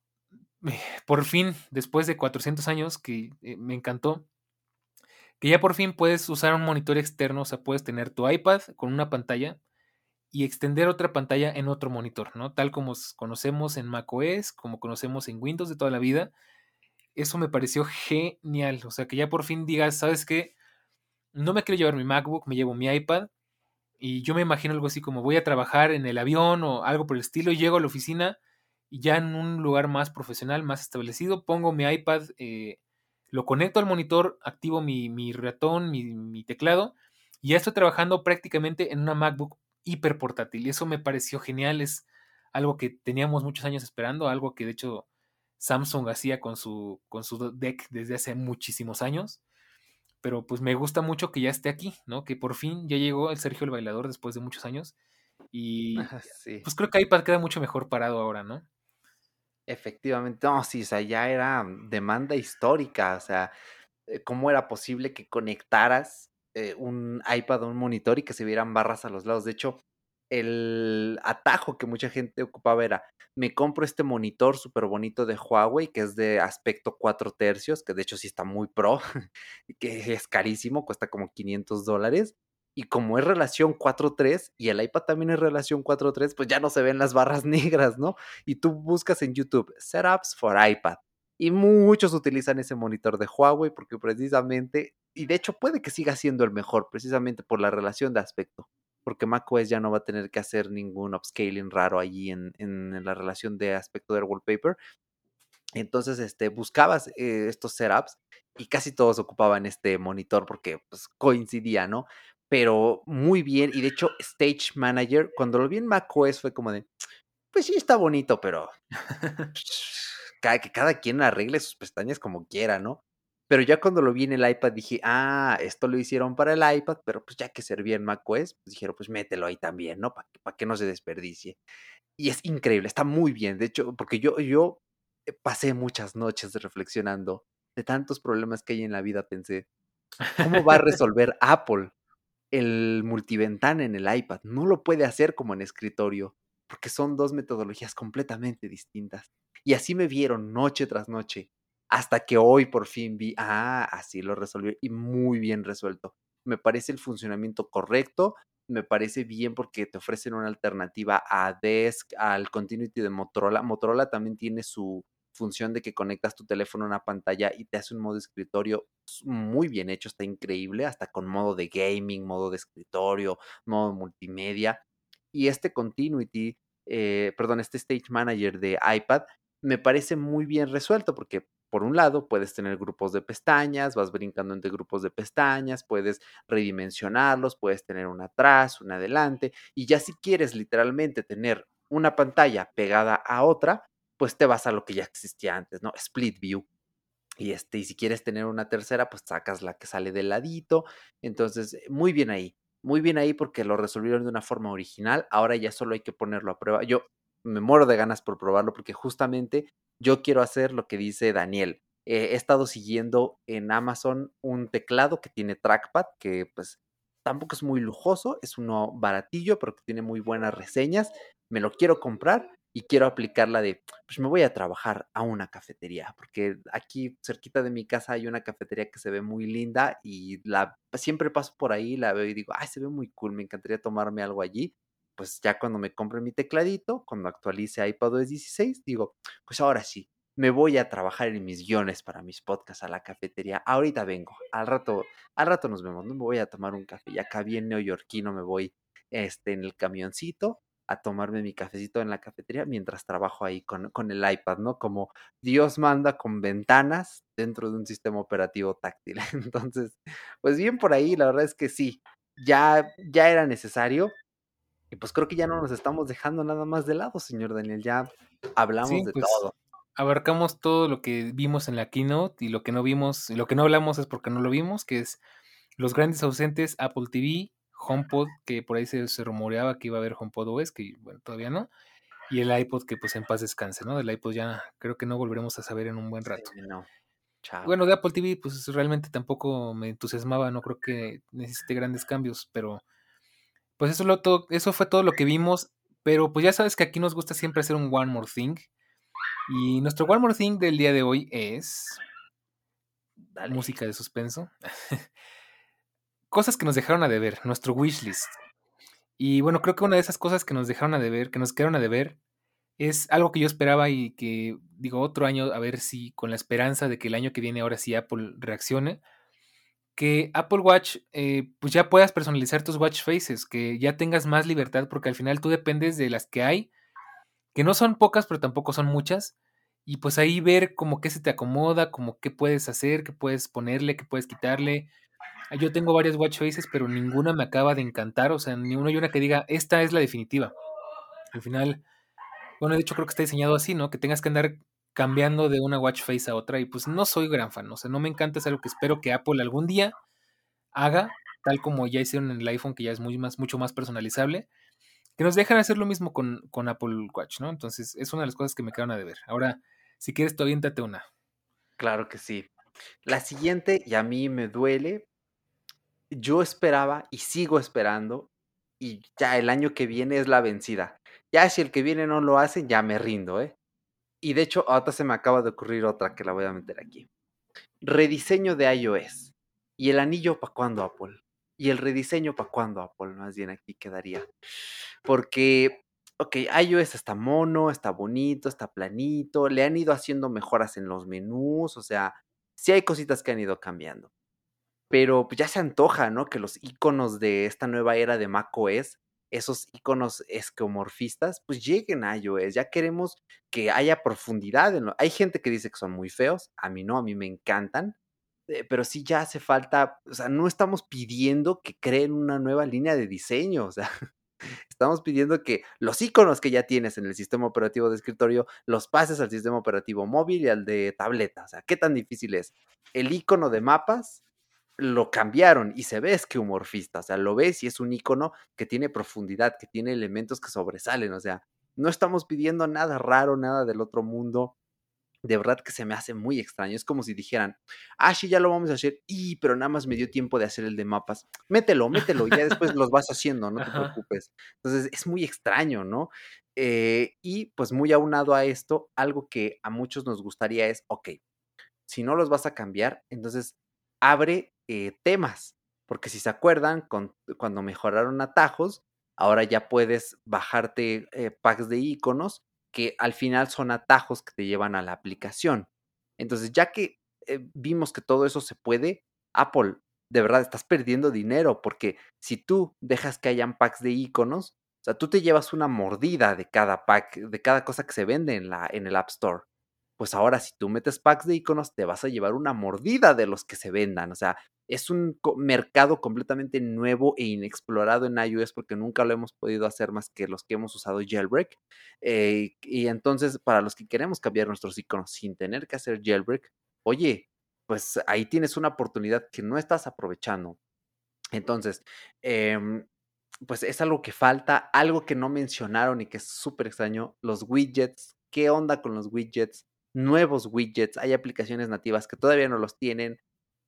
eh, por fin, después de 400 años, que eh, me encantó, que ya por fin puedes usar un monitor externo, o sea, puedes tener tu iPad con una pantalla y extender otra pantalla en otro monitor, ¿no? Tal como conocemos en macOS, como conocemos en Windows de toda la vida. Eso me pareció genial, o sea, que ya por fin digas, ¿sabes qué? No me quiero llevar mi MacBook, me llevo mi iPad y yo me imagino algo así como voy a trabajar en el avión o algo por el estilo, llego a la oficina y ya en un lugar más profesional, más establecido, pongo mi iPad, eh, lo conecto al monitor, activo mi, ratón, mi, teclado y ya estoy trabajando prácticamente en una MacBook hiper portátil y eso me pareció genial, es algo que teníamos muchos años esperando, algo que de hecho Samsung hacía con su, con su deck desde hace muchísimos años pero pues me gusta mucho que ya esté aquí, ¿no? Que por fin ya llegó el Sergio el Bailador después de muchos años. Y pues creo que iPad queda mucho mejor parado ahora, ¿no? Efectivamente, no, sí, o sea, ya era demanda histórica, o sea, eh, ¿cómo era posible que conectaras eh, un iPad a un monitor y que se vieran barras a los lados? De hecho, el atajo que mucha gente ocupaba era, me compro este monitor súper bonito de Huawei, que es de aspecto 4 tercios, que de hecho sí está muy pro, [LAUGHS] que es carísimo, cuesta como 500 dólares. Y como es relación 4.3 y el iPad también es relación 4.3, pues ya no se ven las barras [LAUGHS] negras, ¿no? Y tú buscas en YouTube setups for iPad. Y muchos utilizan ese monitor de Huawei porque precisamente, y de hecho puede que siga siendo el mejor, precisamente por la relación de aspecto porque macOS ya no va a tener que hacer ningún upscaling raro allí en, la relación de aspecto del wallpaper. Entonces, este, buscabas eh, estos setups y casi todos ocupaban este monitor porque pues, coincidía, ¿no? Pero muy bien, y de hecho, Stage Manager, cuando lo vi en macOS fue como de, pues sí, está bonito, pero [LAUGHS] que cada quien arregle sus pestañas como quiera, ¿no? Pero ya cuando lo vi en el iPad dije, ah, esto lo hicieron para el iPad, pero pues ya que servía en macOS, pues dijeron, pues mételo ahí también, ¿no? Para que, que no se desperdicie. Y es increíble, está muy bien. De hecho, porque yo, yo eh, pasé muchas noches reflexionando de tantos problemas que hay en la vida, pensé, ¿cómo va a [LAUGHS] resolver Apple el multiventana en el iPad? No lo puede hacer como en escritorio, porque son dos metodologías completamente distintas. Y así me vieron noche tras noche, hasta que hoy por fin vi, ah, así lo resolvió y muy bien resuelto. Me parece el funcionamiento correcto, me parece bien porque te ofrecen una alternativa a Desk, al Continuity de Motorola. Motorola también tiene su función de que conectas tu teléfono a una pantalla y te hace un modo escritorio muy bien hecho, está increíble, hasta con modo de gaming, modo de escritorio, modo multimedia. Y este Continuity, eh, perdón, este Stage Manager de iPad me parece muy bien resuelto porque por un lado, puedes tener grupos de pestañas, vas brincando entre grupos de pestañas, puedes redimensionarlos, puedes tener una atrás, una adelante, y ya si quieres literalmente tener una pantalla pegada a otra, pues te vas a lo que ya existía antes, ¿no? Split view. Y, este, y si quieres tener una tercera, pues sacas la que sale del ladito. Entonces, muy bien ahí. Muy bien ahí porque lo resolvieron de una forma original. Ahora ya solo hay que ponerlo a prueba. Yo me muero de ganas por probarlo porque justamente yo quiero hacer lo que dice Daniel. he estado siguiendo en Amazon un teclado que tiene trackpad, que pues tampoco es muy lujoso, es uno baratillo, pero que tiene muy buenas reseñas. Me lo quiero comprar y quiero aplicar la de, pues me voy a trabajar a una cafetería, porque aquí cerquita de mi casa hay una cafetería que se ve muy linda y la siempre paso por ahí, la veo y digo, ay, se ve muy cool, me encantaría tomarme algo allí. Pues ya cuando me compre mi tecladito, cuando actualice iPadOS 16, digo, pues ahora sí, me voy a trabajar en mis guiones para mis podcasts a la cafetería. Ahorita vengo, al rato, al rato nos vemos, no me voy a tomar un café, ya acá bien neoyorquino me voy este, en el camioncito a tomarme mi cafecito en la cafetería mientras trabajo ahí con, con, el iPad, ¿no? Como Dios manda con ventanas dentro de un sistema operativo táctil. [LAUGHS] Entonces, pues bien por ahí, la verdad es que sí, ya, ya era necesario. Y pues creo que ya no nos estamos dejando nada más de lado, señor Daniel, ya hablamos de pues, todo. Abarcamos todo lo que vimos en la keynote y lo que no vimos, y lo que no hablamos es porque no lo vimos, que es los grandes ausentes, Apple TV, HomePod, que por ahí se, rumoreaba que iba a haber HomePod OS, que bueno, todavía no. Y el iPod, que pues en paz descanse, ¿no? El iPod ya creo que no volveremos a saber en un buen rato. no. Bueno, de Apple TV, pues realmente tampoco me entusiasmaba, no creo que necesite grandes cambios, pero pues eso, lo todo, eso fue todo lo que vimos. Pero pues ya sabes que aquí nos gusta siempre hacer un One More Thing. Y nuestro One More Thing del día de hoy es. Música de suspenso. [LAUGHS] cosas que nos dejaron a deber, nuestro wishlist. Y bueno, creo que una de esas cosas que nos dejaron a deber, que nos quedaron a deber, es algo que yo esperaba y que digo otro año, a ver si con la esperanza de que el año que viene ahora sí Apple reaccione, que Apple Watch eh, pues ya puedas personalizar tus watch faces, que ya tengas más libertad porque al final tú dependes de las que hay, que no son pocas pero tampoco son muchas, y pues ahí ver como qué se te acomoda, como qué puedes hacer, qué puedes ponerle, qué puedes quitarle, yo tengo varias watch faces, pero ninguna me acaba de encantar. O sea, ni una y una que diga, esta es la definitiva. Al final, bueno, de hecho creo que está diseñado así, ¿no? Que tengas que andar cambiando de una watch face a otra. Y pues no soy gran fan. O sea, no me encanta, es algo que espero que Apple algún día haga, tal como ya hicieron en el iPhone, que ya es mucho más personalizable. Que nos dejan hacer lo mismo con, con Apple Watch, ¿no? Entonces, es una de las cosas que me quedan a deber. Ahora, si quieres, tú una. Claro que sí. La siguiente, y a mí me duele, yo esperaba y sigo esperando y ya el año que viene es la vencida. Ya si el que viene no lo hace, ya me rindo, ¿eh? Y de hecho, ahora se me acaba de ocurrir otra que la voy a meter aquí. Rediseño de iOS. ¿Y el anillo para cuándo, Apple? ¿Y el rediseño para cuándo, Apple? Más bien aquí quedaría. Porque, ok, iOS está mono, está bonito, está planito, le han ido haciendo mejoras en los menús, o sea, sí hay cositas que han ido cambiando pero pues, ya se antoja, ¿no? Que los iconos de esta nueva era de macOS, esos iconos esquemorfistas, pues lleguen a iOS. Ya queremos que haya profundidad. En lo... Hay gente que dice que son muy feos, a mí no, a mí me encantan, eh, pero sí ya hace falta, o sea, no estamos pidiendo que creen una nueva línea de diseño, o sea, [LAUGHS] Estamos pidiendo que los iconos que ya tienes en el sistema operativo de escritorio los pases al sistema operativo móvil y al de tableta. O sea, ¿qué tan difícil es? El icono de mapas lo cambiaron y se ve esquemorfista, o sea, lo ves y es un icono que tiene profundidad, que tiene elementos que sobresalen, o sea, no estamos pidiendo nada raro, nada del otro mundo. De verdad que se me hace muy extraño. Es como si dijeran, ah, sí, ya lo vamos a hacer. Y, pero nada más me dio tiempo de hacer el de mapas. Mételo, mételo, y ya después los vas haciendo, no te preocupes. Entonces, es muy extraño, ¿no? Eh, y pues muy aunado a esto, algo que a muchos nos gustaría es, ok, si no los vas a cambiar, entonces abre eh, temas, porque si se acuerdan, cuando mejoraron atajos, ahora ya puedes bajarte eh, packs de iconos que al final son atajos que te llevan a la aplicación. Entonces, ya que eh, vimos que todo eso se puede, Apple, de verdad estás perdiendo dinero porque si tú dejas que hayan packs de iconos, o sea, tú te llevas una mordida de cada pack, de cada cosa que se vende en, la, en el App Store pues ahora si tú metes packs de iconos, te vas a llevar una mordida de los que se vendan. O sea, es un mercado completamente nuevo e inexplorado en iOS porque nunca lo hemos podido hacer más que los que hemos usado jailbreak. Eh, y entonces, para los que queremos cambiar nuestros iconos sin tener que hacer jailbreak, oye, pues ahí tienes una oportunidad que no estás aprovechando. Entonces, em, pues es algo que falta, algo que no mencionaron y que es súper extraño, los widgets. ¿Qué onda con los widgets? Nuevos widgets, hay aplicaciones nativas que todavía no los tienen,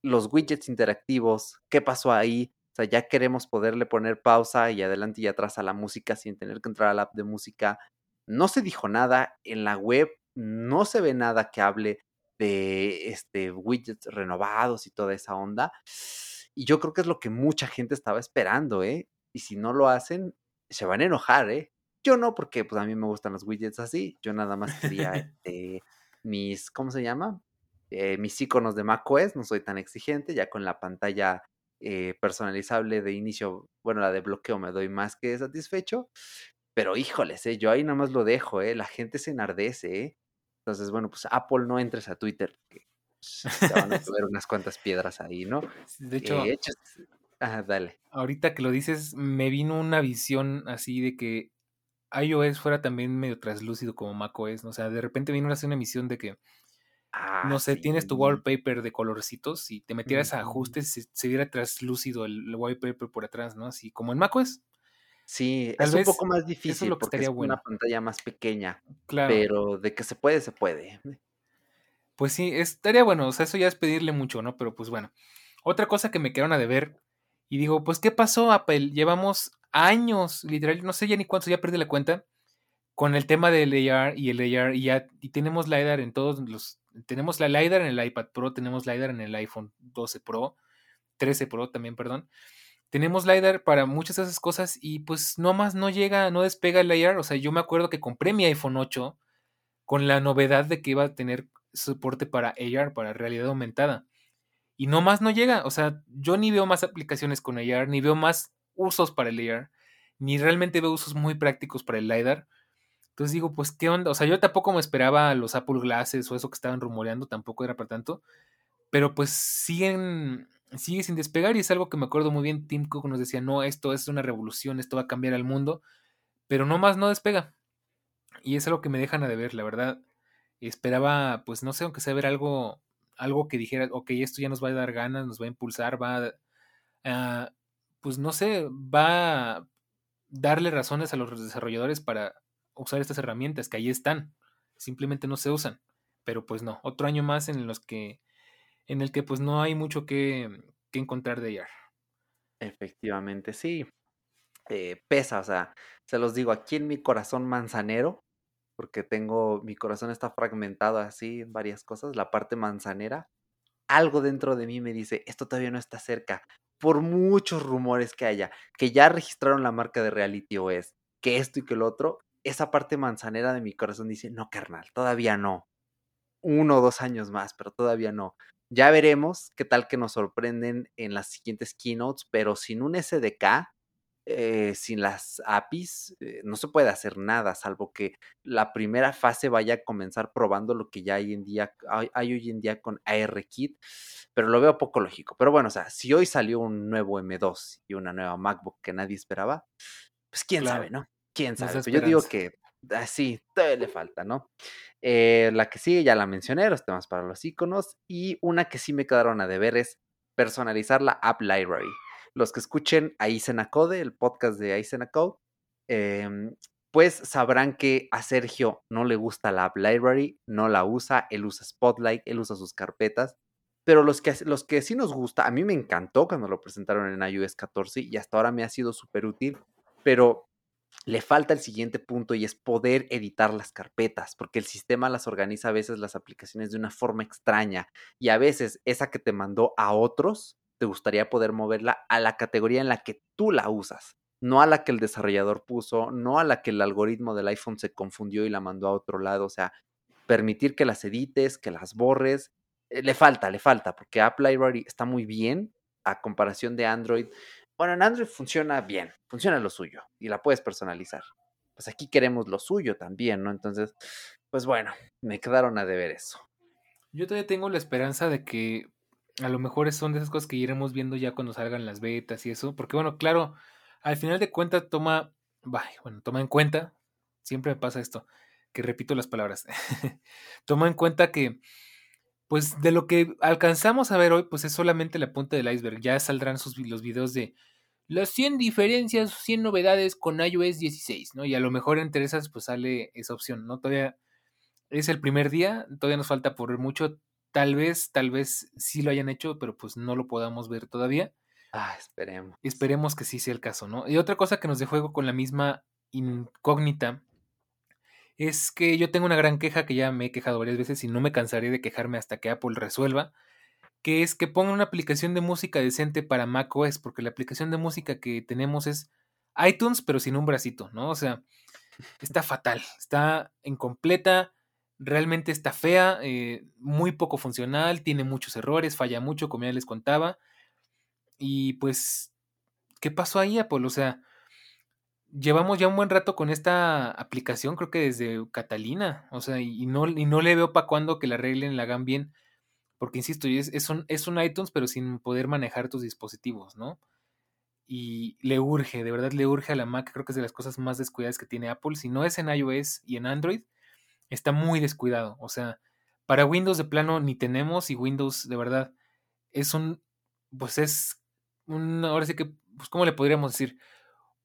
los widgets interactivos, ¿qué pasó ahí? O sea, ya queremos poderle poner pausa y adelante y atrás a la música sin tener que entrar al app de música. No se dijo nada en la web, no se ve nada que hable de este widgets renovados y toda esa onda. Y yo creo que es lo que mucha gente estaba esperando, ¿eh? Y si no lo hacen, se van a enojar, ¿eh? Yo no, porque pues a mí me gustan los widgets así. Yo nada más quería [LAUGHS] este, mis, ¿cómo se llama? Eh, mis iconos de macOS, no soy tan exigente, ya con la pantalla eh, personalizable de inicio, bueno, la de bloqueo me doy más que satisfecho, pero híjoles, eh, yo ahí nada más lo dejo, eh, la gente se enardece, eh. Entonces, bueno, pues Apple no entres a Twitter, que te van a [LAUGHS] ver unas cuantas piedras ahí, ¿no? De hecho, ah, dale. Ahorita que lo dices, me vino una visión así de que iOS fuera también medio translúcido como macOS, ¿no? O sea, de repente vino una emisión de que, no ah, sé, tienes tu wallpaper de colorcitos y te metieras a ajustes y se, viera translúcido el, wallpaper por atrás, ¿no? Así como en macOS. Sí, es un poco más difícil lo porque es una pantalla más pequeña. Claro. Pero de que se puede, se puede. Pues sí, estaría bueno, o sea, eso ya es pedirle mucho, ¿no? Pero pues bueno. Otra cosa que me quedaron a deber y digo, pues, ¿qué pasó, Apple? Llevamos años, literal, no sé ya ni cuántos, ya perdí la cuenta, con el tema del AR y el AR, y ya y tenemos LiDAR en todos los, tenemos la LiDAR en el iPad Pro, tenemos LiDAR en el iPhone 12 Pro, 13 Pro también, perdón. Tenemos LiDAR para muchas de esas cosas y pues no más no llega, no despega el AR. O sea, yo me acuerdo que compré mi iPhone 8 con la novedad de que iba a tener soporte para AR, para realidad aumentada. Y no más no llega. O sea, yo ni veo más aplicaciones con AR, ni veo más usos para el AR, ni realmente veo usos muy prácticos para el LiDAR. Entonces digo, pues, ¿qué onda? O sea, yo tampoco me esperaba los Apple Glasses o eso que estaban rumoreando, tampoco era para tanto. Pero pues siguen, sigue sin despegar y es algo que me acuerdo muy bien. Tim Cook nos decía, no, esto es una revolución, esto va a cambiar al mundo. Pero no más no despega. Y es algo que me dejan a deber, la verdad. Esperaba, pues no sé, aunque sea ver algo, algo que dijera, ok, esto ya nos va a dar ganas, nos va a impulsar, va a, pues no sé, va a darle razones a los desarrolladores para usar estas herramientas que ahí están, simplemente no se usan. Pero pues no, otro año más en los que en el que pues no hay mucho que, que encontrar de AR. Efectivamente, sí. Eh, pesa, o sea, se los digo, aquí en mi corazón manzanero, porque tengo, mi corazón está fragmentado así en varias cosas, la parte manzanera, algo dentro de mí me dice, esto todavía no está cerca, por muchos rumores que haya, que ya registraron la marca de Reality OS, que esto y que lo otro, esa parte manzanera de mi corazón dice, no, carnal, todavía no. Uno o dos años más, pero todavía no. Ya veremos qué tal que nos sorprenden en las siguientes keynotes, pero sin un SDK, eh, sin las APIs eh, no se puede hacer nada, salvo que la primera fase vaya a comenzar probando lo que ya hay en día, hay, hoy en día con ARKit, pero lo veo poco lógico. Pero bueno, o sea, si hoy salió un nuevo M2 y una nueva MacBook que nadie esperaba, pues quién sabe, ¿no? Quién sabe. yo digo que así, ah, todavía le falta, ¿no? Eh, la que sigue ya la mencioné, los temas para los iconos. Y una que sí me quedaron a deber es personalizar la App Library. Los que escuchen a Code, el podcast de Code, eh, pues sabrán que a Sergio no le gusta la App Library, no la usa, él usa Spotlight, él usa sus carpetas. Pero los que, los que sí nos gusta, a mí me encantó cuando lo presentaron en iOS 14 y hasta ahora me ha sido súper útil, pero le falta el siguiente punto y es poder editar las carpetas, porque el sistema las organiza a veces las aplicaciones de una forma extraña y a veces esa que te mandó a otros, te gustaría poder moverla a la categoría en la que tú la usas, no a la que el desarrollador puso, no a la que el algoritmo del iPhone se confundió y la mandó a otro lado, o sea, permitir que las edites, que las borres, eh, le falta, le falta, porque App Library está muy bien a comparación de Android bueno, en Android funciona bien, funciona lo suyo y la puedes personalizar. Pues aquí queremos lo suyo también, ¿no? Entonces, pues bueno, me quedaron a deber eso. Yo todavía tengo la esperanza de que a lo mejor son de esas cosas que iremos viendo ya cuando salgan las betas y eso, porque bueno, claro, al final de cuentas toma, bueno, toma en cuenta, siempre me pasa esto, que repito las palabras, [LAUGHS] toma en cuenta que pues de lo que alcanzamos a ver hoy, pues es solamente la punta del iceberg, ya saldrán sus, los videos de las 100 diferencias, 100 novedades con iOS 16, ¿no? Y a lo mejor entre esas pues sale esa opción, ¿no? Todavía es el primer día, todavía nos falta por mucho, tal vez, tal vez sí lo hayan hecho, pero pues no lo podamos ver todavía. Ah, esperemos. Esperemos que sí sea el caso, ¿no? Y otra cosa que nos dejó con la misma incógnita es que yo tengo una gran queja que ya me he quejado varias veces y no me cansaré de quejarme hasta que Apple resuelva que es que ponga una aplicación de música decente para macOS, porque la aplicación de música que tenemos es iTunes, pero sin un bracito, ¿no? O sea, está fatal, está incompleta, realmente está fea, eh, muy poco funcional, tiene muchos errores, falla mucho, como ya les contaba. Y pues, ¿qué pasó ahí, Apple? O sea, llevamos ya un buen rato con esta aplicación, creo que desde Catalina, o sea, y no, y no le veo para cuándo que la arreglen, la hagan bien. Porque, insisto, es, es, un, es un iTunes, pero sin poder manejar tus dispositivos, ¿no? Y le urge, de verdad le urge a la Mac, creo que es de las cosas más descuidadas que tiene Apple. Si no es en iOS y en Android, está muy descuidado. O sea, para Windows de plano ni tenemos y Windows de verdad es un, pues es un, ahora sí que, pues ¿cómo le podríamos decir?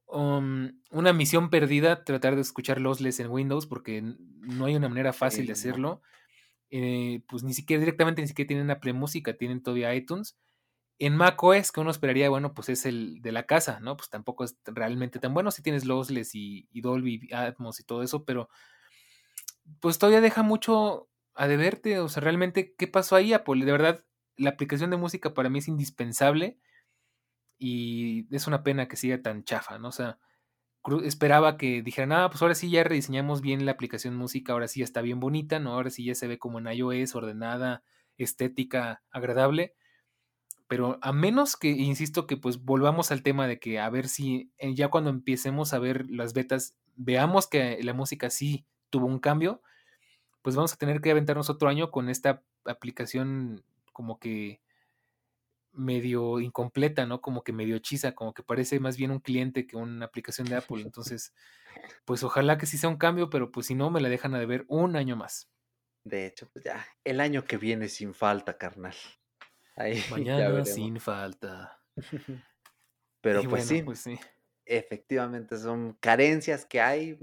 Um, una misión perdida tratar de escuchar lossless en Windows porque no hay una manera fácil de hacerlo. Eh, pues ni siquiera directamente ni siquiera tienen Apple Música, tienen todavía iTunes. En macOS, que uno esperaría, bueno, pues es el de la casa, ¿no? Pues tampoco es realmente tan bueno si tienes Lossless y, y Dolby Atmos y todo eso, pero pues todavía deja mucho a deberte, o sea, realmente, ¿qué pasó ahí, Apple? De verdad, la aplicación de música para mí es indispensable y es una pena que siga tan chafa, ¿no? O sea, esperaba que dijeran, ah, pues ahora sí ya rediseñamos bien la aplicación música, ahora sí ya está bien bonita, ¿no? Ahora sí ya se ve como en iOS, ordenada, estética, agradable. Pero a menos que, insisto, que pues volvamos al tema de que a ver si eh, ya cuando empecemos a ver las betas, veamos que la música sí tuvo un cambio, pues vamos a tener que aventarnos otro año con esta aplicación como que medio incompleta, ¿no? Como que medio hechiza, como que parece más bien un cliente que una aplicación de Apple. [LAUGHS] Entonces, pues ojalá que sí sea un cambio, pero pues si no, me la dejan a deber un año más. De hecho, pues ya, el año que viene sin falta, carnal. Ahí, [LAUGHS] Mañana sin falta. [LAUGHS] pero pues, sí, pues sí, efectivamente son carencias que hay.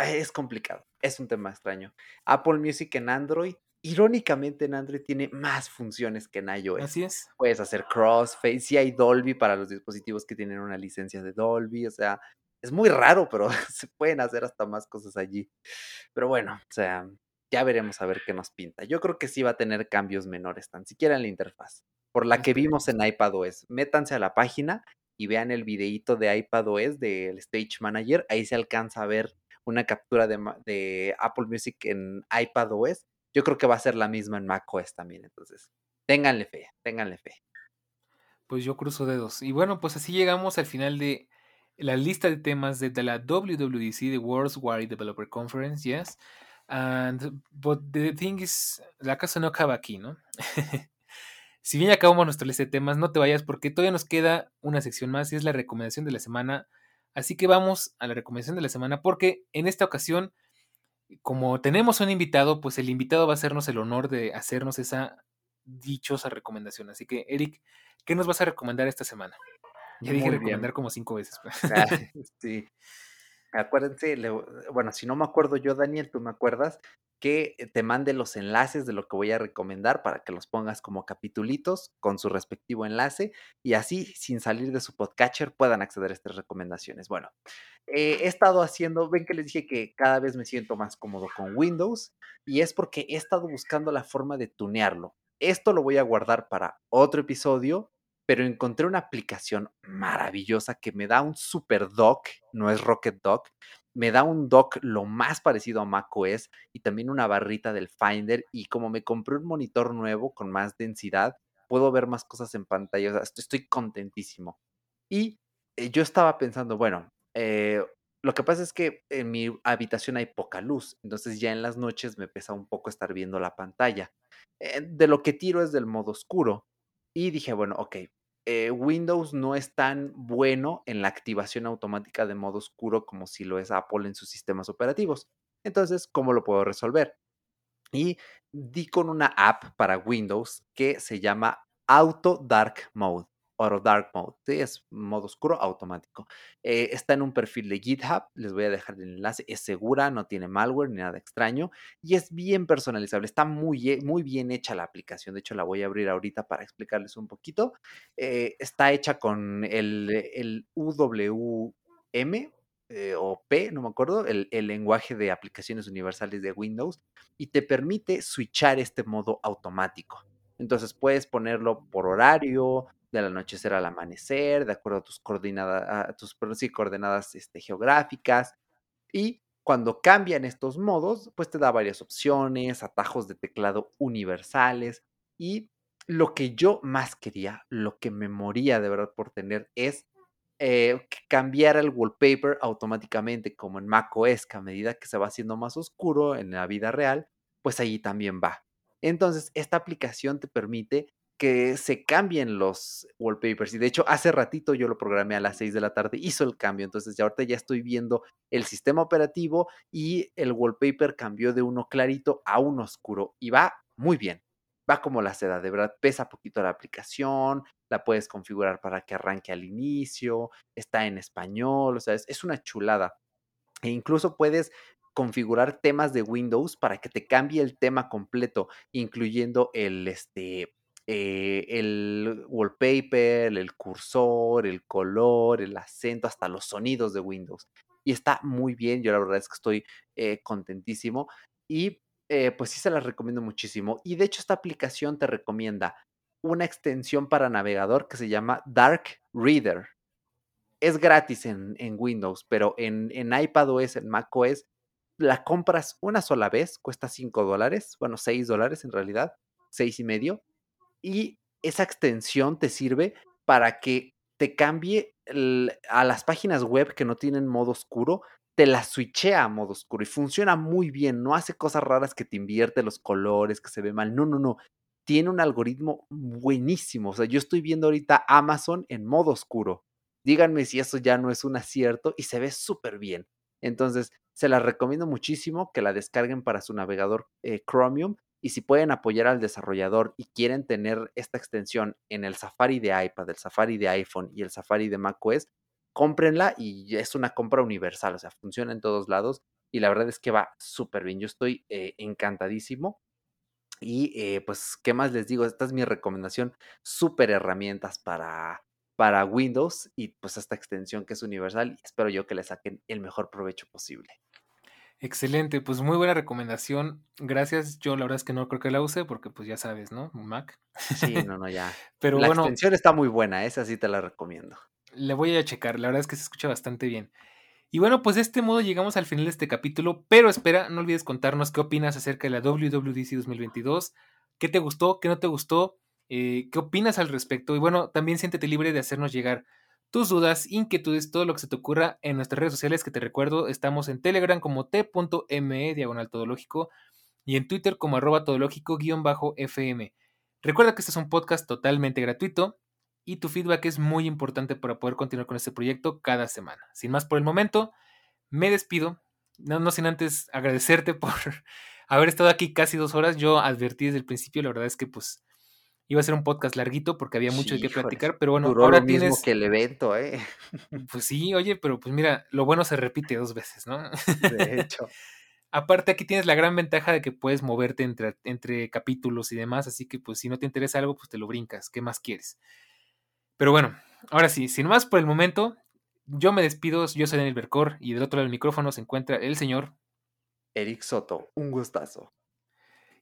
Es complicado, es un tema extraño. Apple Music en Android irónicamente en Android tiene más funciones que en iOS. Así es. Puedes hacer crossfade, sí hay Dolby para los dispositivos que tienen una licencia de Dolby, o sea, es muy raro, pero [LAUGHS] se pueden hacer hasta más cosas allí. Pero bueno, o sea, ya veremos a ver qué nos pinta. Yo creo que sí va a tener cambios menores, tan siquiera en la interfaz, por la que vimos en iPadOS. Métanse a la página y vean el videíto de iPadOS del Stage Manager, ahí se alcanza a ver una captura de, de Apple Music en iPadOS yo creo que va a ser la misma en macOS también. Entonces, ténganle fe, ténganle fe. Pues yo cruzo dedos. Y bueno, pues así llegamos al final de la lista de temas de, la WWDC, the World's Wide Developer Conference, yes. And, but the thing is, la casa no acaba aquí, ¿no? [LAUGHS] si bien acabamos nuestra lista de temas, no te vayas porque todavía nos queda una sección más y es la recomendación de la semana Así que vamos a la recomendación de la semana porque en esta ocasión, como tenemos un invitado, pues el invitado va a hacernos el honor de hacernos esa dichosa recomendación. Así que, Eric, ¿qué nos vas a recomendar esta semana? Ya dije recomendar como cinco veces. Ah, [LAUGHS] sí. Acuérdense, bueno, si no me acuerdo yo, Daniel, tú me acuerdas que te mande los enlaces de lo que voy a recomendar para que los pongas como capitulitos con su respectivo enlace y así, sin salir de su podcatcher, puedan acceder a estas recomendaciones. Bueno, eh, he estado haciendo, ven que les dije que cada vez me siento más cómodo con Windows y es porque he estado buscando la forma de tunearlo. Esto lo voy a guardar para otro episodio pero encontré una aplicación maravillosa que me da un super dock, no es Rocket Dock, me da un dock lo más parecido a macOS y también una barrita del Finder y como me compré un monitor nuevo con más densidad, puedo ver más cosas en pantalla, estoy, contentísimo. Y eh, yo estaba pensando, bueno, eh, lo que pasa es que en mi habitación hay poca luz, entonces ya en las noches me pesa un poco estar viendo la pantalla. Eh, de lo que tiro es del modo oscuro, y dije, bueno, ok, eh, Windows no es tan bueno en la activación automática de modo oscuro como si lo es Apple en sus sistemas operativos. Entonces, ¿cómo lo puedo resolver? Y di con una app para Windows que se llama Auto Dark Mode. Auto Dark Mode, es modo oscuro automático. Eh, está en un perfil de GitHub, les voy a dejar el enlace, es segura, no tiene malware ni nada extraño y es bien personalizable, está muy, e, muy bien hecha la aplicación, de hecho la voy a abrir ahorita para explicarles un poquito. Eh, está hecha con el, el UWM, eh, o P, no me acuerdo, el, el, lenguaje de aplicaciones universales de Windows y te permite switchar este modo automático. Entonces puedes ponerlo por horario, del anochecer al amanecer, de acuerdo a tus coordenadas, a tus coordenadas este, geográficas. Y cuando cambian estos modos, pues te da varias opciones, atajos de teclado universales. Y lo que yo más quería, lo que me moría de verdad por tener es eh, cambiar el wallpaper automáticamente, como en macOS, que a medida que se va haciendo más oscuro en la vida real, pues ahí también va. Entonces, esta aplicación te permite que se cambien los wallpapers. Y de hecho, hace ratito yo lo programé a las 6 de la tarde, hizo el cambio. Entonces, ya ahorita ya estoy viendo el sistema operativo y el wallpaper cambió de uno clarito a uno oscuro. Y va muy bien. Va como la seda, de verdad, pesa poquito la aplicación, la puedes configurar para que arranque al inicio, está en español, o sea, es, es una chulada. E incluso puedes configurar temas de Windows para que te cambie el tema completo, incluyendo el, este, eh, el wallpaper, el cursor, el color, el acento, hasta los sonidos de Windows. Y está muy bien, yo la verdad es que estoy eh, contentísimo y eh, pues sí se las recomiendo muchísimo. Y de hecho esta aplicación te recomienda una extensión para navegador que se llama Dark Reader. Es gratis en, Windows, pero en, en iPadOS, en macOS, la compras una sola vez, cuesta 5 dólares, bueno, 6 dólares en realidad, 6 y medio, y esa extensión te sirve para que te cambie a las páginas web que no tienen modo oscuro, te la switchea a modo oscuro y funciona muy bien, no hace cosas raras que te invierte los colores, que se ve mal, no, no, no, tiene un algoritmo buenísimo, o sea, yo estoy viendo ahorita Amazon en modo oscuro, díganme si eso ya no es un acierto y se ve súper bien. Entonces, se la recomiendo muchísimo que la descarguen para su navegador eh, Chromium y si pueden apoyar al desarrollador y quieren tener esta extensión en el Safari de iPad, el Safari de iPhone y el Safari de macOS, cómprenla y es una compra universal, o sea, funciona en todos lados y la verdad es que va súper bien. Yo estoy eh, encantadísimo. Y eh, pues, ¿qué más les digo? Esta es mi recomendación, súper herramientas para, para Windows y pues esta extensión que es universal. Espero yo que le saquen el mejor provecho posible. Excelente, pues muy buena recomendación. Gracias. Yo la verdad es que no creo que la use porque pues ya sabes, ¿no? Mac. Sí, no, [LAUGHS] no, ya. Pero la extensión está muy buena, esa sí te la recomiendo. Le voy a checar, la verdad es que se escucha bastante bien. Y bueno, pues de este modo llegamos al final de este capítulo, pero espera, no olvides contarnos qué opinas acerca de la WWDC 2022, qué te gustó, qué no te gustó, eh, qué opinas al respecto y bueno, también siéntete libre de hacernos llegar tus dudas, inquietudes, todo lo que se te ocurra en nuestras redes sociales, que te recuerdo, estamos en Telegram como t.me diagonal todológico y en Twitter como arroba todológico-fm. Recuerda que este es un podcast totalmente gratuito y tu feedback es muy importante para poder continuar con este proyecto cada semana. Sin más por el momento, me despido, no, no sin antes agradecerte [LAUGHS] por haber estado aquí casi dos horas. Yo advertí desde el principio, la verdad es que pues iba a ser un podcast larguito porque había mucho de qué platicar, pero bueno, ahora lo mismo que el evento, ¿eh? [LAUGHS] Pues sí, oye, pero pues mira, lo bueno se repite dos veces, ¿no? De [LAUGHS] hecho. Aparte, aquí tienes la gran ventaja de que puedes moverte entre, entre capítulos y demás, así que pues si no te interesa algo, pues te lo brincas. ¿Qué más quieres? Pero bueno, ahora sí, sin más por el momento, yo me despido, yo soy Daniel Bercor y del otro lado del micrófono se encuentra el señor Eric Soto. Un gustazo.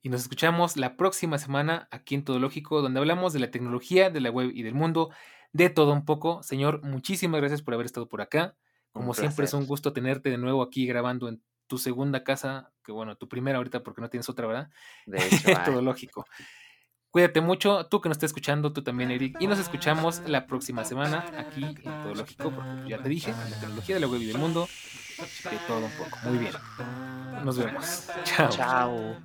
Y nos escuchamos la próxima semana aquí en Todo Lógico, donde hablamos de la tecnología, de la web y del mundo, de todo un poco. Señor, muchísimas gracias por haber estado por acá. Como siempre es un gusto tenerte de nuevo aquí grabando en tu segunda casa, que bueno, tu primera ahorita porque no tienes otra, ¿verdad? De hecho, [LAUGHS] todo lógico. Cuídate mucho, tú que nos estás escuchando, tú también, Eric, y nos escuchamos la próxima semana aquí en Todo Lógico, porque ya te dije, la tecnología de la web y del mundo, de todo un poco. Muy bien. Nos vemos. Chao. Chao.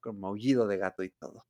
Con maullido de gato y todo.